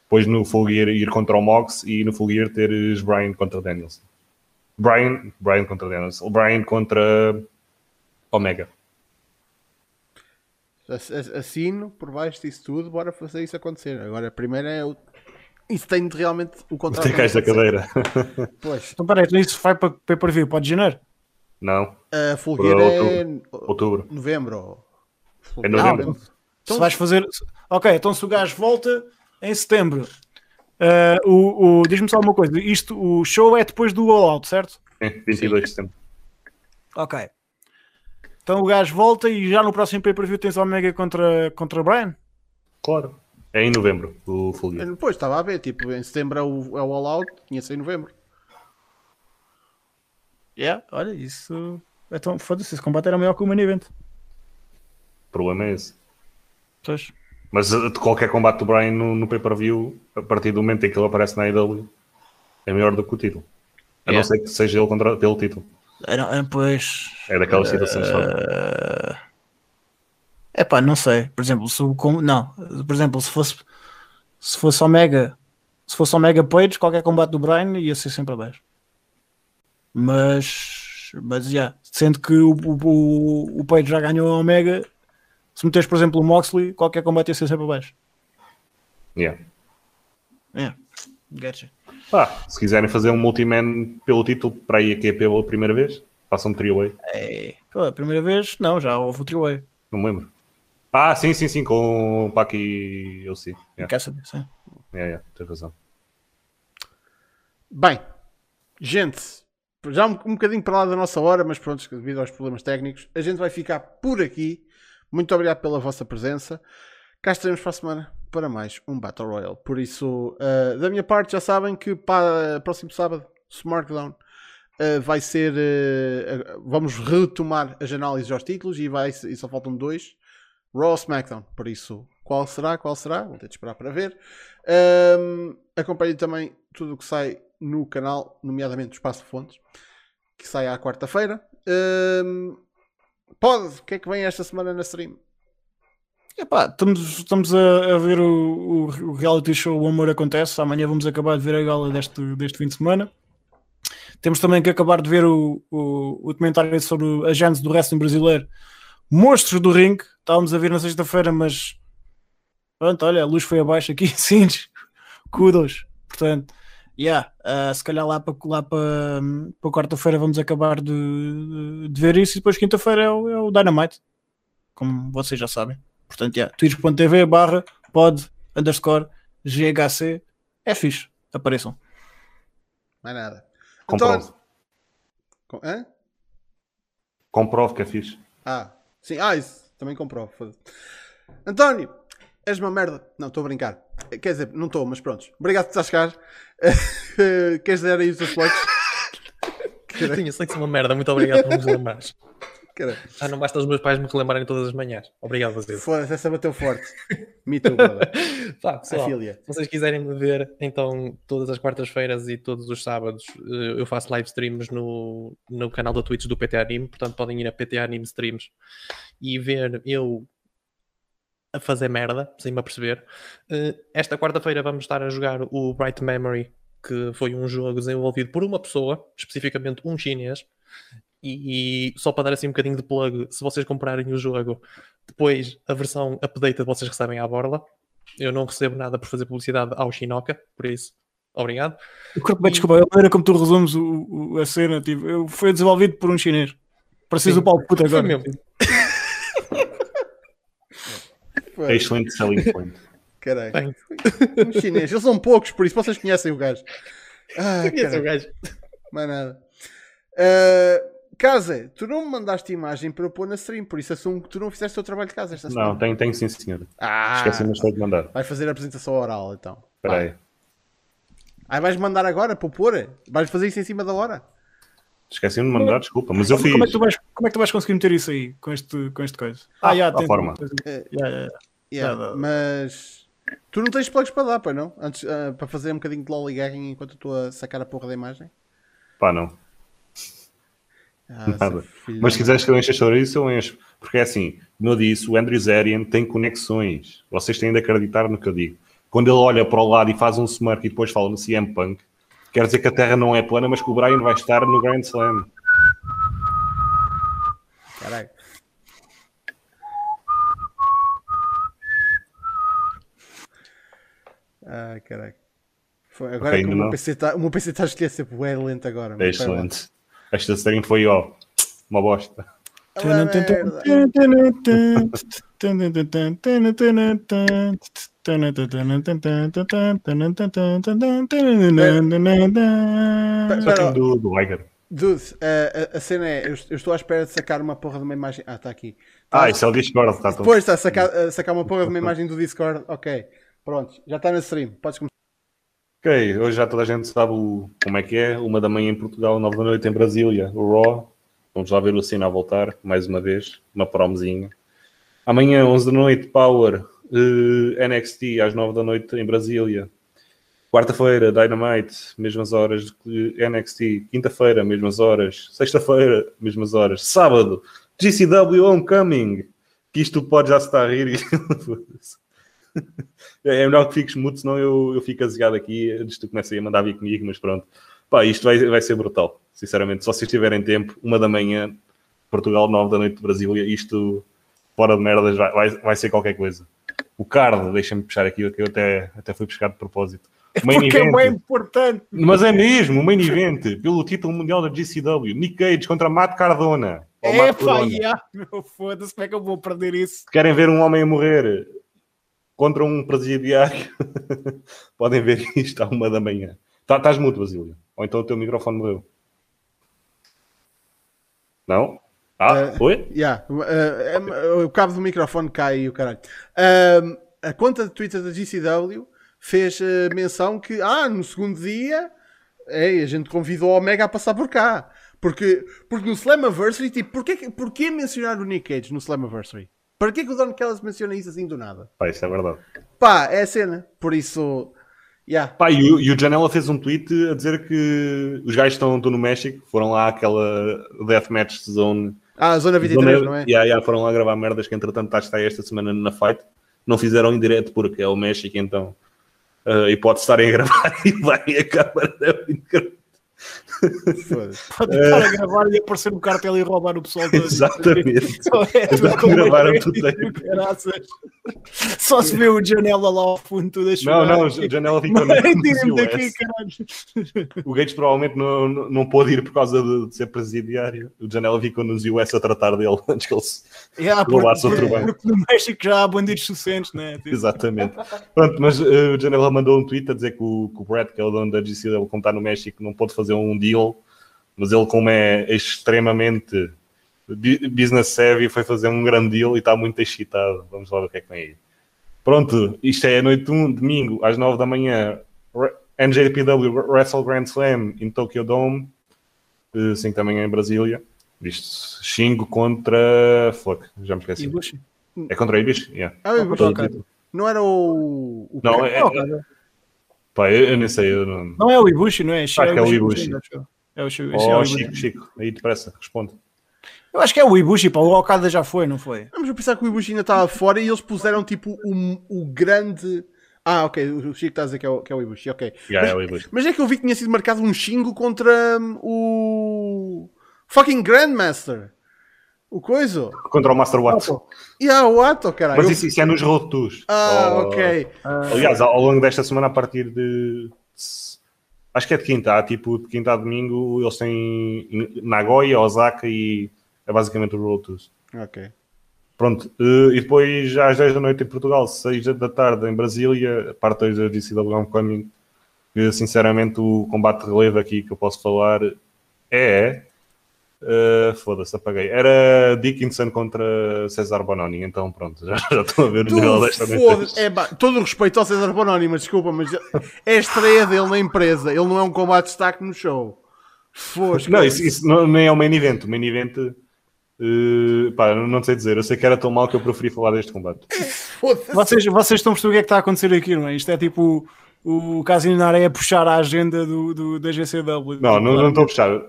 depois no Full Gear ir contra o Mox e no Full Gear teres Brian contra Danielson. Brian, Brian contra Danielson. Brian contra Omega. Ass- ass- Assino por baixo disso tudo, bora fazer isso acontecer. Agora, primeiro é o. Isso tem de realmente o contrato. Tem da cadeira. Pois, Então peraí, então isso vai para pay per view, pode janeiro? Não, a Full Gear é outubro. novembro. É novembro. Se vais fazer. Ok, então se o gajo volta em setembro. ah, o, o- Diz-me só uma coisa: isto, o show é depois do All Out, certo? Sim, 22 de setembro. Ok. Então o gajo volta e já no próximo pay-per-view tens Omega contra, contra Brian? Claro. É em novembro, o Full Gear. Depois estava a ver, tipo, em setembro é o, é o All Out, tinha sido em novembro. Yeah, olha, isso. Então, foda-se, esse combate era maior que o main event. O problema é esse. Pois. Mas uh, de qualquer combate do Brian no, no pay-per-view, a partir do momento em que ele aparece na AEW, é maior do que o título. A não Yeah. ser que seja ele contra, pelo título. Era, pois. É daquelas situações. só. É pá, não sei. Por exemplo, se o. Não, por exemplo, se fosse. Se fosse Omega. Se fosse Omega Page, qualquer combate do Brian ia ser sempre abaixo. Mas. Mas, já. Sendo que o, o, o Page já ganhou a Omega. Se meteres, por exemplo, o Moxley, qualquer combate ia ser sempre abaixo. Yeah. É. Getcha. Pá, se quiserem fazer um multiman pelo título para ir aqui pela primeira vez, façam um three-way. É. Pô, a primeira vez, não, já houve o three-way. Não me lembro. Ah, sim, sim, sim, com o Pac e eu sim. Yeah, Quer saber, sim. yeah, yeah, tens razão. Bem, gente, já um, um bocadinho para lá da nossa hora, mas pronto, devido aos problemas técnicos, a gente vai ficar por aqui. Muito obrigado pela vossa presença. Cá estaremos para a semana para mais um Battle Royale. Por isso, uh, da minha parte, já sabem que para próximo sábado, SmackDown, uh, vai ser. uh, vamos retomar as análises aos títulos e, vai, e só faltam dois. Raw SmackDown. Por isso, qual será? Qual será? Vou ter de esperar para ver. Um, acompanhe também tudo o que sai no canal, nomeadamente o Espaço Fontes, que sai à quarta-feira. Um, pode, o que é que vem esta semana na stream? Epá, estamos, estamos a, a ver o, o, o reality show O Amor Acontece. Amanhã vamos acabar de ver a gala deste, deste fim de semana. Temos também que acabar de ver o, o, o documentário sobre a Gênese do wrestling brasileiro Monstros do Ring. Estávamos a ver na sexta-feira, mas pronto, olha, a luz foi abaixo aqui, sim, kudos. Portanto, yeah, uh, se calhar lá para lá para, para quarta-feira vamos acabar de, de ver isso e depois quinta-feira é, o- é o Dynamite, como vocês já sabem. Portanto, yeah, twitch.tv barra pod underscore GHC é fixe, apareçam. Mais nada. Comprove. António- Com- hã? Comprove que é fixe. Ah, sim, ah, isso também comprovo. António, és uma merda. Não, estou a brincar. Quer dizer, não estou, mas pronto. Obrigado por estás cá. Queres dar aí os teus? Caralho, Tinha sei que sou uma merda, muito obrigado por nos lembrares. caralho. Ah, não basta os meus pais me relembrarem todas as manhãs. Obrigado, Basílio. Foda-se, essa bateu forte. Me too, pessoal, se vocês quiserem me ver, então todas as quartas-feiras e todos os sábados eh, eu faço live streams no, no canal da Twitch do PT Anime, portanto podem ir a PT Anime Streams e ver eu a fazer merda, sem me aperceber. Eh, esta quarta-feira vamos estar a jogar o Bright Memory, que foi um jogo desenvolvido por uma pessoa, especificamente um chinês. E, e só para dar assim um bocadinho de plug, se vocês comprarem o jogo, depois a versão updated vocês recebem à borla. Eu não recebo nada por fazer publicidade ao Shinoka, por isso, obrigado. Desculpa, a maneira como tu resumes o, o- a cena, tipo, foi desenvolvido por um chinês. Preciso Sim. o Paulo puta Foi agora. mesmo. Foda-se, Excelente selling point. Caralho. Um chinês. Eles são poucos, por isso vocês conhecem o gajo. Ah, conheço o gajo. Mais nada. Uh, Casa, tu não me mandaste imagem para eu pôr na stream, por isso assumo que tu não fizeste o teu trabalho de casa esta semana. Não, tenho, tenho sim, senhor. Ah, Esqueci-me de mandar. vai fazer a apresentação oral então. Espera aí. Aí vais mandar agora para pôr? Vais fazer isso em cima da hora? Esqueci-me de mandar, desculpa, mas eu fiz. Como é, que tu vais, como é que tu vais conseguir meter isso aí com este, com este coisa? Ah, já, à forma. Já, já, já. Yeah, Dá, dá. Mas tu não tens plugs para dar, pois não? Antes, ah, para fazer um bocadinho de lollygagging enquanto eu estou a sacar a porra da imagem? Pá, não. Ah, Nada. Mas se quiseres que eu encha sobre isso, eu encho. Porque é assim, como eu disse, o Andrew Zarian tem conexões. Vocês têm de acreditar no que eu digo. Quando ele olha para o lado e faz um smirk e depois fala no CM Punk, quer dizer que a Terra não é plana, mas que o Brian vai estar no Grand Slam. Caralho. Ah, caralho. Foi, agora Ok, que o meu. PC está está a escolher sempre bué lento agora. É excelente. Esta stream foi, ó, uma bosta. Merda. Espera, Só tem do, do Liger. Dude, a, a- a cena é, eu, eu estou à espera de sacar uma porra de uma imagem. Ah, está aqui. Ah, isso é o Discord, tão... Depois está a sacar, a sacar uma porra de uma imagem do Discord. Ok, pronto, já está na stream. Podes começar. Ok, hoje já toda a gente sabe o- como é que é. Uma da manhã em Portugal, nove da noite em Brasília, o Raw. Vamos lá ver o Cena a voltar, mais uma vez, uma promozinha. Amanhã, 11 da noite, Power, eh, NXT, às 9 da noite em Brasília. Quarta-feira, Dynamite, mesmas horas NXT. Quinta-feira, mesmas horas. Sexta-feira, mesmas horas. Sábado, GCW Homecoming. Que isto pode já se estar a rir. É melhor que fiques mudo, senão eu, eu fico aziado aqui antes tu comeces a mandar vir comigo, mas pronto. Pá, isto vai, vai ser brutal, sinceramente. Se vocês tiverem tempo, uma da manhã, Portugal, nove da noite Brasília, isto fora de merdas vai, vai, vai ser qualquer coisa. O card, deixa-me puxar aqui, que eu até, até fui buscar de propósito. O main Porque é event. bem importante. Mas é mesmo, o main event, pelo título mundial da GCW. Nick Cage contra Matt Cardona. É pá, yeah, meu foda-se, como é que eu vou perder isso? Querem ver um homem a morrer contra um presidiário? Podem ver isto à uma da manhã. Tá- Estás mudo, Basílio. Ou então o teu microfone morreu. Não? Ah, Eh, foi? Yeah, uh, um, o cabo do microfone cai e o caralho. Um, a conta de Twitter da GCW fez uh, menção que, ah, no segundo dia, ei, a gente convidou o Omega a passar por cá. Porque, porque no Slammiversary, tipo, porquê, porquê mencionar o Nick Cage no Slammiversary? Para que que o Don Callis menciona isso assim do nada? Pá, isso é verdade. Pá, é a cena. Por isso, yeah. Pá, e o, e o Janela fez um tweet a dizer que os gajos estão, estão no México, foram lá àquela Deathmatch Zone. Ah, a Zona 23, zona- não é? Yeah, yeah, foram lá gravar merdas que entretanto está esta semana na fight. Não fizeram em direto porque é o México, então. Uh, e pode estarem a gravar e vai a câmara. Pode estar a gravar e aparecer no cartel e roubar o pessoal todo. Exatamente. Só é gravaram é, tudo aí. Só se vê o janela lá ao fundo, tudo a Não, não, o Janela ficou US. daqui, caralho. O Gates provavelmente não, não, não pôde ir por causa de, de ser presidiário. O Janela ficou nos US a tratar dele antes que ele se... Yeah, Roubar-se porque, outro banco. porque no México já há bandidos suficientes, né? Tipo, Exatamente. Pronto, mas uh, o Janela mandou um tweet a dizer que o, que o Brett, que é o dono da GCW, como está no México, não pôde fazer um deal, mas ele, como é extremamente bu- business savvy, foi fazer um grande deal e está muito excitado. Vamos lá ver o que é que vem aí. Pronto, isto é a noite de um domingo, às 9 da manhã, NJPW Wrestle Grand Slam em Tokyo Dome, 5 da manhã em Brasília. Isto, Shingo contra. Fuck, já me esqueci. Ibushi. É contra Ibis? Yeah. Ah, título. não era o. o Não, é, é- pá, eu, eu nem sei. Eu não... Não é o Ibushi, não é? Acho que é o Ibushi. É o, Ibushi, é o Oh. Chico, Chico, aí depressa, responde. Eu acho que é o Ibushi, pá. O Okada já foi, não foi? Vamos pensar que o Ibushi ainda estava fora e eles puseram tipo o, o grande. Ah, ok, o Chico está a dizer que é o, que é o Ibushi, ok. Yeah, é o Ibushi. Mas é que eu vi que tinha sido marcado um xingo contra hum, o. fucking Grandmaster. O coiso. Contra o Master Watt. E ah, o Ato, caralho. Mas isso, isso é nos Road Tours. Ah, Oh, ok. Aliás, ao longo desta semana, a partir de. Acho que é de quinta, há, tipo de quinta a domingo, eles têm Nagoya, Osaka e é basicamente o Road Tours. Ok. Pronto, eh, e depois às 10 da noite em Portugal, 6 da tarde em Brasília, a parte 2 da DCW Homecoming, que sinceramente o combate de relevo aqui que eu posso falar é Uh, Foda-se, apaguei. Era Dickinson contra César Bononi, então pronto, já, já estou a ver o nível desta é, pá, todo o respeito ao César Bononi, mas desculpa, mas é a estreia dele na empresa. Ele não é um combate de destaque no show. Fosca. Não, isso, isso não, nem é o main event. O main event, uh, pá, não sei dizer. Eu sei que era tão mal que eu preferi falar deste combate. Vocês, vocês estão a perceber o que é que está a acontecer aqui, não é? Isto é tipo o, Casino na Areia puxar a agenda do, do, da GCW. Não, não, não estou a puxar.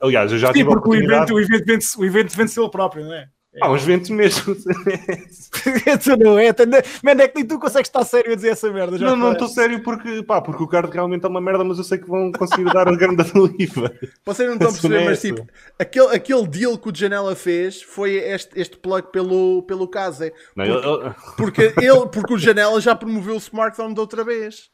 Aliás, eu já Sim, tive a porque o evento, o, evento vence, o evento vence ele próprio, não é? Ah, uns eventos mesmo. tu não é? Mano, é que nem tu consegues estar sério a dizer essa merda. Já não, não estou sério porque, pá, porque o card realmente é uma merda, mas eu sei que vão conseguir dar a grande do IVA. Vocês não estão a perceber, mas tipo, aquele, aquele deal que o Janela fez foi este, este plug pelo, pelo Case. Ele- Porque, ele, porque o Janela já promoveu o Smartphone da outra vez.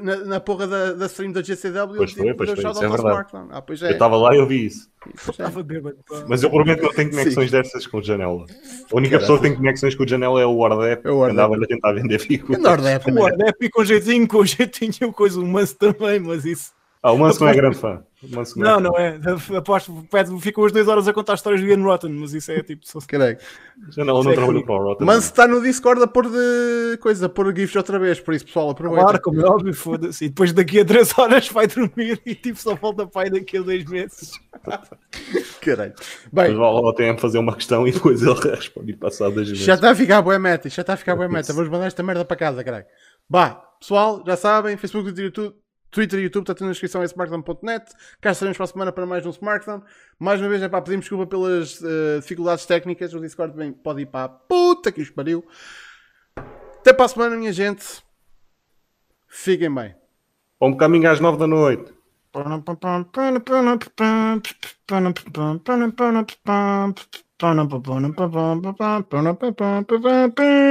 Na, na porra da, da stream da GCW, Pois foi, pois foi, isso é verdade. Ah, pois Eu é. estava lá e eu vi isso. É. Estava bêbado. pá. Mas eu prometo que não tenho conexões dessas com o Janela. A única pessoa que tem conexões com o Janela é o Wardep, É Wardep. que andava a tentar vender figuras. O Nordep O também. Adep com jeitinho, com jeitinho, e coisa, o Manso também, mas isso. Ah, o Manso não é grande fã. Não, é. não é. Aposto, ficam as duas horas a contar histórias do Ian Rotten, mas isso é tipo. só- Caralho. Janela Isso não é trabalhou comigo. para o Rotterdam. Manso está no Discord a pôr de coisa, a pôr GIFs outra vez, por isso pessoal, aproveita. Claro, como é óbvio, foda-se. E depois daqui a 3 horas vai dormir e tipo só falta pai daqui a 2 meses. Caralho. Bem, vai lá ao fazer uma questão e depois ele responde passado das vezes. já está a ficar boa meta, já está a ficar boa meta. Vamos mandar esta merda para casa, caralho. Bah, pessoal, já sabem, Facebook, Twitter, YouTube, Twitter e YouTube, está tudo na descrição, é smartphone.net. Cá estaremos para a semana para mais um smartphone. Mais uma vez, é pá, pedimos desculpa pelas eh, dificuldades técnicas. O Discord bem, pode ir para a puta que os pariu. Até para a semana, minha gente. Fiquem bem. Vamos caminho às 9 da noite.